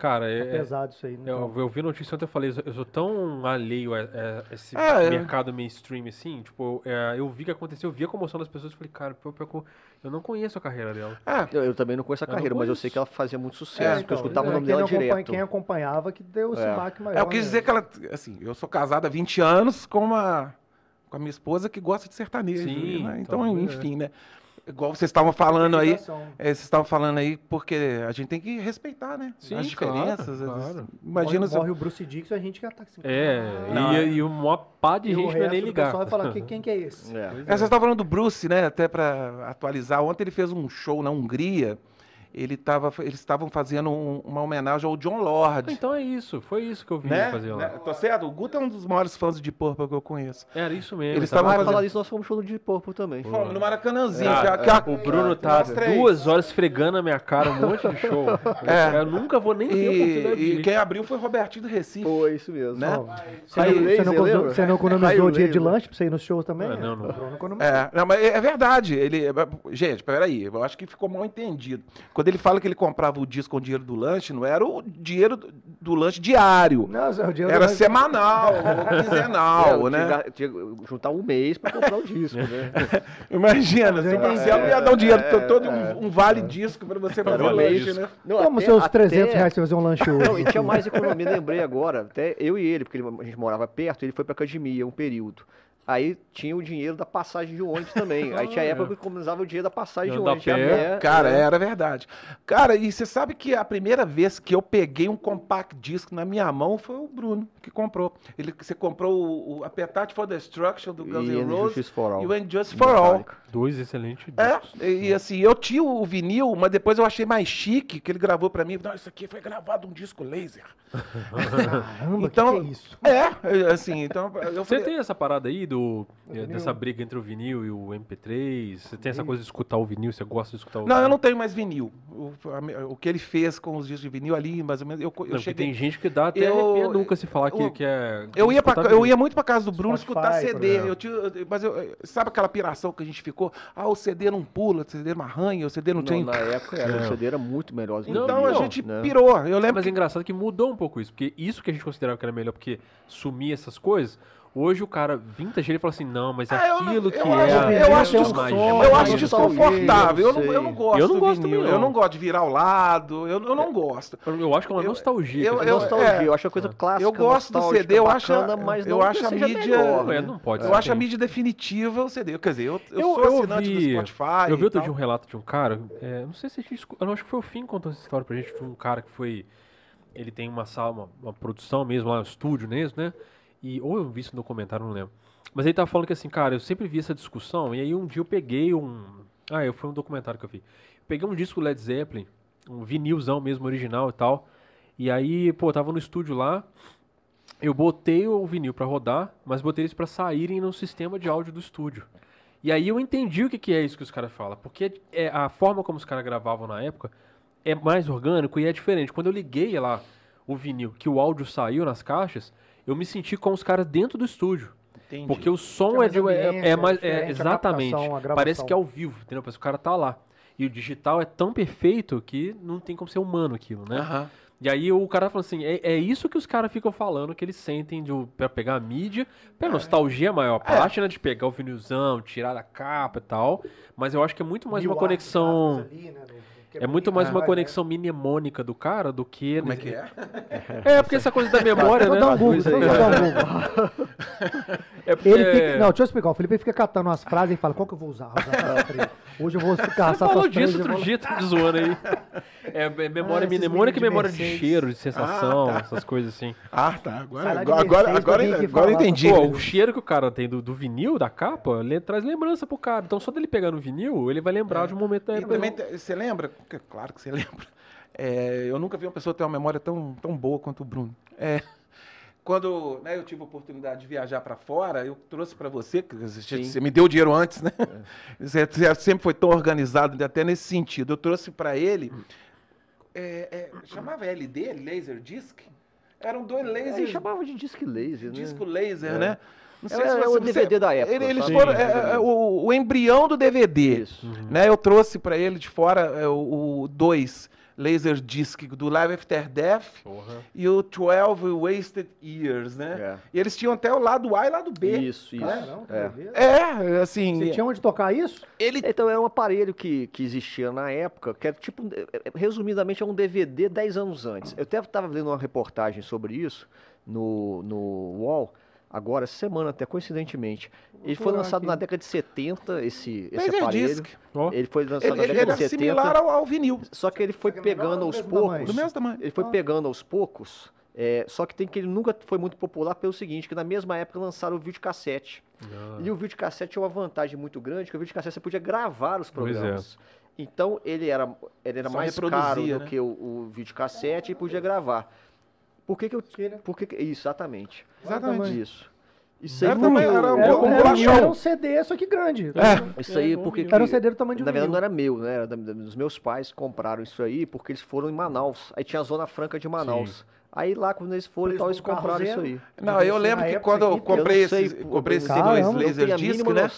Cara, é, é pesado isso aí. Né? Eu, eu vi notícia ontem eu falei, eu sou tão alheio a, a esse é, mercado mainstream, assim, tipo, é, eu vi que aconteceu, eu vi a comoção das pessoas e falei, cara, eu, eu, eu, não conheço a carreira dela. É. Eu, eu também não conheço a carreira, mas eu sei que ela fazia muito sucesso, é, então, eu escutava o nome dela direto. Quem acompanhava que deu esse baque maior. É, eu quis dizer que ela, assim, eu sou casado há 20 anos com uma, com a minha esposa que gosta de sertanejo, Sim, né? então, então enfim, né? Igual vocês estavam falando aí, é, vocês estavam falando aí, porque a gente tem que respeitar, né? Sim, As claro, diferenças. as- claro. Imagina morre, se. morre o Bruce Dixon, a gente já tá assim. É, "Ah". e, e uma pá de E o gente não é nem ligar. pessoal vai falar, quem, quem que é esse? (laughs) É. É, vocês estavam falando do Bruce, né? Até para atualizar. Ontem ele fez um show na Hungria. Ele tava, eles estavam fazendo um- uma homenagem ao John Lord. Então é isso, foi isso que eu vi né? fazer lá. Né? Tô certo? O Guto é um dos maiores fãs de Deep Purple que eu conheço. Era isso mesmo. Eles tava estavam Vai fazendo- falar disso, nós fomos show do Deep Purple também. Fomos no Maracanãzinho. Ah, que a- que a- O Bruno tá nós três. duas horas esfregando na minha cara um monte de show. (laughs) É. Eu nunca vou nem a de E, e quem abriu foi o Robertinho do Recife. Foi isso mesmo. Né? Você, não, você, não, você não economizou o dia de lanche pra você ir nos shows também? Ah, não, não. O Bruno economizou. É, não, mas é é verdade. Ele, gente, peraí, eu acho que ficou mal entendido. Quando ele fala que ele comprava o disco com o dinheiro do lanche, não era o dinheiro do, do lanche diário. Não, Zé, o do Era semanal, (laughs) ou É, quinzenal, eu né? tinha, tinha que juntar um mês pra comprar o disco, né? (laughs) Imagina, seu. Marcelo ia dar um dinheiro É, todo, é, um, um vale disco pra você fazer Vale lanche, né? Não, Como até- seus até- 300 reais pra fazer um lanche hoje? Não, e tinha mais economia, lembrei agora. Até eu e ele, porque ele- a gente morava perto, ele foi pra academia um período. Aí tinha o dinheiro da passagem de ônibus também. Aí tinha Ah, época é. que economizava o dinheiro da passagem de ônibus. a pé. Cara, era verdade. Cara, e você sabe que a primeira vez que eu peguei um compact disc na minha mão foi o Bruno que comprou. Ele, você comprou o, o Appetite for Destruction do Guns N' Roses Justice for All. e o And Just for All. Dois excelentes É, discos. e, e assim, eu tinha o vinil, mas depois eu achei mais chique que ele gravou pra mim. Não, isso aqui foi gravado um disco laser. (laughs) Caramba, Então- que, que é isso? É, assim, então eu Você falei, tem essa parada aí do, eh, vinil. dessa briga entre o vinil e o MP3? Você tem essa coisa de escutar o vinil? Você gosta de escutar o Não, vinil? eu não tenho mais vinil. O, a o que ele fez com os discos de vinil ali, mais ou menos, eu, eu Não, porque cheguei... tem gente que dá até Eu- nunca se falar que, eu- que é. Eu ia, pra, eu ia muito pra casa do Bruno Spotify, escutar CD. Eu tinha, mas eu, sabe aquela piração que a gente ficou? Ah, o CD não pula, o CD não arranha, o CD não, Não, tem. na época era, É. o CD era muito melhor. do que o Então a gente né? pirou. Eu lembro. Mas é engraçado que mudou um pouco isso, porque isso que a gente considerava que era melhor, porque sumia essas coisas, hoje o cara vintage ele fala assim, não, mas Ah, eu aquilo que eu é. acho- eu acho a descon- magia, eu Eu acho desconfortável. Eu não, eu não gosto Eu não gosto vinil. também, Eu não. gosto de virar ao lado. Eu, eu não gosto. Eu acho que é uma Eu- nostalgia. eu- É dizer, nostalgia, é. eu acho a coisa clássica. Eu gosto do CD, eu acho, bacana, mas eu acho a mídia. melhor, É, né? não pode Eu acho a mídia definitiva o CD. Quer dizer, eu, eu, Eu- sou eu assinante vi- do Spotify. Eu vi outro dia um relato de um cara, é, não sei se a gente, eu não acho que foi o Fim que contou essa história pra gente, de um cara que foi, ele tem uma sala, uma, uma produção mesmo lá, um estúdio mesmo, né? E, ou eu vi isso no documentário, não lembro. Mas ele tava falando que assim, cara, eu sempre vi essa discussão, e aí um dia eu peguei um, ah, eu, foi um documentário que eu vi. Peguei um disco Led Zeppelin, um vinilzão mesmo, original e tal, e aí, pô, eu tava no estúdio lá, eu botei o vinil pra rodar, mas botei eles pra saírem no sistema de áudio do estúdio. E aí eu entendi o que, que é isso que os caras falam. Porque é, a forma como os caras gravavam na época é mais orgânico e é diferente. Quando eu liguei lá o vinil, que o áudio saiu nas caixas, eu me senti com os caras dentro do estúdio. Entendi. Porque o som é, de, é, ambiente, é é mais. É, a exatamente. a. Parece que é ao vivo, entendeu? Parece que o cara tá lá. E o digital é tão perfeito que não tem como ser humano aquilo, né? E aí o cara falou assim, é, é isso que os caras ficam falando, que eles sentem de, pra pegar a mídia, pela nostalgia é maior parte, né, de pegar o vinilzão, tirar da capa e tal, mas eu acho que é muito mais Mil uma conexão, ali, né, é muito mais uma né? conexão mnemônica do cara do que... Como é que é? (laughs) É, porque essa coisa da memória, Vou né? dar um Google, vou dar um (laughs) Google. É porque... Ele fica, não, deixa eu explicar. O Felipe fica catando umas frases e fala: qual que eu vou usar? Hoje eu vou (laughs) ficar Você falou disso outro vou- dia, tá me zoando aí. É, é memória Ah, mnemônica e de memória de Mercedes. cheiro, de sensação, Ah, tá. essas coisas assim. Ah, tá. Agora, de agora, agora, agora, agora entendi. Pô, o cheiro que o cara tem do, do vinil, da capa, le- traz lembrança pro cara. Então só dele pegar no vinil, ele vai lembrar de um momento da E época. também, você lembra? Claro que você (laughs) lembra. É, eu nunca vi uma pessoa ter uma memória tão, tão boa quanto o Bruno. É, quando né, eu tive a oportunidade de viajar para fora, eu trouxe para você, que você, Sim. você me deu o dinheiro antes, né? Você, você sempre foi tão organizado, até nesse sentido. Eu trouxe para ele, é, é, chamava LD, Laser Disc? Eram dois Ele lasers, chamava de disc laser, né? disco laser, É. né? Não É, é o DVD da época, ele- eles sabe? foram Sim, é, é, o, o embrião do DVD. Isso. Né, eu trouxe para ele de fora é, o 2 Laser Disc do Live After Death Porra. e o 12 Wasted Years, né? É. E eles tinham até o lado A e o lado B. Isso, isso. Caramba, que É. doideira. É, assim, Você tinha onde tocar isso? ele Então era um aparelho que, que existia na época, que era tipo, um- eh, eh, resumidamente, é um DVD 10 anos antes. Eu até estava vendo uma reportagem sobre isso no, no UOL, agora, semana até, coincidentemente. Ele foi lançado aqui. na década de 70, esse, esse aparelho. Ó, Ele foi lançado Ele, na ele década era de 70. similar ao, ao vinil, Só que ele foi é pegando aos poucos. do mesmo tamanho. Ele foi Ah. pegando aos poucos. é, só que tem que ele nunca foi muito popular pelo seguinte, que na mesma época lançaram o videocassete. Ah. E o videocassete tinha uma vantagem muito grande, que o videocassete você podia gravar os é. programas. Então ele era, ele era Só mais caro reproduzia, do né? que o, o videocassete e podia gravar. Por que que eu... Né? Por que que, exatamente. Exatamente. Isso. Isso aí, Era porque também- o- era um Era, era, era um CD, só que grande. Isso aí, É, porque Era um CD do tamanho de um Na verdade não era meu, né? Era da- da- dos meus pais compraram isso aí porque eles foram em Manaus. Aí tinha a Zona Franca de Manaus. Aí lá quando eles foram e Eles tal, eles compraram isso aí. Não, eu lembro que quando eu comprei eu sei, esses, pô, comprei dois Caramba, Laserdisc, mínima né?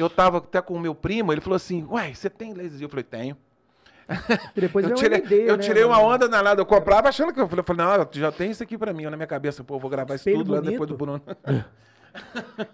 Eu tava até com o meu primo, ele falou assim, ué, você tem Laserdisc? Eu falei, tenho. E depois Eu um tirei, MD, eu né, tirei uma onda danada, eu comprava achando que eu falei, eu falei, não, já tenho isso aqui pra mim, na minha cabeça, pô, eu vou gravar isso tudo lá depois do Bruno. (laughs)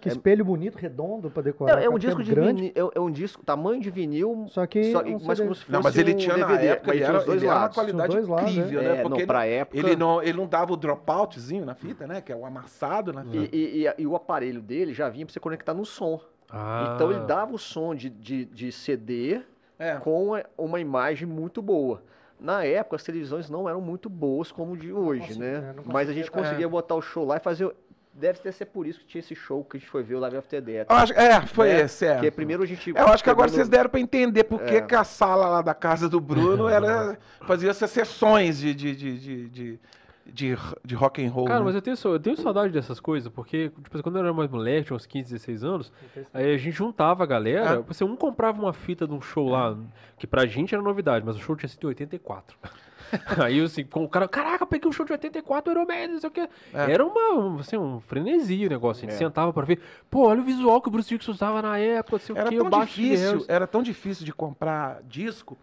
Que espelho bonito, redondo pra decorar. É, é um disco de grande. vinil, é, é um disco, tamanho de vinil, Só que só- um mas CD. como se fosse Não, mas ele um tinha na DVD, época, ele tinha era, os dois ele era uma lados. qualidade dois lados, incrível, é. né? É, Porque não, ele, pra época- ele, não, ele não dava o dropoutzinho na fita, né? Que é o amassado na E, fita. e- e- e o aparelho dele já vinha pra você conectar no som. Ah. Então ele dava o som de, de, de CD É. com uma- imagem muito boa. Na época, as televisões não eram muito boas como de hoje, consigo- né? é, Mas a conseguia- gente conseguia é. botar o show lá e fazer. Deve ter sido por isso que tinha esse show que a gente foi ver, o Live After Death. Acho- é, foi né? esse, é. Porque primeiro a gente. Eu acho que agora pegou vocês no- deram pra entender por que É. que a sala lá da casa do Bruno (laughs) era, fazia essas sessões de, de, de, de, de, de, de rock and roll. Cara, né? mas eu tenho, eu tenho saudade dessas coisas, porque tipo, quando eu era mais moleque, tinha uns 15, 16 anos, aí a gente juntava a galera, É. você um comprava uma fita de um show lá, que pra gente era novidade, mas o show tinha sido em 84. (laughs) Aí assim, com o cara, caraca, peguei um show de 84 Iron Maiden, não sei o que. É. Era uma, um, assim, um frenesi o negócio. A gente É. sentava pra ver, pô, olha o visual que o Bruce Dixon usava na época, não sei Era o que, tão o baixo de difícil, era tão difícil de comprar disco co-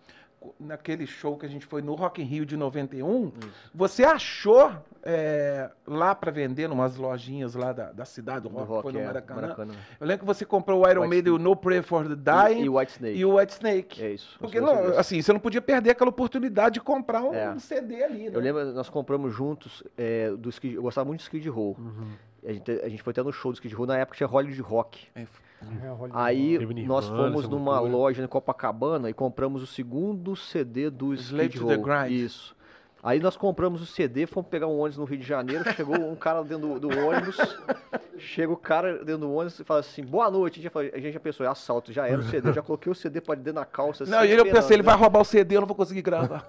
naquele show que a gente foi no Rock in Rio de 91. Você achou é, lá pra vender, numas lojinhas lá da, da cidade do do rock, rock, foi no é, Maracanã. Maracanã. Eu lembro que você comprou o Iron White Maiden, o No Prayer for the Dying e o White Snake. e o White Snake. É isso. Porque não, assim, você não podia perder aquela oportunidade de comprar um É. CD ali, né? Eu lembro, nós compramos juntos é, do Skid, eu gostava muito do Skid Row. Uhum. A, gente, a gente foi até no show do Skid Row, na época tinha Hollywood Rock. É, É, Hollywood. Aí Teve nós Nirvana, fomos numa loja em Copacabana e compramos o segundo CD do Slave Skid to the Row. Grind. Isso. Aí nós compramos o CD, fomos pegar um ônibus no Rio de Janeiro, chegou um cara dentro do, do ônibus, (laughs) chega o cara dentro do ônibus e fala assim, boa noite. A gente já, falou- a gente já pensou, é assalto, já era o CD, já coloquei o CD pra dentro da calça. Não, e ele eu pensei, ele vai roubar o CD, eu não vou conseguir gravar.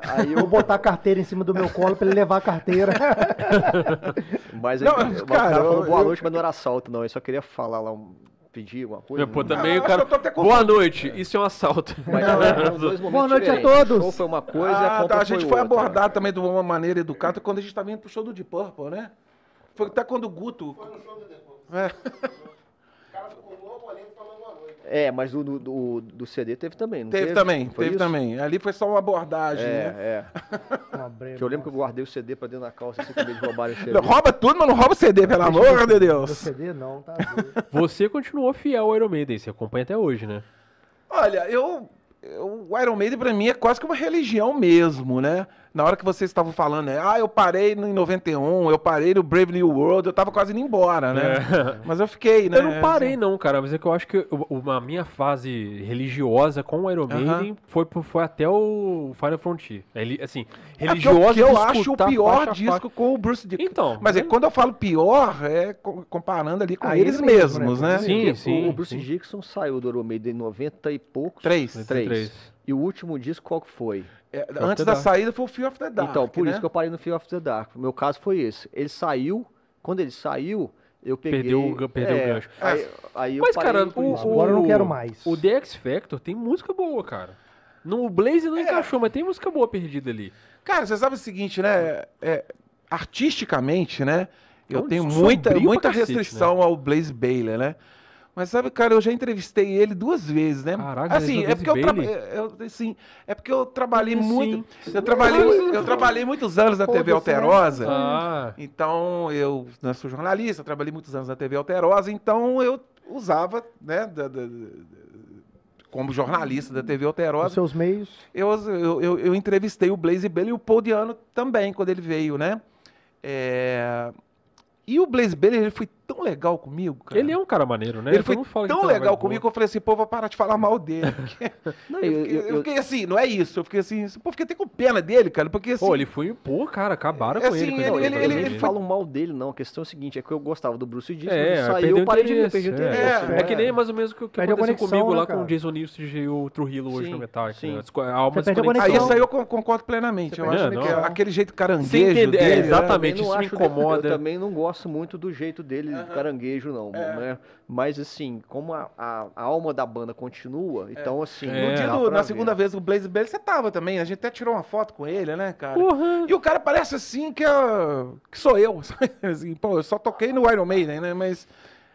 Aí Vou eu, botar a carteira em cima do meu colo pra ele levar a carteira. (laughs) mas Não, aí, o cara, cara falou eu- boa eu- noite, mas não era assalto não, ele só queria falar lá, um, pedir uma coisa. É, pô, também o cara, eu boa noite, isso é um assalto. (laughs) Mas momentos Boa noite a diferentes. todos. O show foi uma coisa a ah, compra tá, a gente foi foi abordado também de uma maneira educada quando a gente tava indo pro show do Deep Purple, né? Foi até quando o Guto... É. (laughs) É, mas do, do, do, do CD teve também, não Teve, teve? também, teve isso? também. Ali foi só uma abordagem, né? É, (laughs) é. Que eu lembro que eu guardei o CD pra dentro da calça, assim, com medo de roubarem o CD. Não, Rouba tudo, mas não rouba o CD, pelo (laughs) amor de Deus. CD não, tá doido. (laughs) Você continuou fiel ao Iron Maiden, você acompanha até hoje, né? Olha, eu, eu- O Iron Maiden pra mim é quase que uma religião mesmo, né? Na hora que vocês estavam falando, né? Ah, eu parei no- em 91, eu parei no Brave New World, eu tava quase indo embora, né? (laughs) Mas eu fiquei, né? Eu não parei, não, cara, mas é que eu acho que o- o- a minha fase religiosa com o Iron. Maiden foi, pro- foi até o Final Frontier. Ele, assim, É porque religiosa eu, que eu de acho o pior faixa disco faixa. com o Bruce Dickinson. Então, Mas é mas- quando eu falo pior, é co- comparando ali com Ah, eles ele mesmo, mesmos, né? né? Sim, sim, O Bruce sim. Dixon saiu do Iron Maiden em 90 e poucos. Três. 93. E o último disco qual que foi? É, antes da Dark. saída foi o Fear of the Dark. então, por né? isso que eu parei no Fear of the Dark. O meu caso foi esse. Ele saiu, quando ele saiu, eu peguei... Perdeu o perdeu o é, gancho. Aí, aí eu Mas, cara, o, o- Agora eu não quero mais. O The X Factor tem música boa, cara. No Blaze É. não encaixou, mas tem música boa perdida ali. Cara, você sabe o seguinte, né? É, artisticamente, né? Eu É tenho muita, muita cacete, restrição ao Blaze Bailey, né? Mas sabe, cara, eu já entrevistei ele duas vezes, né? Caraca, assim, é porque eu, tra- Bailey? eu- assim, é porque eu trabalhei Como muito, assim? eu trabalhei, eu trabalhei muitos anos na TV Foda-se, né? Alterosa. Ah, Então, eu né, sou jornalista, trabalhei muitos anos na TV Alterosa, então eu usava, né, da- da- da- como jornalista da TV Os Alterosa, seus meios. eu, eu, eu, eu entrevistei o Blaze Bailey e o Paul Diano também, quando ele veio, né? É, E o Blaze Bailey, ele foi tão legal comigo, cara. Ele é um cara maneiro, né? Ele foi fala tão uma legal comigo que eu falei assim, pô, vou parar de falar mal dele. (laughs) Não, eu, eu- fiquei, eu- eu fiquei assim, não é isso. Eu fiquei assim, pô, fiquei até com pena dele, cara, porque assim. Pô, ele foi. Pô, cara, acabaram com Assim, ele. com ele- Não, ele- ele- nem dele. falo mal dele, não. A questão é a seguinte, é que eu gostava do Bruce Dix, É, mas saiu, eu parei de ver, perdi o é. interesse. É, que nem mais ou menos o que, o que aconteceu conexão, comigo né, lá com o Jason Newsted e o Trujillo hoje no Metallica. sim. né? A desconexão. Aí isso aí eu con- concordo plenamente. Eu acho que não. aquele jeito caranguejo é, dele, né? exatamente. Isso me incomoda. Eu também não gosto muito do jeito dele, caranguejo, não. Né? Mas, assim, como a, a- a alma da banda continua, então, assim. É. No dia do- na ver. segunda vez o Blaze Bailey, você tava também. A gente até tirou uma foto com ele, né, cara? Porra! E o cara parece assim que, é, que sou eu. (laughs) Assim, pô, eu só toquei no Iron Maiden, né? Mas.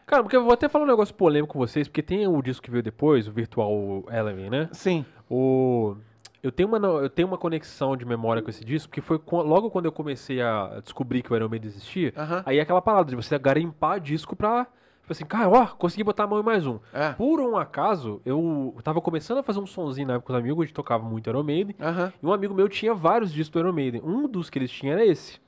Cara, porque eu vou até falar um negócio polêmico com vocês, porque tem o disco que veio depois, o Virtual Eleven, né? Sim. O... Eu tenho, uma, eu tenho uma conexão de memória com esse disco, porque foi co- logo quando eu comecei a descobrir que o Iron Maiden existia, aí é aquela parada de você garimpar disco pra... Tipo assim, cara, ó, consegui botar a mão em mais um. É. Por um acaso, eu tava começando a fazer um sonzinho na época com os amigos, a gente tocava muito Iron Maiden, e um amigo meu tinha vários discos do Iron Maiden. Um dos que eles tinham era esse.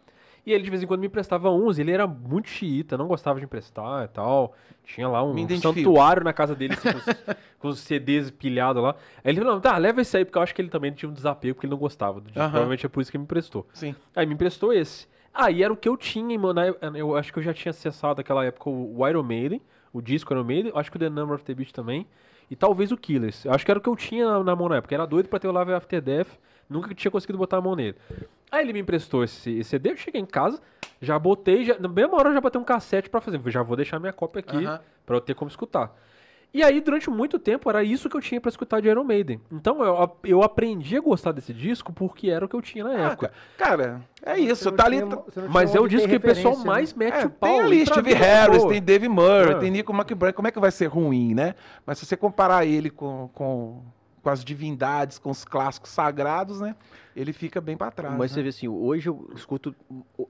E ele de vez em quando me emprestava uns, ele era muito xiita, não gostava de emprestar e tal. Tinha lá um santuário na casa dele, assim, com, os, (laughs) com os CDs pilhados lá. Aí ele falou, não, tá, leva esse aí, porque eu acho que ele também tinha um desapego, porque ele não gostava do disco. Provavelmente é por isso que ele me emprestou. Sim. Aí me emprestou esse. Aí era o que eu tinha, mano. Eu acho que eu já tinha acessado naquela época o Iron Maiden, o disco Iron Maiden, acho que o The Number of the Beast também. E talvez o Killers. Eu acho que era o que eu tinha na, mão na época. Era doido pra ter o Live After Death. Nunca tinha conseguido botar a mão nele. Aí ele me emprestou esse, esse CD, eu cheguei em casa, já botei, já, na mesma hora eu já botei um cassete pra fazer. Já vou deixar minha cópia aqui Aham. pra eu ter como escutar. E aí, durante muito tempo, era isso que eu tinha pra escutar de Iron Maiden. Então, eu, eu aprendi a gostar desse disco porque era o que eu tinha na Ah, época. cara, é isso. Tá ali. tinha- Mas é o disco que o pessoal né? mais mete É, o pau. tem ali Steve Harris, tem Dave Murray, Ah. tem Nico McBride. Como é que vai ser ruim, né? Mas se você comparar ele com, com, com as divindades, com os clássicos sagrados, né? Ele fica bem pra trás. Mas você né? vê assim, hoje eu escuto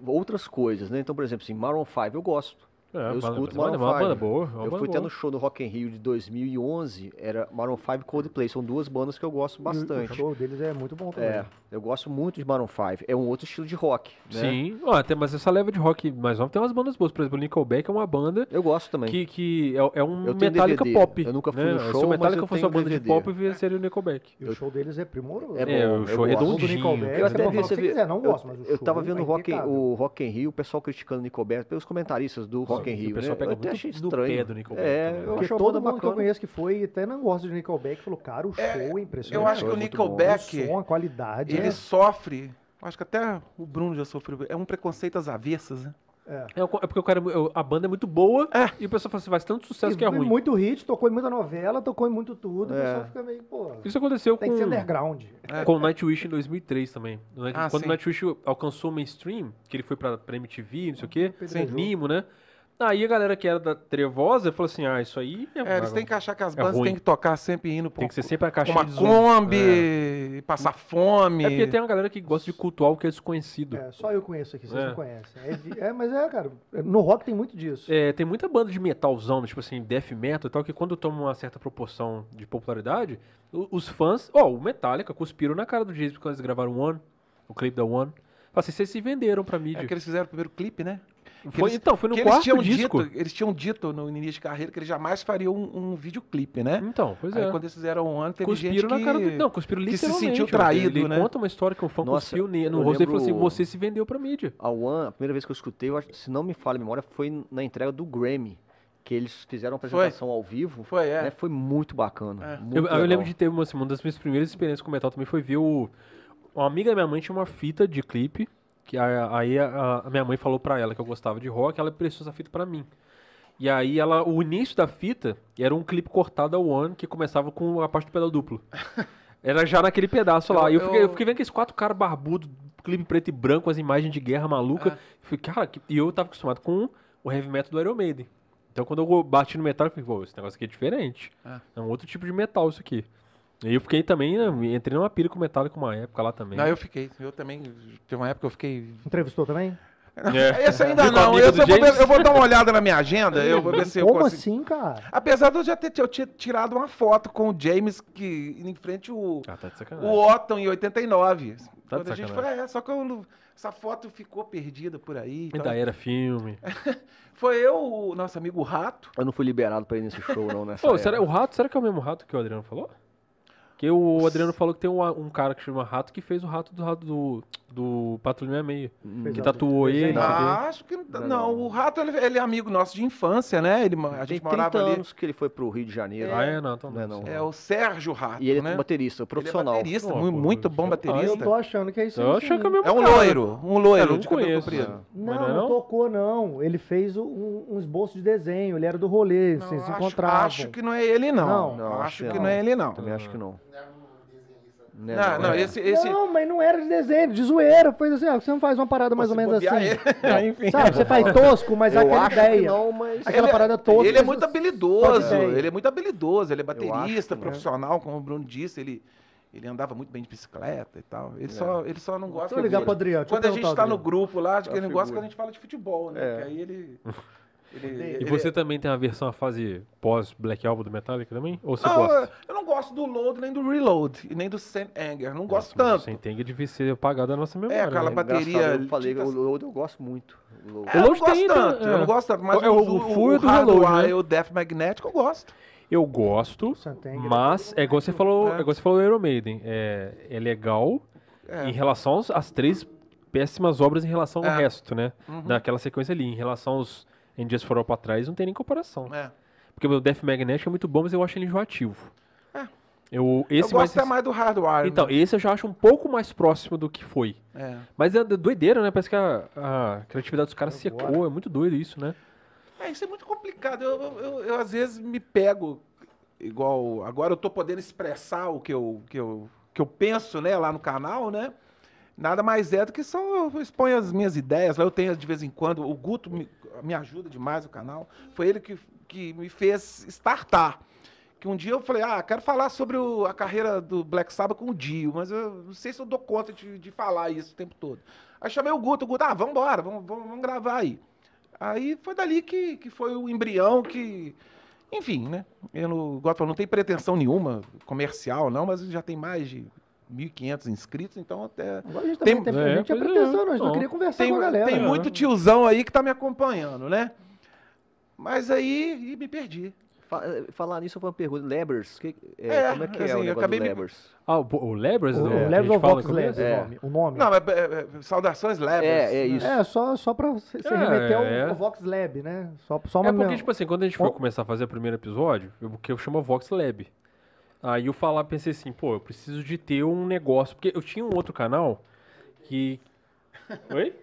outras coisas, né? Então, por exemplo, assim, Maroon 5 eu gosto. É, eu escuto banda- Maroon uma 5. banda boa. uma eu banda fui até no show do Rock in Rio de 2011, era Maroon 5 e Coldplay. São duas bandas que eu gosto o- bastante. O show deles é muito bom também. É, eu gosto muito de Maroon 5. É um outro estilo de rock, né? Sim, ó, tem, mas essa leva de rock mais nova tem umas bandas boas. Por exemplo, o Nickelback é uma banda Eu gosto também. que, que é, é um Eu Metallica DVD. pop. Eu nunca fui né? no Se show, o mas Metallica fosse uma banda de DVD. pop, seria o Nickelback. E o show deles é primoroso. É É, bom, o eu show. O do redondinho. Nickelback, Eu até vi, o você vê, eu, gosto, mas o eu show tava vendo é o Rock, in- o Rio, o pessoal criticando o Nickelback, pelos comentários do Rock in O Rio, pessoal né? pega Eu muito achei estranho. pé do Nickelback É, também. eu todo mundo que eu conheço que foi, até não gosta de Nickelback, falou, cara, o show é impressionante. Eu acho que é o. Nickelback, O som, a qualidade. ele é- sofre. Acho que até o Bruno já sofreu. É um preconceito às avessas, né? é. É, o- é porque o cara, é a banda é muito boa É. e o pessoal fala assim, faz tanto sucesso E que é ruim. Muito hit, tocou em muita novela, tocou em muito tudo, o É. pessoal fica meio, pô, Isso aconteceu tem com, que ser underground. com o Nightwish em 2003 também. O Night- Ah, Quando sim. o Nightwish alcançou o mainstream, que ele foi pra, pra MTV, não sei o quê, Sim. Nimo, né? Aí a galera que era da Trevosa falou assim, ah, isso aí é, É, eles têm que achar que as É bandas ruim. têm que tocar sempre indo tem pra que ser sempre a caixinha uma de. Kombi, passar fome. É porque tem uma galera que gosta de cultuar o que é desconhecido. É, só eu conheço aqui, vocês É. não conhecem. É, é, mas é, cara, no rock tem muito disso. É, tem muita banda de metalzão, tipo assim, death metal e tal, que quando toma uma certa proporção de popularidade, os fãs, ó, o Metallica cuspiram na cara do Jason quando eles gravaram One, o clipe da One. Fala assim, vocês se venderam pra mídia. É que eles fizeram o primeiro clipe, né? Foi- eles- então, foi no que eles quarto tinham disco. Dito, eles tinham dito no início de carreira que eles jamais fariam um, um videoclipe, né? Então, pois Aí é. quando eles fizeram um ano, teve gente Cuspiram que... na cara do... Não, cuspiram que se literalmente. sentiu ó. traído, Ele né? conta uma história que um fã Nossa, cuspiu no rosto e falou assim, você se vendeu pra mídia. A One, a primeira vez que eu escutei, eu acho- se não me falha a memória, foi na entrega do Grammy. Que eles fizeram uma apresentação ao vivo. Foi, é. né? Foi muito bacana. É. muito Eu, eu lembro de ter uma, assim, uma das minhas primeiras experiências com metal também foi ver o. Uma amiga da minha mãe tinha uma fita de clipe, que aí a, a minha mãe falou pra ela que eu gostava de rock, ela prestou essa fita pra mim. E aí ela, o início da fita era um clipe cortado ao One que começava com a parte do pedal duplo. (laughs) Era já naquele pedaço lá. Eu- E eu, fiquei, eu- fiquei vendo aqueles quatro caras barbudos, clipe preto e branco, as imagens de guerra maluca. É. Eu Falei, cara, que- e eu tava acostumado com o heavy metal do Iron Maiden. Então quando eu bati no metal, eu falei, pô, esse negócio aqui é diferente. É. É um outro tipo de metal isso aqui. E eu fiquei também, né, entrei numa pilha com Metallica uma época lá também. Não, eu fiquei. Eu também. Teve uma época que eu fiquei. Entrevistou também? É. Esse ainda não. eu, vou eu vou dar uma olhada na minha agenda. Eu vou ver se eu Como consigo. assim, cara? Apesar de eu já ter eu tinha tirado uma foto com o James que em frente o, Ah, tá de o. Otton em 89. Tá de Quando a gente foi, sacanagem. é, só que eu essa foto ficou perdida por aí. então- Ainda era filme. (laughs) Foi eu, o nosso amigo Rato. Eu não fui liberado pra ir nesse show, não, nessa Pô, será, o rato, será que é o mesmo rato que o Adriano falou? Porque o Adriano falou que tem um, um cara que chama Rato que fez o rato do rato do, do Patrulha 66. Fez Que tatuou desenho. ele. Ah, acho que. Não, não. o Rato ele, ele é amigo nosso de infância, né? Ele, a Tem gente 30 morava ali. anos que ele foi pro Rio de Janeiro. Ah, é? Não, então Não é não. É o Sérgio Rato. E ele né? é baterista, profissional. Ele é baterista, pô, muito bom eu- Ah, eu baterista. tô achando que é isso. Eu achei que é mesmo É um loiro, um loiro Eu não de cabelo conheço. comprido. Não, não é tocou, não. Ele fez um, um esboço de desenho, ele era do rolê, Não, vocês se acho, encontravam. acho que não é ele, não. Não. Acho acho que que não é ele, não. Também acho que não. Né, Não, não, é. esse. esse Não, mas não era de desenho, de zoeira. Foi assim, ó, você não faz uma parada mais ou menos assim. ele- (laughs) Enfim. Sabe, você faz tosco, mas é eu aquela acho ideia. não, mas... Aquela Ele é- parada tosca. Ele é muito habilidoso, ele é muito habilidoso, ele é baterista, que- profissional, como o Bruno disse, ele, ele andava muito bem de bicicleta e tal. Ele, só, ele só não gosta Deixa eu ligar de- pro Adriano. Quando a gente tá no grupo lá, acho que ele não gosta quando a gente fala de futebol, né? É. Que aí ele. Ele- E ele- você também tem a versão, a fase pós-Black Album do Metallica também? Ou você Não, gosta? eu não gosto do Load, nem do Reload, e nem do Sam Anger. Não gosto Nossa, mas tanto. Sem tem devia ser apagado da nossa memória. aquela né? bateria Eu falei, o Load eu gosto muito. O Load. É, eu não Load gosto tem, tanto, é. eu não gosto tanto, mas É, o- o, o o, Full e o do Reload, Hardwire né? e o Death Magnetic eu gosto. Eu gosto, Santenga. mas é igual você falou, É. é igual você falou do Iron Maiden. É, é legal É. em relação às três péssimas obras em relação ao É. resto, né? Uhum. Daquela sequência ali. Em relação aos Just For All pra trás, não tem nem comparação. É. Porque o Death Magnetic é muito bom, mas eu acho ele enjoativo. É. Eu, Eu esse gosto até mais... mais do Hardwire. Então, né? esse eu já acho um pouco mais próximo do que foi. É. Mas é doideira, né? Parece que a, a criatividade dos caras Agora. secou. É muito doido isso, né? É, isso é muito complicado. Eu, eu, eu- eu, às vezes me pego igual. Agora eu tô podendo expressar o que eu, que eu, que eu penso, né, lá no canal, né? Nada mais é do que são. Eu exponho as minhas ideias. Lá eu tenho de vez em quando. O Guto me, me ajuda demais no canal. Foi ele que, que me fez startar. Que um dia eu falei, ah, quero falar sobre o- a carreira do Black Sabbath com o Dio, mas eu não sei se eu dou conta de, de falar isso o tempo todo. Aí chamei o Guto, o Guto, ah, vamos embora, vamos, vamos, vamos gravar aí. Aí foi dali que, que foi o embrião que. Enfim, né? Eu não, falo, não tem pretensão nenhuma comercial, não, mas já tem mais de 1.500 inscritos, então até. Agora a gente Tem- também tem, é, a gente pois é. pretensão, não. A gente não queria conversar Tem, com a galera. tem muito tiozão aí que tá me acompanhando, né? Mas aí me perdi. Fa- Falar nisso, vou uma pergunta. Lebers, que, é, É, como é que assim, é o negócio acabei do me- Lebers? Ah, o, o Lebers? O, do, o of fala Vox? Labs, É. o nome. O nome. Não, mas é, é, saudações leves. É, é isso. É, só, só pra você É, remeter ao, é. ao Vox Lab, né? Só, só uma É porque, tipo assim, quando a gente for começar a fazer o primeiro episódio, eu, que eu chamo Vox Lab. Aí eu falar, pensei assim, pô, eu preciso de ter um negócio. Porque eu tinha um outro canal que. (laughs) Oi?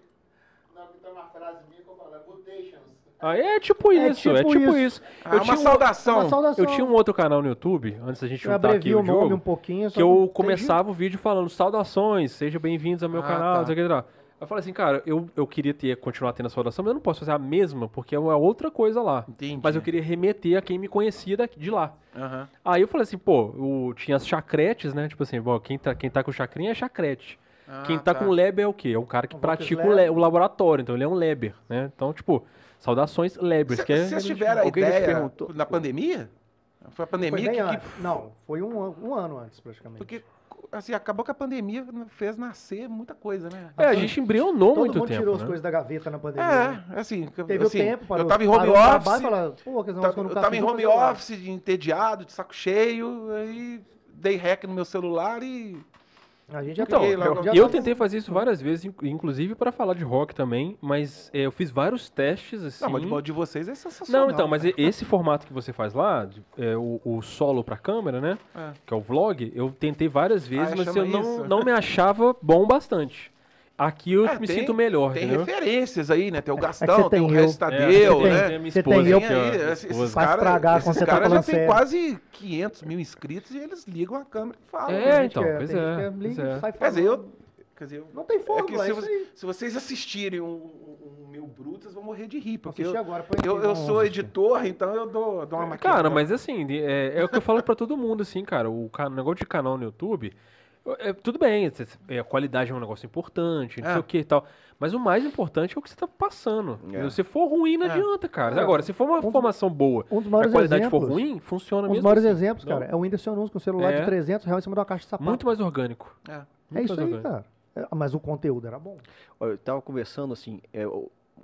Não, que tem uma frase minha que eu falo, é. Ah, é tipo É isso, é tipo tipo isso. isso. Ah, eu, uma tinha um, saudação. Uma saudação. eu tinha um outro canal no YouTube, antes da gente juntar aqui o o nome jogo, um pouquinho. só que eu começava o vídeo falando saudações, sejam bem-vindos ao meu Ah, canal, tá. não o. Eu falei assim, cara, eu, eu queria ter, continuar tendo a saudação, mas eu não posso fazer a mesma, porque é uma outra coisa lá. Entendi. Mas eu queria remeter a quem me conhecia daqui, de lá. Aham. Aí eu falei assim, pô, o, tinha as chacretes, né? Tipo assim, bom, quem tá, quem tá com chacrinha é chacrete. Ah, quem tá, com o Leber é o quê? É um cara que Um pratica o, le- o laboratório, então ele é um Leber, né? Então, tipo, saudações Lebers. que é- Vocês tiveram a ideia perguntou? na pandemia? Foi a Foi pandemia bem que, que-. Não, foi um, um ano antes, praticamente. Porque, assim, acabou que a pandemia fez nascer muita coisa, né? É, a gente embrionou Todo muito mundo tempo, tirou as né? coisas da gaveta na pandemia. né? É, assim, Teve assim, o tempo para eu tava em home parou trabalho office, fala, Pô, que não eu tá tava em home office, de entediado, de saco cheio, aí dei hack no meu celular e A gente já Então, eu, eu tava- tentei fazer isso várias vezes, in- inclusive para falar de rock também, mas é, eu fiz vários testes assim. Não, mas de, de vocês é sensacional. Não, então, mas e- esse formato que você faz lá, de- é, o, o solo pra câmera, né? É. Que é o vlog, eu tentei várias vezes, Ah, mas chama eu não, não me achava bom bastante. Aqui eu É, me tem- sinto melhor, Tem entendeu? referências aí, né? Tem o É Gastão, você tem o tem eu. Regis É, Tadeu, você tem- né? tem você tem eu- Tem ó, aí, esses, caras esses você tá caras já sério. quase 500 mil inscritos e eles ligam a câmera e falam. É, então, Tem pois é, pois é. sai Quer dizer, eu... Quer dizer, eu- Não tem é que fórmula, se, é vo- isso aí. se vocês assistirem um, um, um meu Bruto, vocês vão morrer de rir, porque eu, agora, eu, eu sou editor, então eu dou, dou uma maquiagem. Cara, mas assim, é, é o que eu falo pra todo mundo, assim, cara. O negócio de canal no YouTube, É, tudo bem, é, a qualidade é um negócio importante, não É. sei o que e tal. Mas o mais importante é o que você tá passando. É. Se for ruim, não É. adianta, cara. Cara, Agora, se for uma um dos- formação boa, Um dos a qualidade exemplos. for ruim, funciona um dos mesmo. maiores assim. exemplos, Não. cara, é o Whindersson Nunes com celular É. de 300 reais em cima de uma caixa de sapato. Muito mais orgânico. É. É Muito isso mais aí, orgânico. cara. É, mas o conteúdo era bom. Olha, Eu tava conversando assim, é,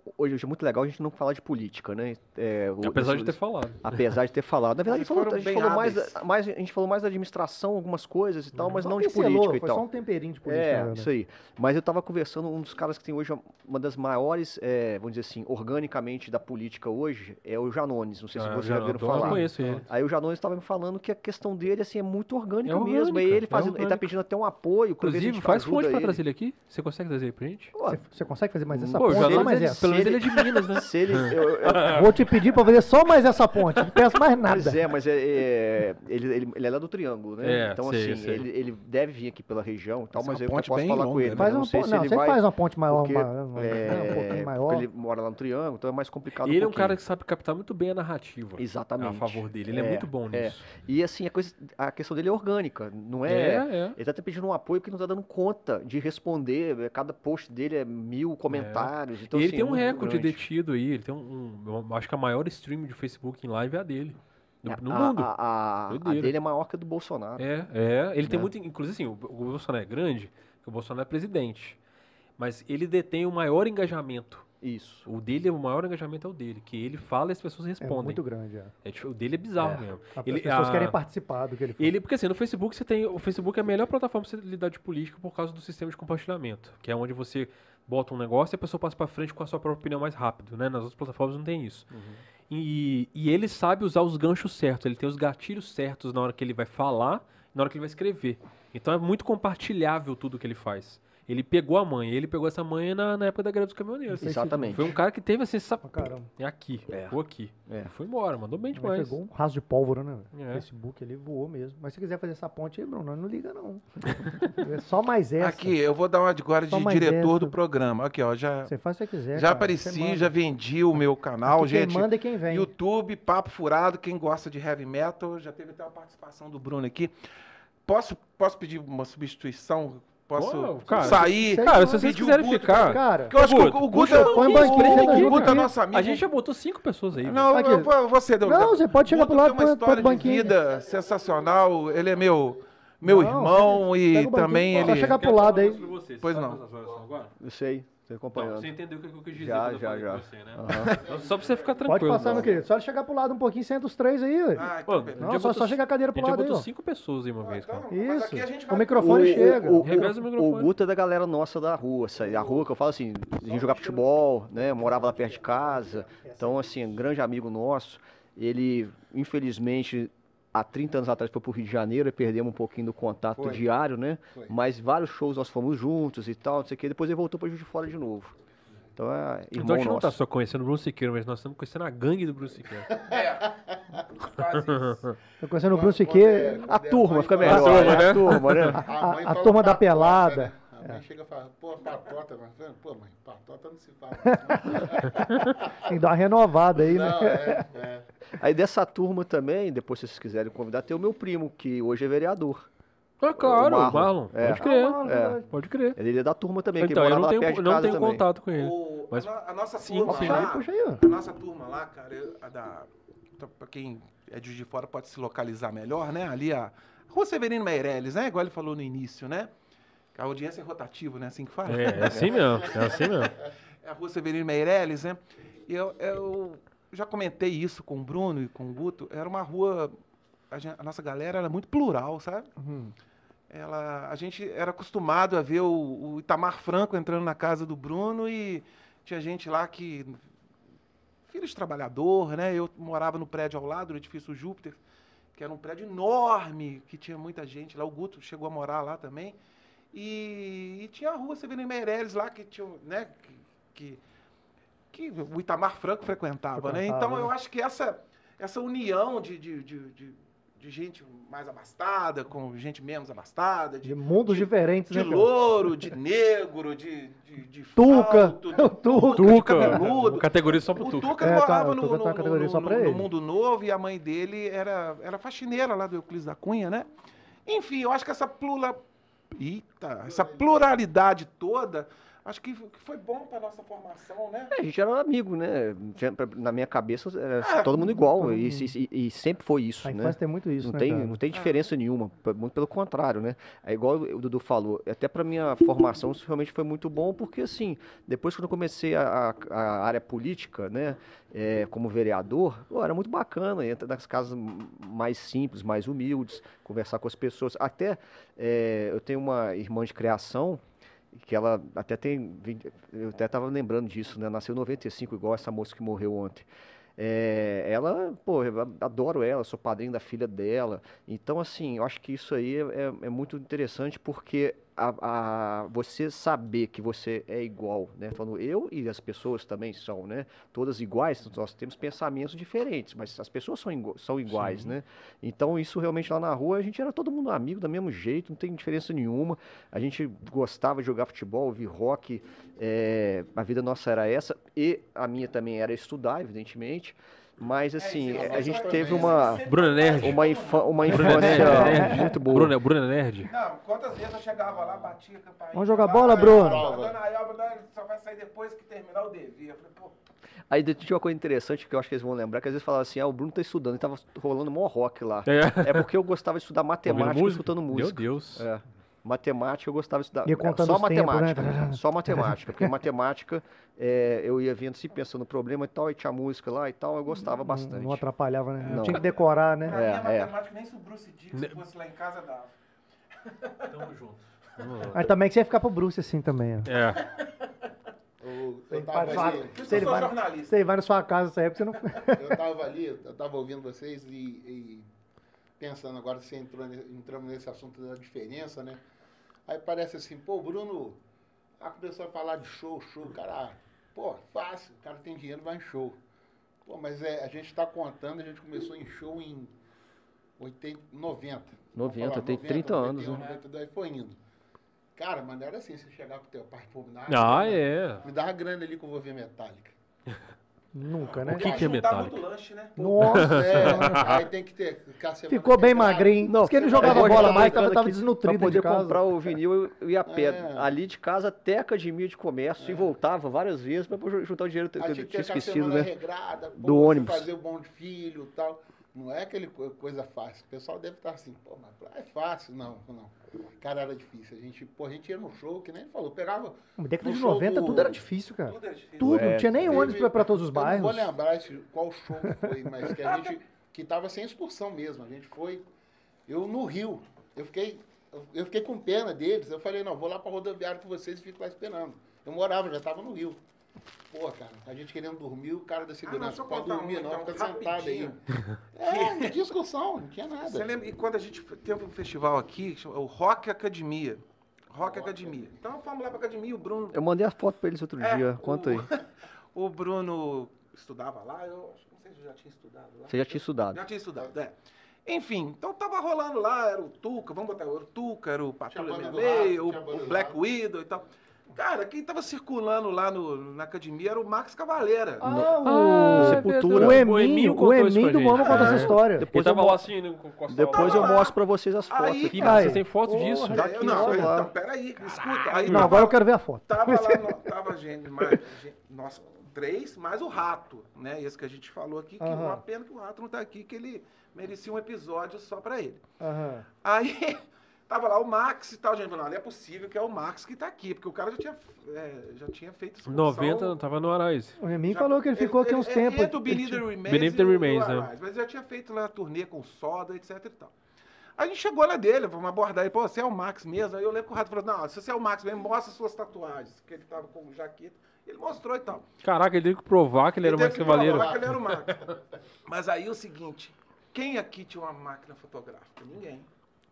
o- hoje é muito legal a gente não falar de política, né? É, o- Apesar de isso- ter falado. Apesar de ter falado. Na verdade, a gente falou, a gente falou mais, mais, a gente falou mais da administração, algumas coisas e tal, mas não de pincelou, política e Foi tal. só um temperinho de política. É, verdade. isso aí. Mas eu tava conversando, um dos caras que tem hoje uma das maiores, é, vamos dizer assim, organicamente da política hoje, é o Janones. Não sei se Ah, vocês já já não, viram então eu falar. conheço ele. Aí o Janones estava me falando que a questão dele assim, é muito orgânica É mesmo. orgânica, Aí ele, é fazendo, ele tá orgânica. pedindo até um apoio. Inclusive, faz fonte ele. trazer ele aqui. Você consegue trazer ele pra gente? Você, consegue fazer mais essa Pô, ponte? já Só não- mais ele- ele é de Minas, né? (laughs) Se ele, eu- eu- (laughs) Vou te pedir pra fazer só mais essa ponte. Não peço mais nada. Pois é, mas é, é, ele, ele, ele é lá do Triângulo, né? É, então, sei, assim, sei. Ele, ele deve vir aqui pela região e tal, mas eu posso falar com longa, ele. né? mas Faz não sei ponte. se Não, ele você vai. faz uma ponte maior, porque, uma, é, um pouquinho maior. porque ele mora lá no Triângulo, então é mais complicado. E ele é um cara que sabe captar muito bem a narrativa. Exatamente. A favor dele. Ele é, É, muito bom é. nisso. E assim, a, coisa, a questão dele é orgânica, não é. É, é. Ele tá até pedindo um apoio que não tá dando conta de responder. Cada post dele é mil comentários. Então, e ele assim, tem um recorde grande. detido aí. Ele tem um, um- acho que a maior stream de Facebook em live é a dele. No, É, no a, mundo. A, a- a dele é maior que a do Bolsonaro. É, é. Ele tem Né? muito. Inclusive, assim, o, o Bolsonaro é grande, porque o Bolsonaro é presidente. Mas ele detém o maior engajamento. Isso. O dele, o maior engajamento é o dele. Que ele fala e as pessoas É respondem. muito grande. É. É tipo, o dele é bizarro É. mesmo. As Ele- pessoas a- querem participar do que ele faz. Ele, porque assim, no Facebook você tem. O Facebook é a melhor plataforma pra você lidar de política por causa do sistema de compartilhamento. Que é onde você bota um negócio e a pessoa passa pra frente com a sua própria opinião mais rápido, né? Nas outras plataformas não tem isso. E, e ele sabe usar os ganchos certos, ele tem os gatilhos certos na hora que ele vai falar e na hora que ele vai escrever. Então é muito compartilhável tudo que ele faz. Ele pegou a manha, ele pegou essa manha na, na época da greve dos caminhoneiros. Exatamente. Foi um cara que teve assim, essa... Caramba. é aqui, É. ficou aqui. É. Foi embora, mandou bem demais. pegou um raso de pólvora, né? É. O Facebook ele voou mesmo. Mas se quiser fazer essa ponte aí, Bruno, não liga não. é só mais essa. Aqui, eu vou dar uma agora de diretor essa. do programa. Aqui, ó, já, Você faz o que você quiser. já cara. apareci, já vendi o meu canal, gente. Quem manda é quem vem. YouTube, Papo Furado, quem gosta de heavy metal, já teve até uma participação do Bruno aqui. Posso, posso pedir uma substituição? Posso Pô, cara, sair? Cara, se vocês quiserem Guto ficar. Cara, eu acho que Guto, o, o Guto, põe o, um banquinho, Guto é aqui. nosso amigo. A gente já botou cinco pessoas aí. Não, Aqui. eu você deu Não, você pode chegar pro lado, tem uma história põe de vida sensacional. Ele é meu, meu Não, irmão e também só ele. chegar pro lado aí. Pois não. Eu sei, tô acompanhando. você entendeu o que eu quis dizer Já, quando eu já, falei já. com você, né? Aham. Só pra você ficar Pode tranquilo. passar, meu querido. Só chegar pro lado um pouquinho, senta os três aí. Ah, Pô, então, beleza. Não, só, botou- só chega a cadeira A pro já lado aí, ó. cinco pessoas aí uma vez, cara. Então, mas Isso. aqui a gente O vai- microfone chega. O, o, o o, microfone. o Guto é da galera nossa da rua. essa- A rua que eu falo assim, a gente jogava futebol, né? Morava lá perto de casa. Então, assim, um grande amigo nosso. Ele, infelizmente, há 30 anos atrás foi pro Rio de Janeiro e perdemos um pouquinho do contato Foi. diário, né? Foi. Mas vários shows nós fomos juntos e tal, não sei o quê. Depois ele voltou pra Juiz de Fora de novo. Então é irmão Então a gente não nosso. tá só conhecendo o Bruno Siqueira, mas nós estamos conhecendo a gangue do Bruno Siqueira. (laughs) Quase isso. Tô conhecendo o Bruno Siqueira. A turma fica melhor, turma, né? né? A turma, né? A- a fala turma da patota, pelada. Né? A mãe chega e fala, pô, patota, mas, pô, mãe, patota não se fala. (laughs) Tem que dar uma renovada aí, né? Não, é, é. Aí dessa turma também, depois se vocês quiserem convidar, tem o meu primo, que hoje é vereador. Ah, claro, O o Marlon. Marlon. É. Pode crer. É. Pode crer. Ele é da turma também, que Então, eu morava não lá tenho, perto de não tenho também. contato com ele. O- Mas- a, a nossa Sim, turma sim. lá, Puxa aí, puxa aí, ó. a nossa turma lá, cara, eu- a da, tá, pra quem é de de fora pode se localizar melhor, né? Ali a Rua Severino Meirelles, né? Igual ele falou no início, né? A audiência é rotativa, né? Assim que fala. É, é assim mesmo. É assim mesmo. (laughs) É a Rua Severino Meirelles, né? E eu, eu já comentei isso com o Bruno e com o Guto. Era uma rua. A, gen- a nossa galera era muito plural, sabe? Uhum. Ela, a gente era acostumado a ver o, o Itamar Franco entrando na casa do Bruno e tinha gente lá que. Filho de trabalhador, né? Eu morava no prédio ao lado, no edifício Júpiter, que era um prédio enorme, que tinha muita gente lá. O Guto chegou a morar lá também. E, e tinha a rua Severino Meirelles lá, que tinha, né? Que, que, que o Itamar Franco frequentava, né? Frequentava, Então né? eu acho que essa, essa união de, de, de, de, de gente mais abastada com gente menos abastada, De de, mundos diferentes, de né? louro, de negro, de, de, de Tuca, falto, de (laughs) o Tuca. de Tuca, cabeludo. categoria só pro O Tuca. Tuca É, tá, morava o no, Tuca no, tá no- no- no. Mundo Novo e a mãe dele era, era faxineira lá do Euclides da Cunha, né? Enfim, eu acho que essa plula, eita, essa pluralidade toda acho que foi bom para nossa formação, né? É, a gente era amigo, né? Na minha cabeça era é, todo mundo igual todo e, e, e, sempre foi isso, a né? infância tem muito isso, não né, tem, Não tem diferença é. nenhuma, muito pelo contrário, né? É igual o Dudu falou, até para minha formação isso realmente foi muito bom, porque assim, depois quando eu comecei a, a, a área política, né? É, como vereador, pô, era muito bacana, entrar nas casas mais simples, mais humildes, conversar com as pessoas. Até é, eu tenho uma irmã de criação, que ela até tem, eu até estava lembrando disso, né? Nasceu em 95, igual essa moça que morreu ontem. É, ela, pô, eu adoro ela, sou padrinho da filha dela. Então, assim, eu acho que isso aí é, é muito interessante porque a, a, você saber que você é igual, né? Falando eu e as pessoas também são, né? Todas iguais, nós temos pensamentos diferentes, mas as pessoas são, igu são iguais, Sim. né? Então isso realmente lá na rua a gente era todo mundo amigo do mesmo jeito, não tem diferença nenhuma. A gente gostava de jogar futebol, ouvir rock, é, a vida nossa era essa e a minha também era estudar, evidentemente. Mas assim, é, a gente teve uma. Bruna Nerd. Uma, infa uma infância Nerd. muito boa. Bruna, Bruna Nerd. Não, quantas vezes eu chegava lá, batia campainha. Vamos jogar bola, Bruno? A dona Elba só vai sair depois que terminar o dever. Eu falei, pô. Aí tinha uma coisa interessante que eu acho que eles vão lembrar, que às vezes falavam assim, ah, o Bruno tá estudando, e tava rolando mó rock lá. É, é porque eu gostava de estudar matemática escutando música. Meu Deus. É. Matemática eu gostava de estudar. Ia contando só matemática. Tempo, né? Só (laughs) matemática. Porque matemática é, eu ia vendo assim, pensando no problema e tal, e tinha música lá e tal, eu gostava bastante. Não, não atrapalhava, né? Não. Tinha que decorar, né? Pra é, mim, a é. matemática, nem se o Bruce Dixon fosse lá em casa, dava. Tamo junto. (laughs) Mas também que você ia ficar pro Bruce assim também, ó. É. Eu, eu tava ali, você ele vai, jornalista. Você vai na sua casa nessa época, você não... eu (laughs) tava ali, eu tava ouvindo vocês e, e pensando agora, você entrou, entramos nesse assunto da diferença, né? Aí parece assim, pô, Bruno, a começou a falar de show, show, cara, pô, fácil, o cara tem dinheiro, vai em show. Pô, mas é, a gente está contando, a gente começou em show em 80, 90. 90, tem 90, 30 anos, 91, né? 92, foi indo. Cara, mas não era assim, você chegar pro teu pai, pô, me dava, ah, é. me dava grana ali que eu vou ver Metallica. (laughs) Nunca, né? O que, que é metálico? Lanche, né? Nossa, (laughs) é, aí tem que ter. Ficou bem magrinho. Não, porque ele jogava bola mais, tava, tava desnutrido pra poder de comprar o vinil, eu ia a pé. É. Ali de casa até a academia de comércio é. e voltava várias vezes para juntar o dinheiro que eu tinha esquecido, né? Regrada, do ônibus. Fazer o bom de filho e tal. Não é aquele coisa fácil. O pessoal deve estar assim, pô, mas é fácil. Não, não. Cara, era difícil. A gente, pô, a gente ia no show, que nem falou, pegava. Na década de 90 do... tudo era difícil, cara. Tudo era difícil. Tudo, é, não tinha nem ônibus para todos os bairros. não vou lembrar qual show foi, mas que a gente. que tava sem excursão mesmo. A gente foi. Eu no Rio. Eu fiquei. Eu fiquei com pena deles. Eu falei, não, vou lá pra rodoviária com vocês e fico lá esperando. Eu morava, já tava no Rio. Pô, cara, a gente querendo dormir, o cara da segurança, ah, não, pode dormir um, não, então, fica sentado aí. É, discussão, não tinha nada. Você lembra, e quando a gente teve um festival aqui, o Rock Academia, Rock Academia. Então fomos lá pra academia, o Bruno... Eu mandei a foto pra eles outro é, dia, conta aí. (laughs) O Bruno estudava lá, eu não sei se eu já tinha estudado lá. Você já tinha estudado. Já tinha estudado, é. Enfim, então tava rolando lá, era o Tuca, vamos botar, era o Tuca, era o Patrulha 66, o, o Black Widow e tal. Cara, quem tava circulando lá no, na academia era o Max Cavaleira. Ah, o ah, Sepultura. O Eminho, o Eminho do Mama conta essa história. Depois Ele tava lá assim, né, com Depois eu mostro pra vocês as fotos aí, aqui. Cara, vocês têm foto disso? Já aqui, não, então, peraí, escuta. Aí não, tava, agora eu quero ver a foto. Tava lá, (laughs) tava gente, mais, gente, nossa, três, mais o rato, né? Esse que a gente falou aqui, que uma pena que o rato não tá aqui, que ele merecia um episódio só pra ele. Aí... Tava lá o Max e tal, gente falando, não é possível que é o Max que tá aqui, porque o cara já tinha, é, já tinha feito expulsão. 90 não tava no Arais. O Remin falou que ele ficou aqui uns tempos. Ele, do Beneath the Remains, Beneath the Remains né? Mas já tinha feito lá a turnê com soda, etc e tal. A gente chegou lá dele, vamos abordar ele, pô, você é o Max mesmo? Aí eu lembro que o Rato falou, não, se você é o Max mesmo, mostra suas tatuagens, que ele tava com jaqueta. Ele mostrou e tal. Caraca, ele teve que provar que ele, ele era o Max Cavaleiro. provar que ele era o Max. Mas aí o seguinte, quem aqui tinha uma máquina fotográfica? Ninguém.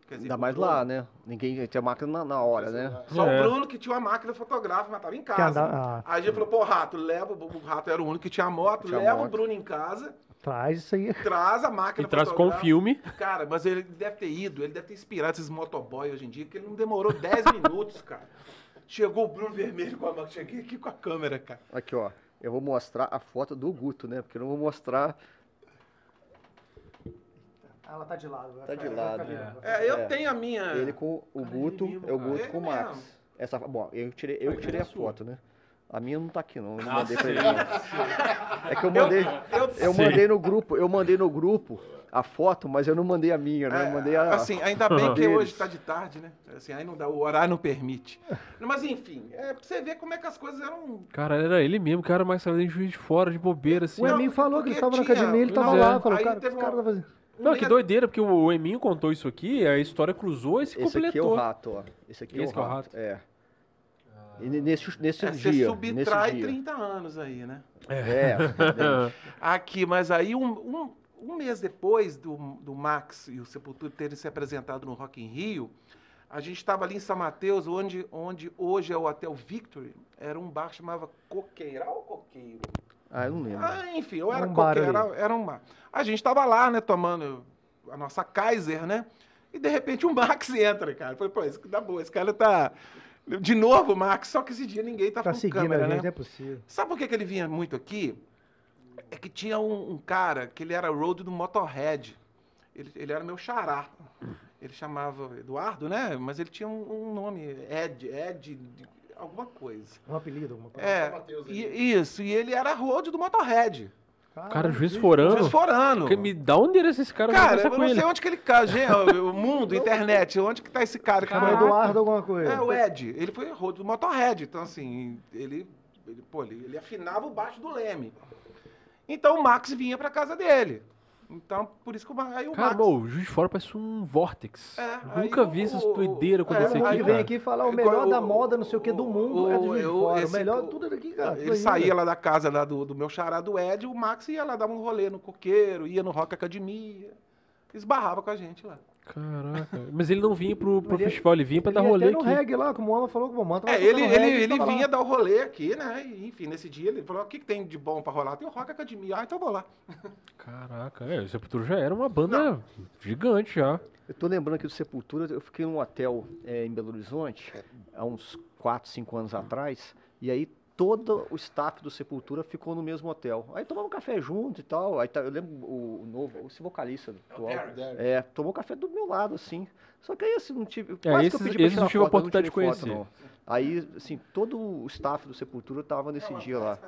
Quer dizer, Ainda mais Bruno, lá, né? Ninguém tinha máquina na, na hora, né? Só é. o Bruno que tinha uma máquina fotográfica, mas tava em casa. Ah. Aí a gente falou, pô, Rato, leva, o Rato era o único que tinha moto, tinha leva moto. o Bruno em casa. Traz isso aí. Traz a máquina E traz com o filme. Cara, mas ele deve ter ido, ele deve ter inspirado esses motoboy hoje em dia, que ele não demorou 10 (laughs) minutos, cara. Chegou o Bruno Vermelho com a máquina, cheguei aqui com a câmera, cara. Aqui, ó. Eu vou mostrar a foto do Guto, né? Porque eu não vou mostrar Ela tá de lado. Tá de lado. É, eu É. tenho a minha. Ele com o Cara, Guto, mesmo, é o. Guto com o Max. mesmo. Essa, bom, eu tirei, eu Ah, tirei a é foto, né? A minha não tá aqui não, eu não Ah, mandei pra ele. não. (laughs) É que eu mandei, eu sei. mandei no grupo, eu mandei no grupo a foto, mas eu não mandei a minha, né? Eu mandei a Assim, ainda bem que hoje tá de tarde, né? Assim, aí não dá, o horário não permite. Mas enfim, é pra você ver como é que as coisas eram. Cara, era ele mesmo, cara mais saiu de juiz de fora, de bobeira, assim. O Eminho falou que ele estava na academia, ele tava é. lá, falou, cara, teve esse cara uma- tá fazendo. Não, que doideira, porque o Eminho contou isso aqui, a história cruzou e se Esse aqui é o completou. rato, ó. Esse aqui Esse é que é o o rato. rato. É. E nesse, nesse É, você dia, subtrai nesse dia. 30 anos aí, né? É, (laughs) Aqui, mas aí um, um, um mês depois do, do Max e o Sepultura terem se apresentado no Rock in Rio, a gente estava ali em São Mateus, onde, onde hoje é o Hotel Victory, era um bar que chamava Coqueiral ou Coqueiro? Ah, eu não lembro. Ah, enfim, era Um ali. era, era um bar. A gente estava lá, né, tomando a nossa Kaiser, né? E de repente o Max (laughs) entra, cara. Eu Falei, pô, isso dá boa, esse cara tá... De novo Max, só que esse dia ninguém tá Tá com seguindo câmera, a gente, né? não é possível. Sabe por que, que ele vinha muito aqui? É que tinha um, um cara que ele era road do Motorhead. Ele, ele era meu xará. Ele chamava Eduardo, né? Mas ele tinha um, um nome, Ed, Ed, alguma coisa. Um apelido, alguma coisa. É, Mateus e- isso. E ele era road do Motorhead. Cara, juiz gente, forando. Juiz Forano. Que Me dá um endereço esse cara, Cara, eu não ele. sei onde que ele cai, o o mundo, internet, onde que tá esse cara que foi Eduardo alguma coisa. É, o Ed, ele foi road do Motorhead, então assim, ele, ele, pô, ele, ele afinava o baixo do Leme. Então o Max vinha pra casa dele. Então, por isso que o, aí o Cara, Max... bom, o juiz de fora parece um vórtex. É, Nunca vi o- essas doideiras é, acontecer O aqui, aí vem aqui falar o O- melhor o- da moda, não sei o que, do mundo, é do Juiz de o- Fora. O esse- melhor o- tudo é daqui, cara. Ele saía lá da casa lá do, do meu xará do Ed, o Max ia lá dar um rolê no coqueiro, ia no Rock Academia, esbarrava com a gente lá. Caraca. Mas ele não vinha pro, pro Ele festival, ele vinha pra Ele dar rolê até no aqui. reggae lá, como o Ama falou que o Manta É, ele, ele, ele vinha dar o rolê aqui, né? E, enfim, nesse dia ele falou: o que, que tem de bom pra rolar? Tem o Rock Academia. Ah, então vou lá. Caraca, é, o Sepultura já era uma banda gigante já. Eu tô lembrando aqui do Sepultura, eu fiquei num hotel é, em Belo Horizonte, há uns 4, 5 anos atrás, e aí todo o staff do Sepultura ficou no mesmo hotel. Aí tomamos um café junto e tal, aí tá- eu lembro o, o novo, esse vocalista atual, Derek. é, tomou café do meu lado, assim. Só que aí, assim, não tive. É, quase que esses- eu pedi pra não tive a foto, oportunidade de foto, conhecer. não. Aí, assim, todo o staff do Sepultura tava nesse dia lá.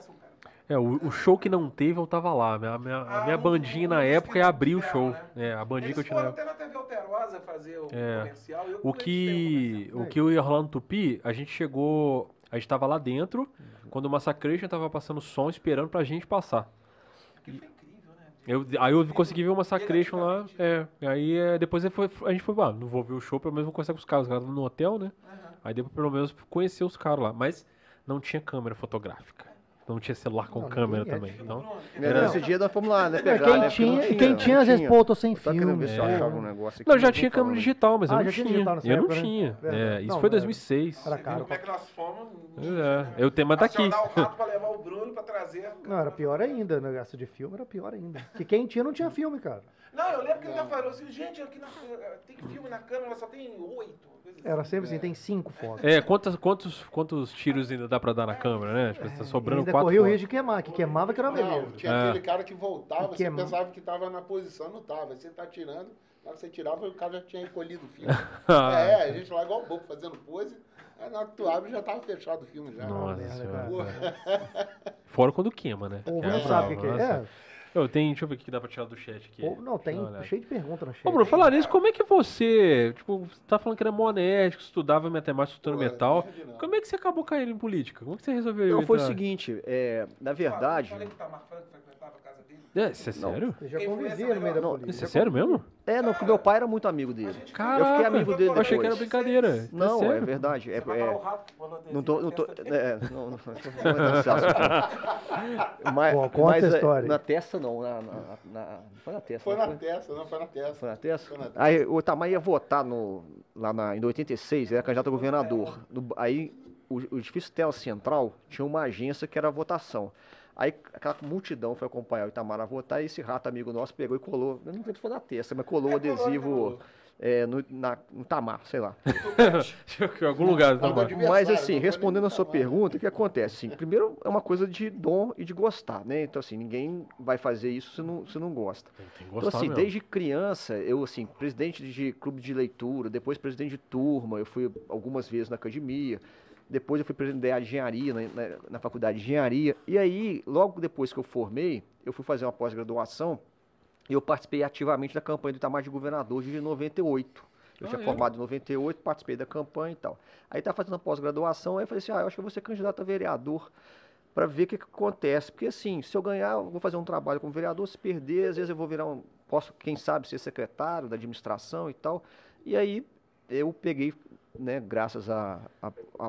É, o, o show que não teve, eu tava lá. A minha, a minha, a minha Ah, um- bandinha um na época que ia abrir o show. né? É, a bandinha que eu Eles tinha até na TV Alterosa fazer o É. comercial. Eu O eles que, o o que eu ia rolar no Tupi, a gente chegou. A gente tava lá dentro, Uhum. quando o Massacration tava passando som, esperando pra gente passar. comercial. Foi incrível, né? Eu, aí eu consegui ver o Massacration lá. É, aí é, depois foi, a gente foi, ah, não vou ver o show, pelo menos vou conversar com os caras. Os caras no hotel, né? Aí deu pra pelo menos conhecer os caras lá. Mas não tinha câmera fotográfica. Não tinha celular com Não, câmera é. também. Então, É, Nesse dia nós fomos lá, né? Pegar, Quem né? tinha, e quem tinha, às vezes, pô, sem ver filme. É. um negócio aqui. não, já tinha câmera digital, mas Ah, eu já não tinha tinha. Eu não né? tinha. É. É, isso foi é. 2006. Era caro. é que nós fomos? É, eu tenho, mas tá aqui. Acionar o rato (laughs) pra levar o Bruno pra trazer. Não, era pior ainda, o negócio de filme era pior ainda. Que quem tinha não tinha filme, cara. Não, eu lembro que ele já falou assim, gente, aqui na, tem filme na câmera, só tem oito. assim. Era sempre assim, tem cinco fotos. É, quantos, quantos, quantos tiros ainda dá pra dar na câmera, né? Tipo, tá E sobrando ainda quatro corria o risco de queimar, que queimava que era uma Não, tinha É. aquele cara que voltava, Que você queima- pensava que estava na posição, não estava. Aí você tá tirando, na hora que você tirava, o cara já tinha recolhido o filme. (laughs) É, a gente lá igual bobo fazendo pose, aí na hora que tu abre já tava fechado o filme já. Nossa cara. Fora quando queima, né? O povo Que não é sabe o que, que nossa. é. Eu tenho, deixa eu ver o que dá pra tirar do chat aqui. Ou- não, tem cheio de perguntas no chat. Ô, Bruno, falar nisso, como é que você, tipo, você tá falando que era monético, estudava matemática, estudando metal. Como é que você acabou caindo em política? Como é que você resolveu Não, foi o seguinte, é, na verdade, Falei que o Tamar Franco frequentava a casa dele. É, isso é sério? Eu já essa no meio da. Isso é sério mesmo? é, não, porque meu pai era muito amigo dele. Caraca, fiquei amigo dele Eu achei que era depois. brincadeira. Não, é sério? verdade. É, é- não tô, não tô, é, não, não, não, mas, conta mas, essa é, história. Na testa não, na, na, na- foi na testa. Foi não na testa, não, foi na testa. Foi na testa? Foi na testa. Aí o Itamar ia votar no, lá na, em 86, ele era candidato a governador. No- aí o, o edifício Tela Central tinha uma agência que era a votação. Aí aquela multidão foi acompanhar o Itamar a votar e esse rato amigo nosso pegou e colou, eu não sei se foi na testa, mas colou o É, adesivo, colou. é, no, na, no Tamar, sei lá. (laughs) em algum lugar. Adversário, Mas não assim, respondendo do a sua pergunta, o que acontece? Assim, primeiro é uma coisa de dom e de gostar, né? Então assim, ninguém vai fazer isso se não, se não gosta. Tem que Então assim, mesmo. desde criança, eu assim, presidente de clube de leitura, depois presidente de turma, eu fui algumas vezes na academia, depois eu fui presidente da engenharia, na, na, na faculdade de engenharia, e aí, logo depois que eu formei, eu fui fazer uma pós-graduação, e eu participei ativamente da campanha do Itamar de Governador de 98. Eu Ah, tinha é? formado em 98, participei da campanha e tal. Aí tá fazendo a pós-graduação, aí eu falei assim, ah, eu acho que eu vou ser candidato a vereador para ver o que, que acontece. Porque assim, se eu ganhar, eu vou fazer um trabalho como vereador, se perder, às vezes eu vou virar um. Posso, quem sabe, ser secretário da administração e tal. E aí eu peguei, né, graças à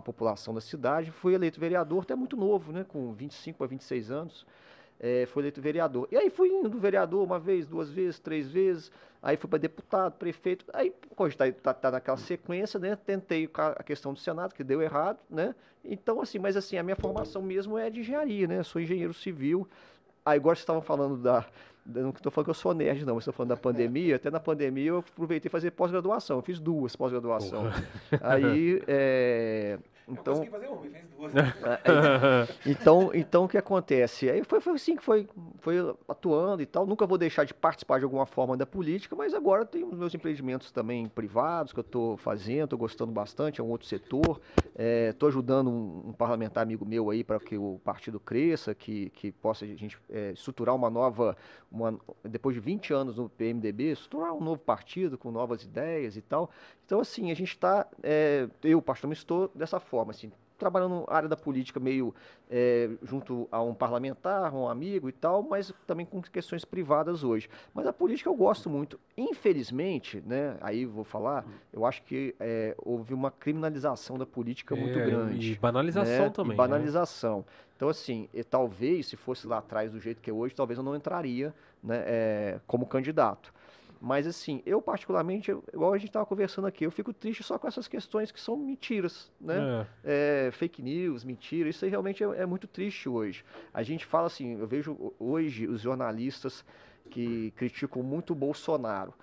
população da cidade, fui eleito vereador, até muito novo, né? Com 25 a 26 anos. É, fui eleito vereador. E aí fui indo vereador uma vez, duas vezes, três vezes. Aí fui para deputado, prefeito. Aí, quando está tá, tá naquela sequência, né? Tentei a questão do Senado, que deu errado, né? Então, assim, mas assim, a minha formação mesmo é de engenharia, né? Sou engenheiro civil. Aí agora vocês estavam falando da. Não estou falando que eu sou nerd, não, mas estou falando da pandemia. Até na pandemia eu aproveitei fazer pós-graduação. Eu fiz duas pós-graduação. Aí. é, (laughs) Então, fazer uma, e fez duas. então, então o que acontece? Aí foi, foi assim que foi, foi atuando e tal. Nunca vou deixar de participar de alguma forma da política, mas agora tenho os meus empreendimentos também privados que eu estou fazendo, estou gostando bastante, é um outro setor. Estou ajudando um, um parlamentar amigo meu aí para que o partido cresça, que, que possa a gente é, estruturar uma nova, uma, depois de 20 anos no PMDB, estruturar um novo partido com novas ideias e tal. Então, assim, a gente está, eu, particularmente, estou dessa forma, assim, trabalhando na área da política meio é, junto a um parlamentar, um amigo e tal, mas também com questões privadas hoje. Mas a política eu gosto muito. Infelizmente, né, aí vou falar, eu acho que é, houve uma criminalização da política muito É, grande. E banalização né, também. E né? banalização. Então, assim, e talvez, se fosse lá atrás do jeito que é hoje, talvez eu não entraria né, é, como candidato. Mas, assim, eu particularmente, igual a gente estava conversando aqui, eu fico triste só com essas questões que são mentiras, né? É. é, fake news, mentira, isso aí realmente é, é muito triste hoje. A gente fala assim, eu vejo ho- hoje os jornalistas que criticam muito o Bolsonaro.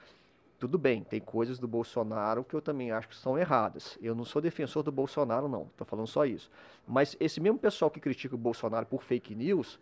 Tudo bem, tem coisas do Bolsonaro que eu também acho que são erradas. Eu não sou defensor do Bolsonaro, não, estou falando só isso. Mas esse mesmo pessoal que critica o Bolsonaro por fake news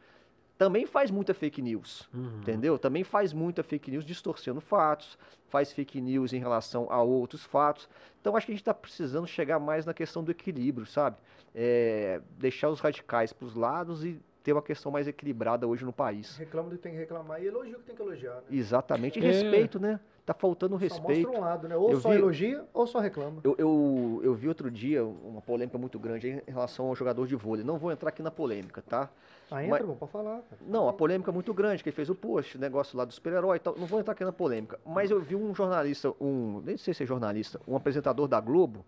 também faz muita fake news. Uhum. Entendeu? Também faz muita fake news distorcendo fatos, faz fake news em relação a outros fatos. Então acho que a gente está precisando chegar mais na questão do equilíbrio, sabe? É, deixar os radicais para os lados e ter uma questão mais equilibrada hoje no país. Reclama do que tem que reclamar e elogia o que tem que elogiar. Né? Exatamente. E É. respeito, né? Tá faltando Só respeito. mostra um lado, né? Ou Eu só vi- elogia ou só reclama. Eu, eu, eu vi outro dia uma polêmica muito grande em relação ao jogador de vôlei. Não vou entrar aqui na polêmica, tá? Ah, entra, bom, pode falar. Não, a polêmica é muito grande, que ele fez o post, o negócio lá do super-herói e tal. Não vou entrar aqui na polêmica. Mas eu vi um jornalista, um. Nem sei se é jornalista, um apresentador da Globo,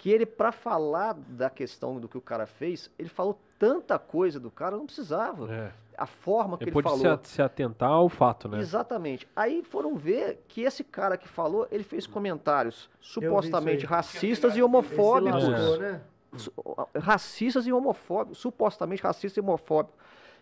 que ele, pra falar da questão do que o cara fez, ele falou tanta coisa do cara, não precisava. É. A forma que Ele ele, pode se, falou. a- se atentar ao fato, né? Exatamente. Aí foram ver que esse cara que falou, ele fez comentários supostamente racistas e homofóbicos lascou, né? racistas e homofóbicos, supostamente racista e homofóbico.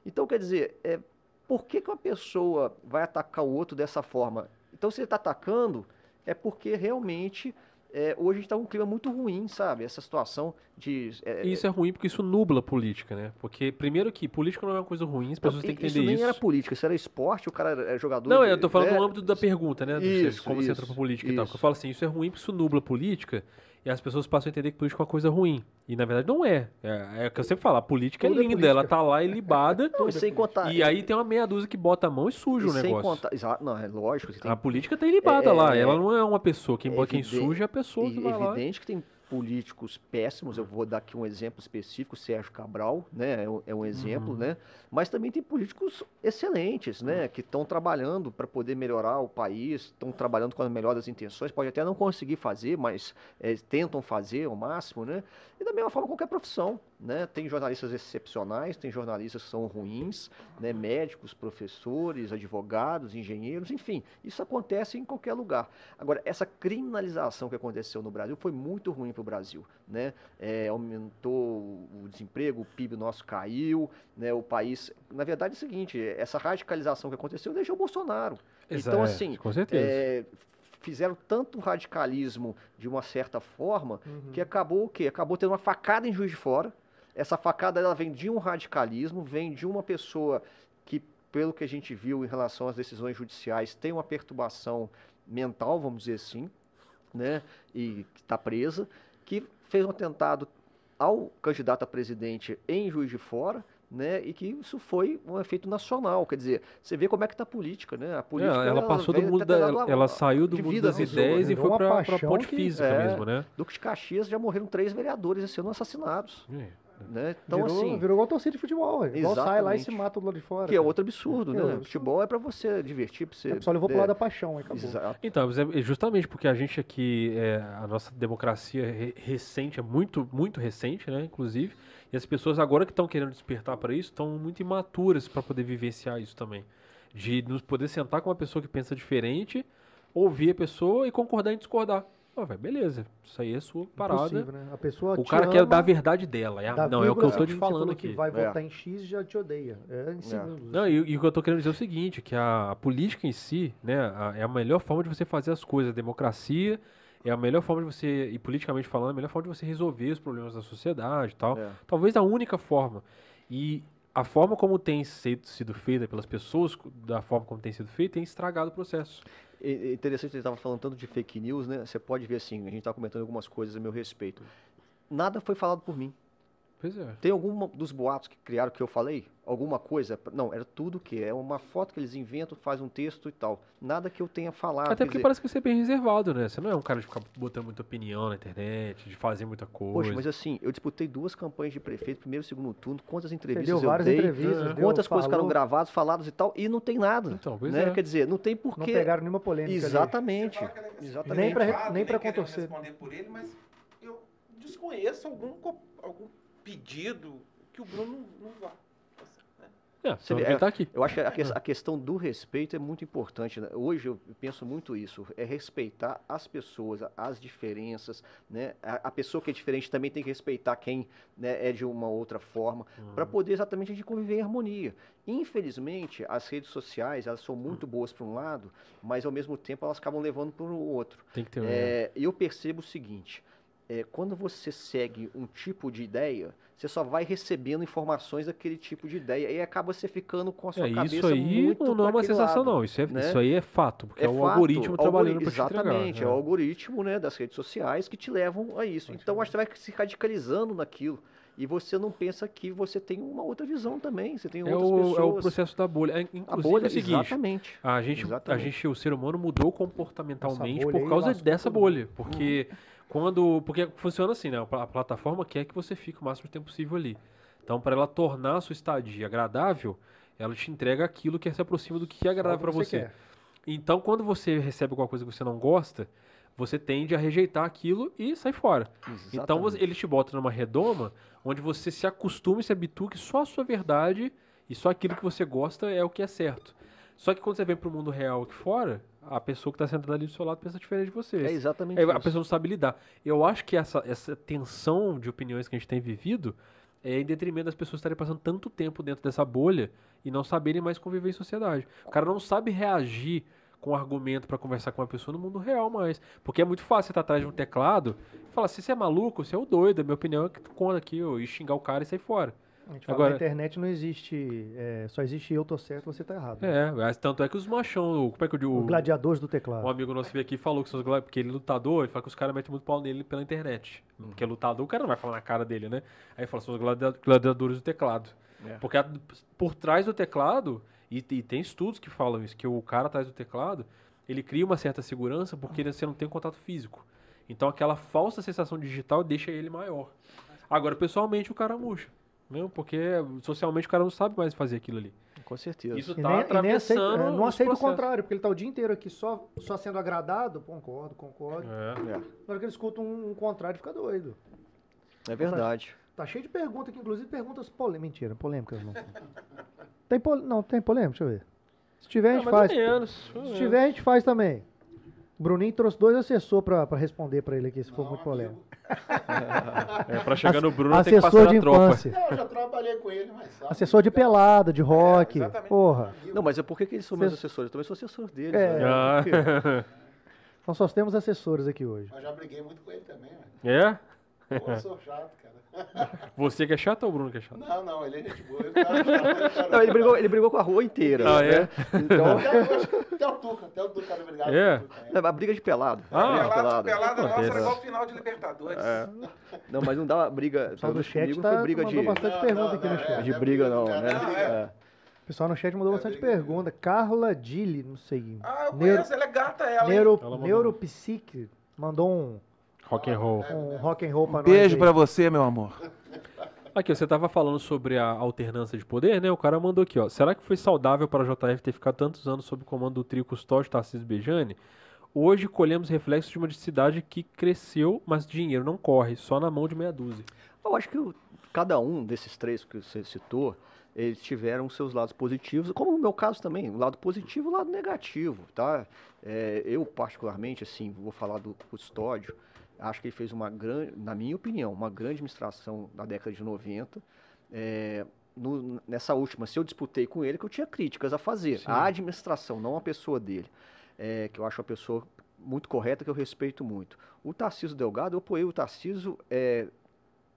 Então, quer dizer, é, por que, que uma pessoa vai atacar o outro dessa forma? Então, se ele está atacando, é porque realmente é, hoje a gente está num clima muito ruim, sabe? Essa situação de. é, isso é ruim porque isso nubla a política, né? Porque, primeiro que política não é uma coisa ruim, as pessoas têm que isso entender nem isso. era política, isso era esporte, o cara é jogador. Não, de- eu tô falando né? no âmbito da pergunta, né? Isso, como você entra isso, pra política e tal. Porque eu isso. falo assim, isso é ruim porque isso nubla a política e as pessoas passam a entender que política é uma coisa ruim. E na verdade não é. É, é o que eu sempre falo, a política é é linda, política. ela tá lá ilibada. (laughs) Não, e sem contar. e aí tem uma meia dúzia que bota a mão e suja e o sem negócio. contar. Exato, não, é lógico. Tem A política tá ilibada É, lá, é, ela não é uma pessoa. Quem, é quem evidente- suja é a pessoa que E vai lá. evidente que tem políticos péssimos, eu vou dar aqui um exemplo específico, Sérgio Cabral, né, é um- é exemplo, Uhum. né, mas também tem políticos excelentes, né, que estão trabalhando para poder melhorar o país, estão trabalhando com a melhor das intenções, pode até não conseguir fazer, mas eh, tentam fazer ao máximo, né, e da mesma forma qualquer profissão, né, tem jornalistas excepcionais, tem jornalistas que são ruins, né, médicos, professores, advogados, engenheiros, enfim, isso acontece em qualquer lugar. Agora, essa criminalização que aconteceu no Brasil foi muito ruim para o Brasil, né? É, aumentou o desemprego, o PIB nosso caiu, né? O país, na verdade, é o seguinte: essa radicalização que aconteceu deixou o Bolsonaro. Exa- então, é, assim, Com certeza. é, fizeram tanto radicalismo de uma certa forma Uhum. que acabou o quê? Acabou tendo uma facada em Juiz de Fora. Essa facada ela vem de um radicalismo, vem de uma pessoa que, pelo que a gente viu em relação às decisões judiciais, tem uma perturbação mental, vamos dizer assim, né? E que está presa, que fez um atentado ao candidato a presidente em Juiz de Fora, né? E que isso foi um efeito nacional. Quer dizer, você vê como é que está a política, né? A É, política ela, passou do mundo da, ela, ela saiu do de mundo das né? ideias e Virou foi pra paixão ponte que- física é. mesmo, né? Duque de Caxias já morreram três vereadores esse ano assassinados, É. né? Então virou, assim, virou igual torcida de futebol, igual sai lá e se Exatamente. mata do lado de fora. que é cara. outro absurdo, É né? outro Futebol é para você divertir, para você É, só levou pro é, lado da paixão, aí acabou. Exato. Então, mas é justamente porque a gente aqui, é, a nossa democracia re- recente, é muito, muito recente, né, inclusive, e as pessoas agora que estão querendo despertar para isso, estão muito imaturas para poder vivenciar isso também. De nos poder sentar com uma pessoa que pensa diferente, ouvir a pessoa e concordar em discordar. Velho, beleza, isso aí é sua parada. Né? A pessoa O cara ama, quer dar a verdade dela. é a- não, é o que eu tô te falando aqui. que vai É. votar em X e já te odeia. É em segundos. Não, e, e o que eu tô querendo dizer é o seguinte, que a, política em si, né, a- é a melhor forma de você fazer as coisas. A democracia é a melhor forma de você, e politicamente falando, é a melhor forma de você resolver os problemas da sociedade e tal. É. Talvez a única forma. E a forma como tem sido, sido feita pelas pessoas, da forma como tem sido feita, tem estragado o processo. É interessante, ele estava falando tanto de fake news, né? Você pode ver assim, a gente está comentando algumas coisas a meu respeito. Nada foi falado por mim. Pois é. Tem algum dos boatos que criaram que eu falei? Alguma coisa? Não, era tudo que é uma foto que eles inventam, faz um texto e tal. Nada que eu tenha falado. Até porque dizer, parece que você é bem reservado, né? Você não é um cara de ficar botando muita opinião na internet, de fazer muita coisa. Poxa, mas assim, eu disputei duas campanhas de prefeito, primeiro e segundo turno, quantas entrevistas deu eu várias dei, entrevistas, deu- quantas coisas ficaram gravadas, faladas e tal, e não tem nada. Então, pois né? é. Quer dizer, não tem Não porquê. pegaram nenhuma polêmica. Exatamente. É Exatamente. Nem pra querendo contorcer. responder por ele, mas eu desconheço algum, algum pedido que o Bruno não vá. É, Você vê, ele é- tá aqui. Eu acho que a, que- a questão do respeito é muito importante. né? Hoje eu penso muito isso, é respeitar as pessoas, as diferenças, né? A, a pessoa que é diferente também tem que respeitar quem né, é de uma outra forma, para poder exatamente a gente conviver em harmonia. Infelizmente, as redes sociais, elas são muito boas para um lado, mas ao mesmo tempo elas acabam levando para o outro. Tem que ter um. É, eu percebo o seguinte: é, quando você segue um tipo de ideia, você só vai recebendo informações daquele tipo de ideia e acaba você ficando com a sua É, cabeça isso aí muito não, é uma sensação, lado, não. Isso, é, né? isso aí é fato, porque é, o fato, algoritmo algori- trabalhando pra te entregar. Exatamente, é o é. algoritmo né, das redes sociais que te levam a isso. Então, acho que você vai se radicalizando naquilo. E você não pensa que você tem uma outra visão também. Você tem É outras o, pessoas. é o processo da bolha. É, a Inclusive bolha, é o seguinte, exatamente. a gente, a Exatamente. gente, o ser humano mudou comportamentalmente por causa dessa bolha. Porque quando. Porque funciona assim, né? A plataforma quer que você fique o máximo de tempo possível ali. Então, para ela tornar a sua estadia agradável, ela te entrega aquilo que se aproxima do que é agradável para o você. quer. Então, quando você recebe alguma coisa que você não gosta, você tende a rejeitar aquilo e sai fora. Então Exatamente. ele te bota numa redoma onde você se acostuma e se habitua que só a sua verdade e só aquilo que você gosta é o que é certo. Só que quando você vem pro mundo real aqui fora, a pessoa que está sentada ali do seu lado pensa diferente de você. É exatamente Aí isso. a pessoa não sabe lidar. Eu acho que essa, essa tensão de opiniões que a gente tem vivido é em detrimento das pessoas estarem passando tanto tempo dentro dessa bolha e não saberem mais conviver em sociedade. O cara não sabe reagir com argumento para conversar com uma pessoa no mundo real mais. Porque é muito fácil você estar atrás de um teclado e falar, se você é maluco, você é o doido, a minha opinião é que tu conta aqui, ó, e xingar o cara e sair fora. A gente fala Agora- na internet não existe. é, só existe eu tô certo, você tá errado. É, mas tanto é que os machão, o- como é que eu digo? Os gladiadores do teclado. Um amigo nosso veio aqui e falou que são os gladi- porque ele é lutador, ele fala que os caras metem muito pau nele pela internet. Porque é lutador, o cara não vai falar na cara dele, né? Aí fala, são os gladia- gladiadores do teclado. É. Porque a- por trás do teclado, e, e tem estudos que falam isso, que o cara atrás do teclado, ele cria uma certa segurança porque ele- você não tem um contato físico. Então aquela falsa sensação digital deixa ele maior. Agora, pessoalmente, o cara murcha. Né? Porque socialmente o cara não sabe mais fazer aquilo ali. Com certeza. Isso E tá nem, e nem aceita, atravessando é, não os aceita o contrário, porque ele tá o dia inteiro aqui só, só sendo agradado. Concordo, concordo. É. É, Na hora que ele escuta um, um contrário, fica doido. é verdade. Tá cheio de perguntas aqui, inclusive perguntas polêmicas. Mentira, polêmicas não. (laughs) Tem pol... Não, tem polêmica? Deixa eu ver. Se tiver, a Ah, gente faz. menos, Se menos. tiver, a gente faz também. O Bruninho trouxe dois assessores pra, pra responder pra ele aqui, se for Não, muito amigo. polêmico. É, pra chegar no Bruno tem que Assessor passar de na tropa. infância. Não, eu já trabalhei com ele, mas sabe. Assessor de pelada, de rock. exatamente. Porra. Não, mas é porque que eles são meus assessores? Eu também sou assessor deles. É. né? Ah. Nós só temos assessores aqui hoje. Mas já briguei muito com ele também, velho. É? Pô, eu sou chato. Você que é chato ou o Bruno que é chato? Não, não, ele é gente boa. Chato, (laughs) cara- Não, ele brigou, ele brigou com a rua inteira. Ah, né? é? Então, (laughs) Até, o Tuca, até o Tuca obrigado. É? Tuca, é. é uma briga de pelado. Ah, briga de pelada, pelada nossa era igual final de Libertadores. É. Não, mas não dá uma briga. O pessoal do chat comigo tá não foi briga mandou de, bastante Não, pergunta não, aqui no não, chat. é. de briga, não, né? Não, é. É. O pessoal no chat mandou bastante pergunta. Carla Dili, não sei. Ah, eu Neuro- conheço, ela é gata ela, hein? Neuro, Ela mandou. Neuropsique mandou um, Rock and roll. um rock and roll pra nós. Beijo aí. pra você, meu amor. Aqui, você tava falando sobre a alternância de poder, né? O cara mandou aqui, ó. Será que foi saudável para a JF ter ficado tantos anos sob o comando do trio Custódio Tarcísio Bejani? Hoje colhemos reflexos de uma cidade que cresceu, mas dinheiro não corre, só na mão de meia dúzia. Eu acho que o- cada um desses três que você citou, eles tiveram seus lados positivos, como no meu caso também, o lado positivo e o lado negativo, tá? É, eu, particularmente, assim, vou falar do custódio, acho que ele fez uma grande, na minha opinião, uma grande administração na década de 90. É, no- nessa última, se eu disputei com ele, que eu tinha críticas a fazer. A administração, não a pessoa dele. É, que eu acho uma pessoa muito correta, que eu respeito muito. O Tarcísio Delgado, eu apoiei o Tarcísio é,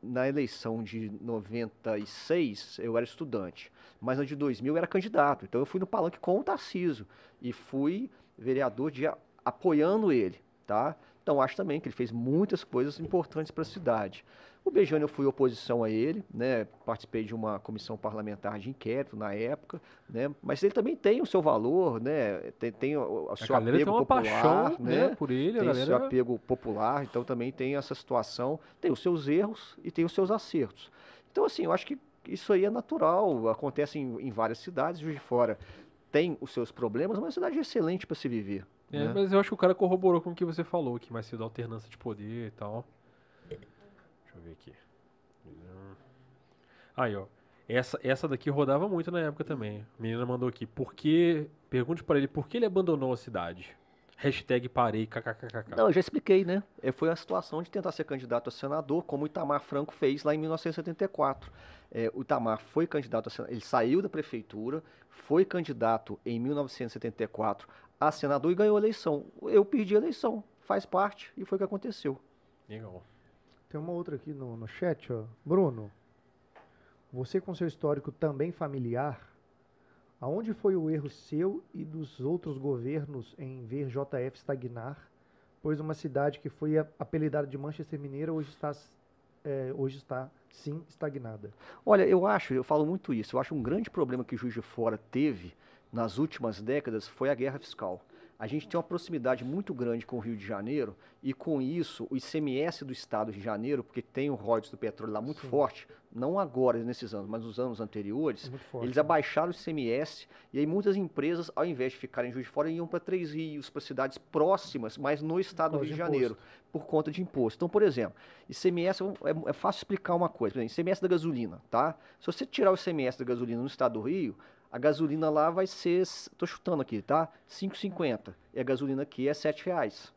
na eleição de 96, eu era estudante, mas na de 2000 eu era candidato. Então eu fui no palanque com o Tarcísio e fui vereador de, apoiando ele, tá? Então acho também que ele fez muitas coisas importantes para a cidade. O Bejano eu fui oposição a ele, né? Participei de uma comissão parlamentar de inquérito na época, né? Mas ele também tem o seu valor, né? Tem, tem o, seu galera tem apego uma popular, paixão né, né? por ele, tem o seu apego popular, então também tem essa situação, tem os seus erros e tem os seus acertos. Então, assim, eu acho que isso aí é natural, acontece em, em várias cidades, Juiz de Fora tem os seus problemas, mas é uma cidade excelente para se viver. É, né? mas eu acho que o cara corroborou com o que você falou, que mais cedo alternância de poder e tal. Deixa eu ver aqui. Aí, ó. Essa, essa daqui rodava muito na época também. A menina mandou aqui. Por que. Pergunte pra ele por que ele abandonou a cidade. Hashtag parei, kkkk. Não, eu já expliquei, né? É, Foi a situação de tentar ser candidato a senador, como o Itamar Franco fez lá em 1974. É, o Itamar foi candidato a senador, ele saiu da prefeitura, foi candidato em 1974 a senador e ganhou a eleição. Eu perdi a eleição, faz parte, e foi o que aconteceu. Legal. Tem uma outra aqui no, no chat, ó. Bruno, você com seu histórico também familiar, aonde foi o erro seu e dos outros governos em ver JF estagnar? Pois uma cidade que foi a- apelidada de Manchester Mineira hoje está, é, hoje está sim estagnada. Olha, eu acho, eu falo muito isso, eu acho um grande problema que Juiz de Fora teve nas últimas décadas foi a guerra fiscal. A gente tem uma proximidade muito grande com o Rio de Janeiro e com isso o ICMS do estado de Janeiro, porque tem o royalties do petróleo lá muito Sim. forte, não agora nesses anos, mas nos anos anteriores, forte. eles abaixaram o ICMS e aí muitas empresas, ao invés de ficarem em Juiz de Fora, iam para Três Rios, para cidades próximas, mas no estado do Rio de de Janeiro, por conta de imposto. Então, por exemplo, ICMS é, é- é fácil explicar uma coisa. Por exemplo, ICMS da gasolina, tá? Se você tirar o ICMS da gasolina no estado do Rio, a gasolina lá vai ser, estou chutando aqui, tá? 5,50. E a gasolina aqui é 7 reais,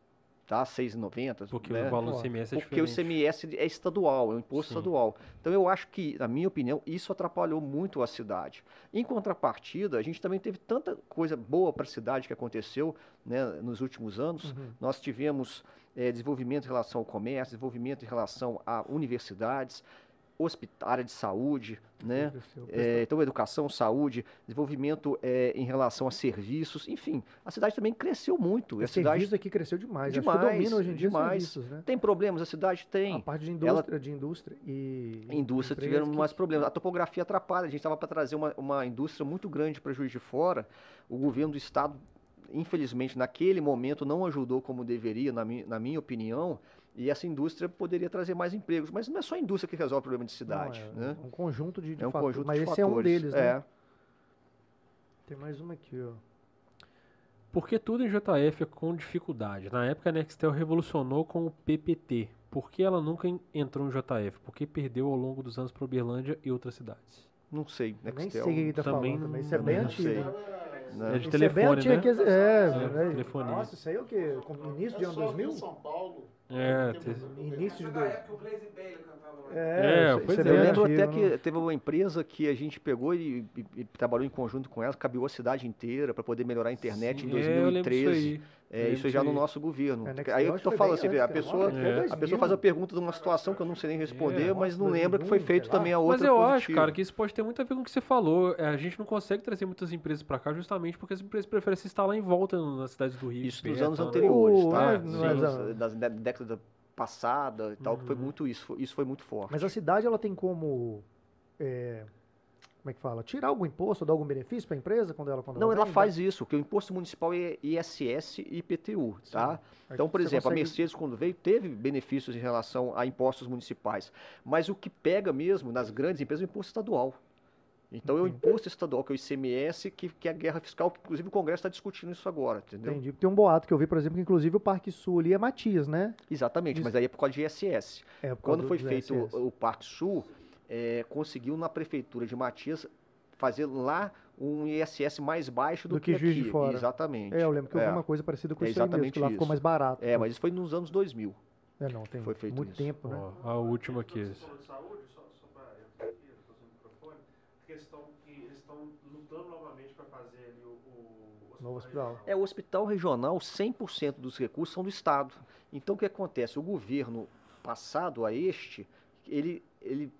tá? 6,90. Porque né? o valor do CMS é Porque o diferente. ICMS é estadual, é um imposto Sim. estadual. Então eu acho que, na minha opinião, isso atrapalhou muito a cidade. Em contrapartida, a gente também teve tanta coisa boa para a cidade que aconteceu né, nos últimos anos. Uhum. Nós tivemos eh, desenvolvimento em relação ao comércio, desenvolvimento em relação a universidades, hospitária de saúde, né? É, então, educação, saúde, desenvolvimento é, em relação a serviços, enfim, a cidade também cresceu muito. O a cidade serviço aqui cresceu demais. Acho Demais, o domínio hoje em dia é demais. serviços, né? tem problemas, a cidade tem. A parte de Ela- indústria, de indústria e... Indústria tiveram que- mais problemas. A topografia atrapalha. A gente estava para trazer uma, uma indústria muito grande para Juiz de Fora. O governo do estado, infelizmente, naquele momento não ajudou como deveria, na, mi, na minha opinião. E essa indústria poderia trazer mais empregos. Mas não é só a indústria que resolve o problema de Não, cidade. é né? um conjunto de, de É um fatores. conjunto Mas de esse é um fatores. deles, né? É. Tem mais uma aqui, ó. Porque tudo em JF é com dificuldade. Na época a Nextel revolucionou com o PPT. Por que ela nunca en- entrou no JF? Porque perdeu ao longo dos anos para Uberlândia e outras cidades. Não sei. Eu Nem Nextel, sei o que ele tá também falando também. não- Isso é bem não antigo. né? É de Isso é bem telefone, antigo. né? que- É, É, né? telefonia. Nossa, isso aí é o quê? Com- Início de É ano só Rio 2000? São Paulo. É, teve- Início de dois. época o Blaze Bailey cantava lá. É, isso- pois é. Eu lembro até que teve uma empresa que a gente pegou e, e- e trabalhou em conjunto com ela, cabeou a cidade inteira para poder melhorar a internet Sim, em é, eu lembro disso 2013. aí. É, isso já no nosso governo. É, aí eu Level tô foi falando assim, a pessoa, É. a pessoa 2000. faz a pergunta de uma situação que eu não sei nem responder, mas não lembra que foi 2001, feito também a outra Mas eu acho, positiva. cara, que isso pode ter muito a ver com o que você falou. É, A gente não consegue trazer muitas empresas pra cá justamente porque as empresas preferem se instalar em volta nas cidades do Rio. Isso nos perto, anos né? anteriores, O- tá? é, Nos mas anos a- das dé- década passada e tal, que foi Uhum. muito isso. foi- Isso foi muito forte. Mas a cidade ela tem como. Como é que fala? Tirar algum imposto, dar algum benefício para a empresa quando ela quando Não, ela vende? faz isso, porque o imposto municipal é ISS e IPTU, tá? Então, por você exemplo, a consegue- Mercedes, quando veio, teve benefícios em relação a impostos municipais. Mas o que pega mesmo nas grandes empresas é o imposto estadual. Então, é o imposto estadual, que é o ICMS, que, que é a guerra fiscal, que inclusive o Congresso está discutindo isso agora, entendeu? Entendi. Tem um boato que eu vi, por exemplo, que inclusive o Parque Sul ali é Matias, né? Exatamente, Isso. mas aí é por causa de ISS. É, por causa Quando do- foi feito SS. o, o Parque Sul, é, conseguiu na prefeitura de Matias fazer lá um ISS mais baixo do, Do que Juiz de aqui. Fora. Exatamente. É, eu lembro que eu é. vi uma coisa parecida com É isso aí mesmo, exatamente que lá ficou isso. mais barato. É, mas isso foi nos anos 2000. É, não, tem foi feito muito isso. tempo, né? Ó, a última aqui. Você falou de saúde, só, só para eu aqui, eu sem microfone, questão que eles estão lutando novamente para fazer ali o, o Novo hospital. É, o hospital regional, 100% dos recursos são do Estado. Então, o que acontece? O governo passado a este, ele, ele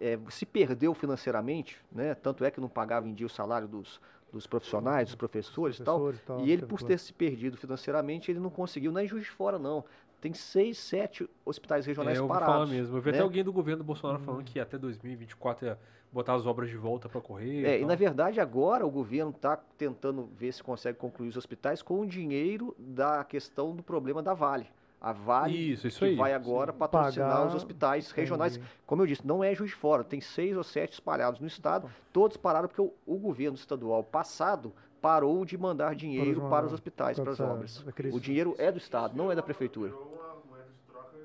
é, se perdeu financeiramente, né? tanto é que não pagava em dia o salário dos, dos profissionais, dos professores, e tal. Professores e tal, E ele, por ter se perdido financeiramente, ele não conseguiu, nem Juiz de Fora, não. Tem seis, sete hospitais regionais É, eu vou parados. falar mesmo. Eu vi né? até alguém do governo do Bolsonaro falando que até 2024 ia botar as obras de volta pra correr. É, e tal. na verdade agora o governo está tentando ver se consegue concluir os hospitais com o dinheiro da questão do problema da Vale. A Vale Isso, isso que aí. vai agora patrocinar Pagar- os hospitais regionais. Entendi. Como eu disse, não é juiz de fora, tem seis ou sete espalhados no estado. Todos pararam porque o, o governo estadual passado parou de mandar dinheiro Parou de para os hospitais, para para as obras. O dinheiro é do estado, não é da prefeitura. Virou uma moeda de troca,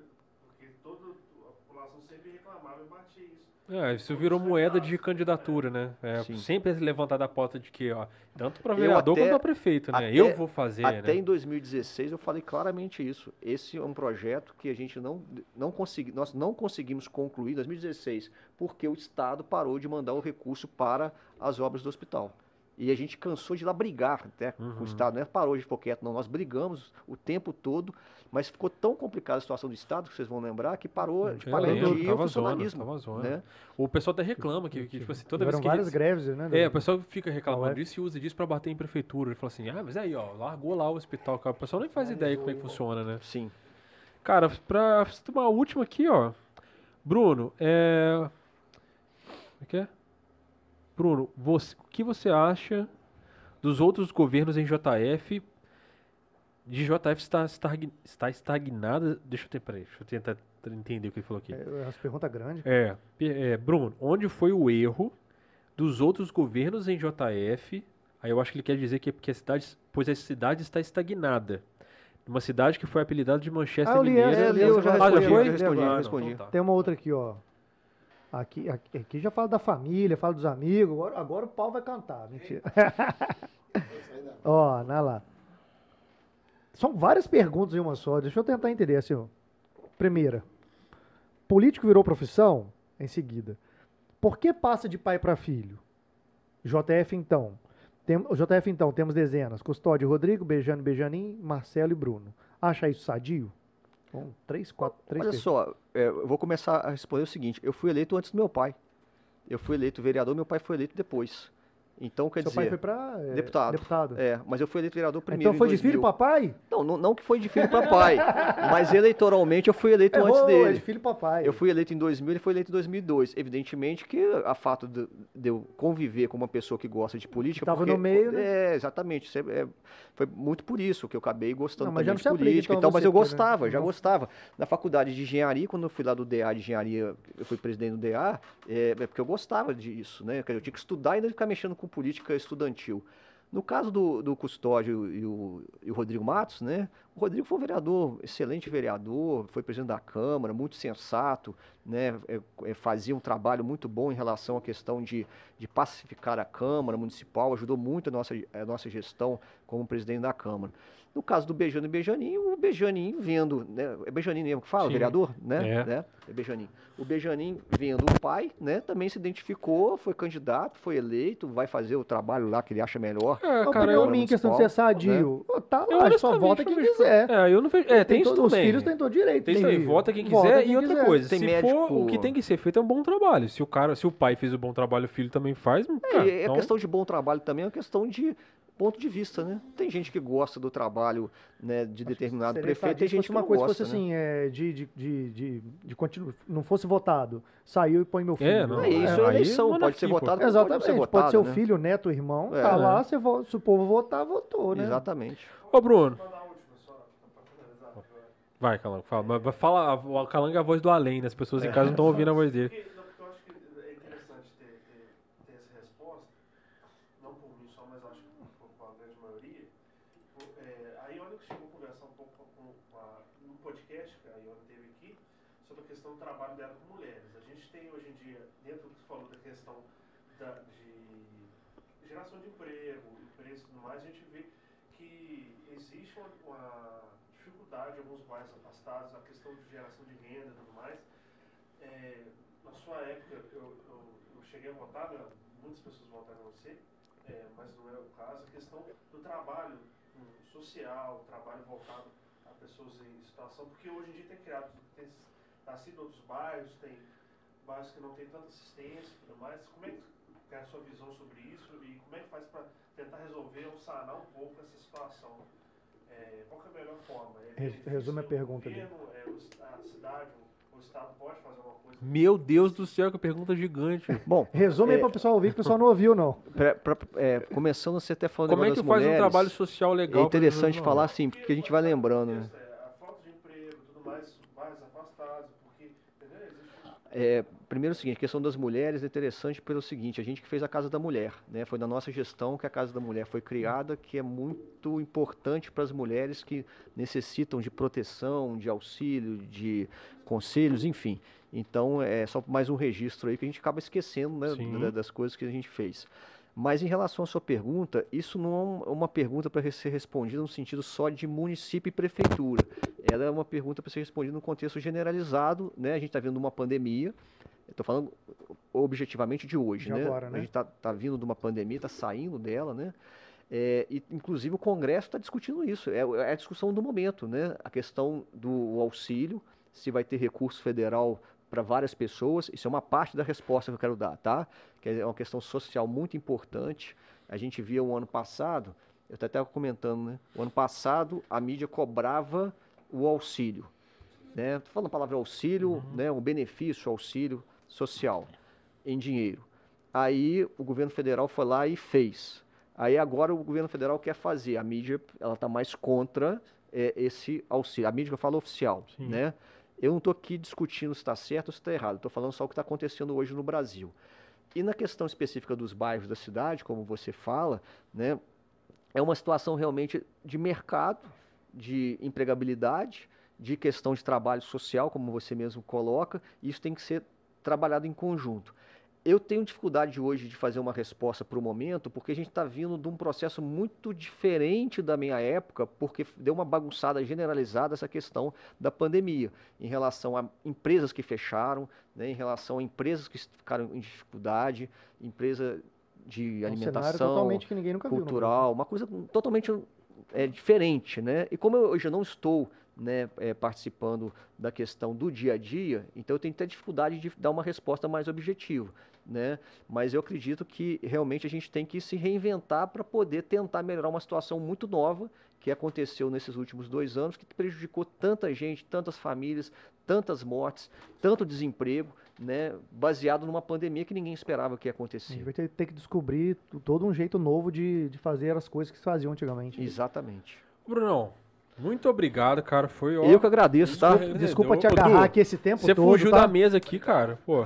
porque toda a população sempre reclamava e batia isso. É, isso virou moeda de candidatura, né? É, sempre é levantada a pauta de que, ó, tanto para vereador até- quanto para prefeito, né? até- eu vou fazer, Até né? em 2016 eu falei claramente isso. Esse é um projeto que a gente não, não consegui, nós não conseguimos concluir em 2016 porque o Estado parou de mandar o recurso para as obras do hospital. E a gente cansou de ir lá brigar até com Uhum. o Estado, não é parou de ficou quieto, não. Nós brigamos o tempo todo, mas ficou tão complicada a situação do Estado, que vocês vão lembrar, que parou de Eu ir o zona, funcionalismo. tava zona. né? O pessoal até reclama que, que, tipo assim, toda vez que... várias eles- greves, né? É, o pessoal fica reclamando disso e usa disso pra bater em prefeitura. Ele fala assim, ah, mas aí, ó, largou lá o hospital, cara. O pessoal nem faz ideia como é que funciona, né? Sim. Cara, pra uma última aqui, ó. Bruno, é. Como é que é? Bruno, você- o que você acha dos outros governos em JF? De JF está, está estagnada. Deixa eu, ter, peraí, deixa eu tentar entender o que ele falou aqui. É, as perguntas grandes. É, pe- é, Bruno, onde foi o erro dos outros governos em JF? Aí eu acho que ele quer dizer que é porque a cidade, pois a cidade está estagnada. Uma cidade que foi apelidada de Manchester Ah, eu li Mineira. É, eu li eu essa, já Ah, já respondi, foi? eu respondi, Ah, eu não, respondi. então tá. Tem uma outra aqui, ó. Aqui, aqui, aqui já fala da família, fala dos amigos. Agora, agora o pau vai cantar. Mentira. (laughs) ó, na lá. São várias perguntas em uma só. Deixa eu tentar entender assim, ó. Primeira. Político virou profissão? Em seguida. Por que passa de pai para filho? JF então. Tem, JF então, temos dezenas. Custódio Rodrigo, Bejane Bejanin, Marcelo e Bruno. Acha isso sadio? Um, três, quatro, três Olha só, é, eu vou começar a responder o seguinte: eu fui eleito antes do meu pai. Eu fui eleito vereador, meu pai foi eleito depois. Então, quer Seu dizer. pai foi para deputado. deputado. É, mas eu fui eleito vereador primeiro. então foi de filho 2000. para pai? Não, não, não que foi de filho para pai, (laughs) mas eleitoralmente eu fui eleito antes Errou, é dele. de filho para pai. Eu fui eleito em 2000, ele foi eleito em 2002. Evidentemente que a fato de, de eu conviver com uma pessoa que gosta de política... Tava porque- no meio, né? É, exatamente. É- é- foi muito por isso que eu acabei gostando Não, mas já também não de política então. Mas eu né, gostava, já não- gostava. Na faculdade de engenharia, quando eu fui lá do DA de engenharia, eu fui presidente do DA, é, é porque eu gostava disso, né? Eu tinha que estudar e ainda ficar mexendo com política estudantil. No caso do, do Custódio e o, e o Rodrigo Matos, né? O Rodrigo foi um vereador, excelente vereador, foi presidente da Câmara, muito sensato, né, é, é, fazia um trabalho muito bom em relação à questão de, de pacificar a Câmara Municipal, ajudou muito a nossa, a nossa gestão como presidente da Câmara. No caso do Bejano e Bejaninho, o Bejaninho vendo, né, é Bejaninho mesmo que fala, Sim. vereador, né? É. né? É Bejaninho. O Bejaninho vendo o pai, né, também se identificou, foi candidato, foi eleito, vai fazer o trabalho lá que ele acha melhor. É, cara, cara eu minha questão de ser sadio. Né? Tá lá, eu só vota quem quiser. É, eu não vejo, é, tem, tem isso todo, também. Os filhos têm todo direito. Tem isso aí, vota quem quiser vota quem e outra quiser. coisa, tem se médico... for, o que tem que ser feito é um bom trabalho. Se o cara, se o pai fez o um bom trabalho, o filho também faz, cara, é, então... é questão de bom trabalho também, é uma questão de ponto de vista, né? Tem gente que gosta do trabalho né, de determinado prefeito, tem gente que uma não coisa gosta, fosse né? assim, é, de, de, de, de, de continu... não fosse votado, saiu e põe meu filho. É, não, é isso é, é eleição, pode ser votado, Exatamente, pode ser, votado, pode ser o né? filho, o neto, irmão, é, tá lá, se, se o povo votar, votou, né? Exatamente. Ô, Bruno. Vai, Calango, fala. Mas fala, o Calango é a voz do além, né? As pessoas em casa não estão ouvindo a voz dele. De alguns bairros afastados, a questão de geração de renda e tudo mais. É, na sua época, eu, eu, eu, cheguei a votar, né? muitas pessoas votaram em você, é, mas não é o caso. A questão do trabalho um, social, trabalho voltado a pessoas em situação, porque hoje em dia tem criado, tem nascido outros bairros, tem bairros que não tem tanta assistência e tudo mais. Como é que é a sua visão sobre isso e como é que faz para tentar resolver ou sanar um pouco essa situação? É, qual é a melhor forma? É Resume a pergunta ali. É, a cidade, o Estado pode fazer alguma coisa? Meu Deus do céu, que pergunta gigante. (laughs) Bom, resume é, aí para o pessoal ouvir, que o pessoal não ouviu, não. Pra, pra, é, começando, você até falando Como é que faz mulheres, um trabalho social legal? É interessante falar assim, porque a gente vai lembrando, né? A falta de emprego, tudo mais, mais afastado, porque, entendeu? É, primeiro é o seguinte, a questão das mulheres é interessante pelo seguinte, a gente que fez a Casa da Mulher, né? Foi na nossa gestão que a Casa da Mulher foi criada, que é muito importante para as mulheres que necessitam de proteção, de auxílio, de conselhos, enfim. Então é só mais um registro aí que a gente acaba esquecendo né, das coisas que a gente fez. Mas em relação à sua pergunta, isso não é uma pergunta para ser respondida no sentido só de município e prefeitura. Ela é uma pergunta para ser respondida no contexto generalizado. Né? A gente está vendo uma pandemia, Estou falando objetivamente de hoje, de né? Agora, né? A gente está tá vindo de uma pandemia, está saindo dela, né? É, e, inclusive, o Congresso está discutindo isso. É, é, a discussão do momento, né? A questão do auxílio, se vai ter recurso federal para várias pessoas. Isso é uma parte da resposta que eu quero dar, tá? Que é uma questão social muito importante. A gente via o ano passado, eu até estava comentando, né? O ano passado a mídia cobrava o auxílio. Né? Estou falando a palavra auxílio, uhum. né? um benefício, auxílio social em dinheiro. Aí o governo federal foi lá e fez. Aí agora o governo federal quer fazer. A mídia ela está mais contra é, esse auxílio. A mídia que eu falo oficial, Sim. né? Eu não estou aqui discutindo se está certo ou se está errado. Estou falando só o que está acontecendo hoje no Brasil. E na questão específica dos bairros da cidade, como você fala, né? É uma situação realmente de mercado, de empregabilidade, de questão de trabalho social, como você mesmo coloca. E isso tem que ser trabalhado em conjunto. Eu tenho dificuldade hoje de fazer uma resposta para o momento, porque a gente está vindo de um processo muito diferente da minha época, porque deu uma bagunçada generalizada essa questão da pandemia, em relação a empresas que fecharam, né, em relação a empresas que ficaram em dificuldade, empresa de um alimentação, cultural, viu, uma coisa totalmente é, diferente, né? E como eu, hoje eu não estou né, é, participando da questão do dia a dia, então eu tenho até dificuldade de dar uma resposta mais objetiva. Né? Mas eu acredito que realmente a gente tem que se reinventar para poder tentar melhorar uma situação muito nova que aconteceu nesses últimos dois anos, que prejudicou tanta gente, tantas famílias, tantas mortes, tanto desemprego, né, baseado numa pandemia que ninguém esperava que ia acontecer. A gente vai ter, ter que descobrir todo um jeito novo de, de fazer as coisas que se faziam antigamente. Exatamente. Brunão, muito obrigado, cara. Foi ó, Eu que agradeço, tá? Desculpa te agarrar aqui esse tempo você todo. Você fugiu tá? da mesa aqui, cara. Pô.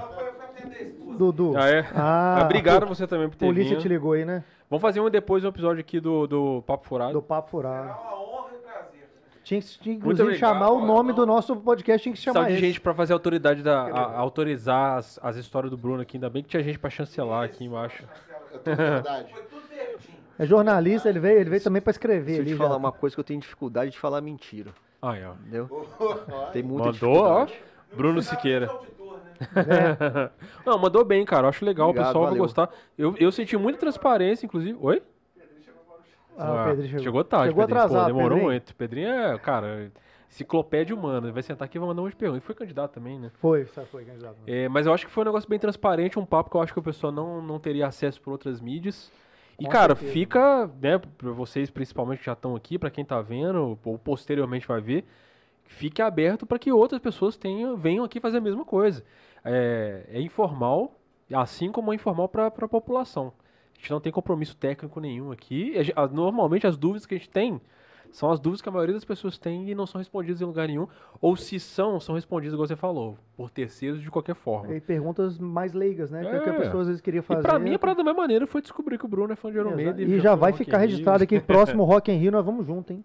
Dudu. Ah, é? Ah, Obrigado você também por ter polícia vindo. te ligou aí, né? Vamos fazer um depois um episódio aqui do, do Papo Furado. Do Papo Furado. É uma honra e prazer. Tinha que, tinha, inclusive, chamar o nome do nosso podcast, tinha que chamar de esse. gente pra fazer a autoridade da. a- a autorizar as, as histórias do Bruno aqui. Ainda bem que tinha gente pra chancelar aqui embaixo. É tudo. É jornalista, ele veio, ele veio também pra escrever. Se eu ali te já. falar uma coisa que eu tenho dificuldade de falar mentira, Aí, ó. entendeu? Ó, (laughs) Tem muita Mandou, ó. Bruno Siqueira. Auditor, né? (laughs) Não, mandou bem, cara. Eu acho legal, Obrigado, o pessoal vai valeu. gostar. Eu, eu senti muita transparência, inclusive. Oi? Ah, o Pedro chegou. tarde. Chegou Pedrinho. Pô, atrasado, demorou Pedrinho. muito. Pedrinho é, cara, enciclopédia humana. Vai sentar aqui e vai mandar um monte de perguntas. E foi candidato também, né? Foi, só foi, candidato. É, mas eu acho que foi um negócio bem transparente, um papo que eu acho que o pessoal não, não teria acesso por outras mídias. E, Com cara, certeza. fica, né, pra vocês principalmente que já estão aqui, pra quem tá vendo, ou posteriormente vai ver, fique aberto para que outras pessoas tenham, venham aqui fazer a mesma coisa. É, é informal, assim como é informal para a população. A gente não tem compromisso técnico nenhum aqui. Normalmente as dúvidas que a gente tem são as dúvidas que a maioria das pessoas tem e não são respondidas em lugar nenhum. Ou se são, são respondidas, igual você falou, por terceiros de qualquer forma. E perguntas mais leigas, né? Que é o que a É. pessoa às vezes queria fazer. E pra mim, a parada da mesma maneira foi descobrir que o Bruno é fã de Iron Exato. Maiden. E já vai ficar registrado aqui, próximo Rock in Rio, nós vamos junto, hein?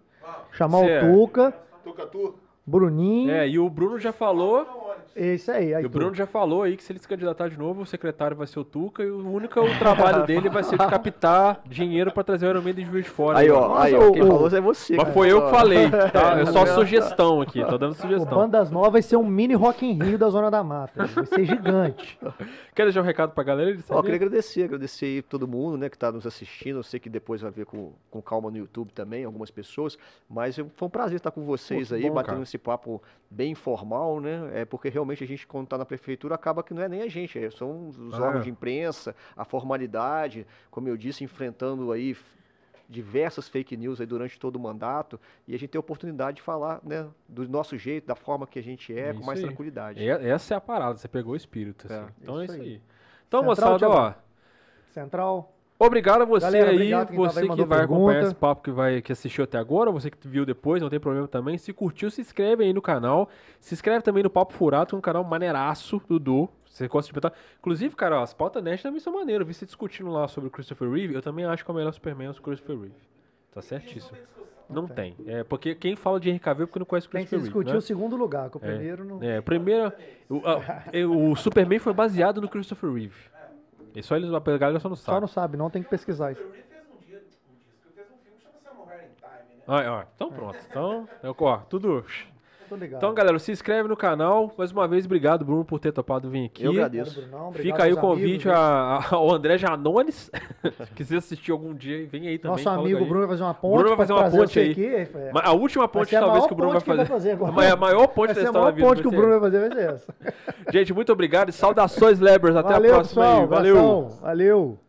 Chamar Cê- o Tuca, Tuca, tu? Bruninho. É, e o Bruno já falou, Esse aí. aí e o tu. Bruno já falou aí que se ele se candidatar de novo, o secretário vai ser o Tuca e o único o (laughs) trabalho dele vai ser de captar dinheiro pra trazer o Iron Maiden de Juiz de Fora. Aí, ó, Nossa, aí, ó, o- quem o- falou é você. Mas cara. foi eu que falei, tá? (laughs) É só sugestão aqui, tô dando O sugestão. Bandas Novas vai ser um mini Rock in Rio da Zona da Mata. Vai ser gigante. (laughs) Quer deixar um recado pra galera? Ó, eu queria agradecer, agradecer aí todo mundo, né, que tá nos assistindo. Eu sei que depois vai ver com, com calma no YouTube também, algumas pessoas. Mas foi um prazer estar com vocês que aí, bom, batendo cara. esse papo bem informal, né? É porque realmente a gente, quando tá na prefeitura, acaba que não é nem a gente, é, são os É. órgãos de imprensa, a formalidade, como eu disse, enfrentando aí diversas fake news aí durante todo o mandato. E a gente tem a oportunidade de falar, né, do nosso jeito, da forma que a gente é, É com mais aí. tranquilidade. É- Essa é a parada, você pegou o espírito. assim. É, então é isso isso aí. aí. Então, Central, moçada, ó. Central. Obrigado a você Galera, aí, obrigado você que vai acompanhar pergunta. esse papo que, vai, que assistiu até agora, você que viu depois, não tem problema também. Se curtiu, se inscreve aí no canal. Se inscreve também no Papo Furado, que é um canal maneiraço do Du. Você gosta de botar. Inclusive, cara, ó, as pautas Nerd também são maneiras. Eu vi você discutindo lá sobre o Christopher Reeve. Eu também acho que é o melhor Superman é o Christopher Reeve. Tá certíssimo. Não tem. É porque quem fala de Cavill é porque não conhece o Tem que Christopher Reeve. discutir né? o segundo lugar, que o primeiro não. É, primeiro. O, a- é, o Superman foi baseado no Christopher Reeve. E só eles, a galera só não sabe. Só não sabe, não tem que pesquisar isso. O Reeve fez um dia, um disco, fez um filme que chama Samurai in Time, né? Ah, ó, então pronto. Então, é, ó, tudo. Então, galera, se inscreve no canal. Mais uma vez, obrigado, Bruno, por ter topado vir aqui. Eu Obrigado, agradeço. Obrigado Fica aí o convite amigos, a- a- ao André Janones. (laughs) Quiser assistir algum dia, vem aí também. Nosso amigo aí. Bruno vai fazer uma ponte. Bruno vai fazer uma ponte aí. Aqui, é. A última ponte, a talvez, maior que o Bruno vai fazer. vai fazer agora. Ma- A maior ponte da a história da maior vida. ponte que o Bruno vai fazer, vai ser essa. (laughs) Gente, muito obrigado e saudações, Lebers. Até Valeu, a próxima pessoal. aí. Valeu. Valeu.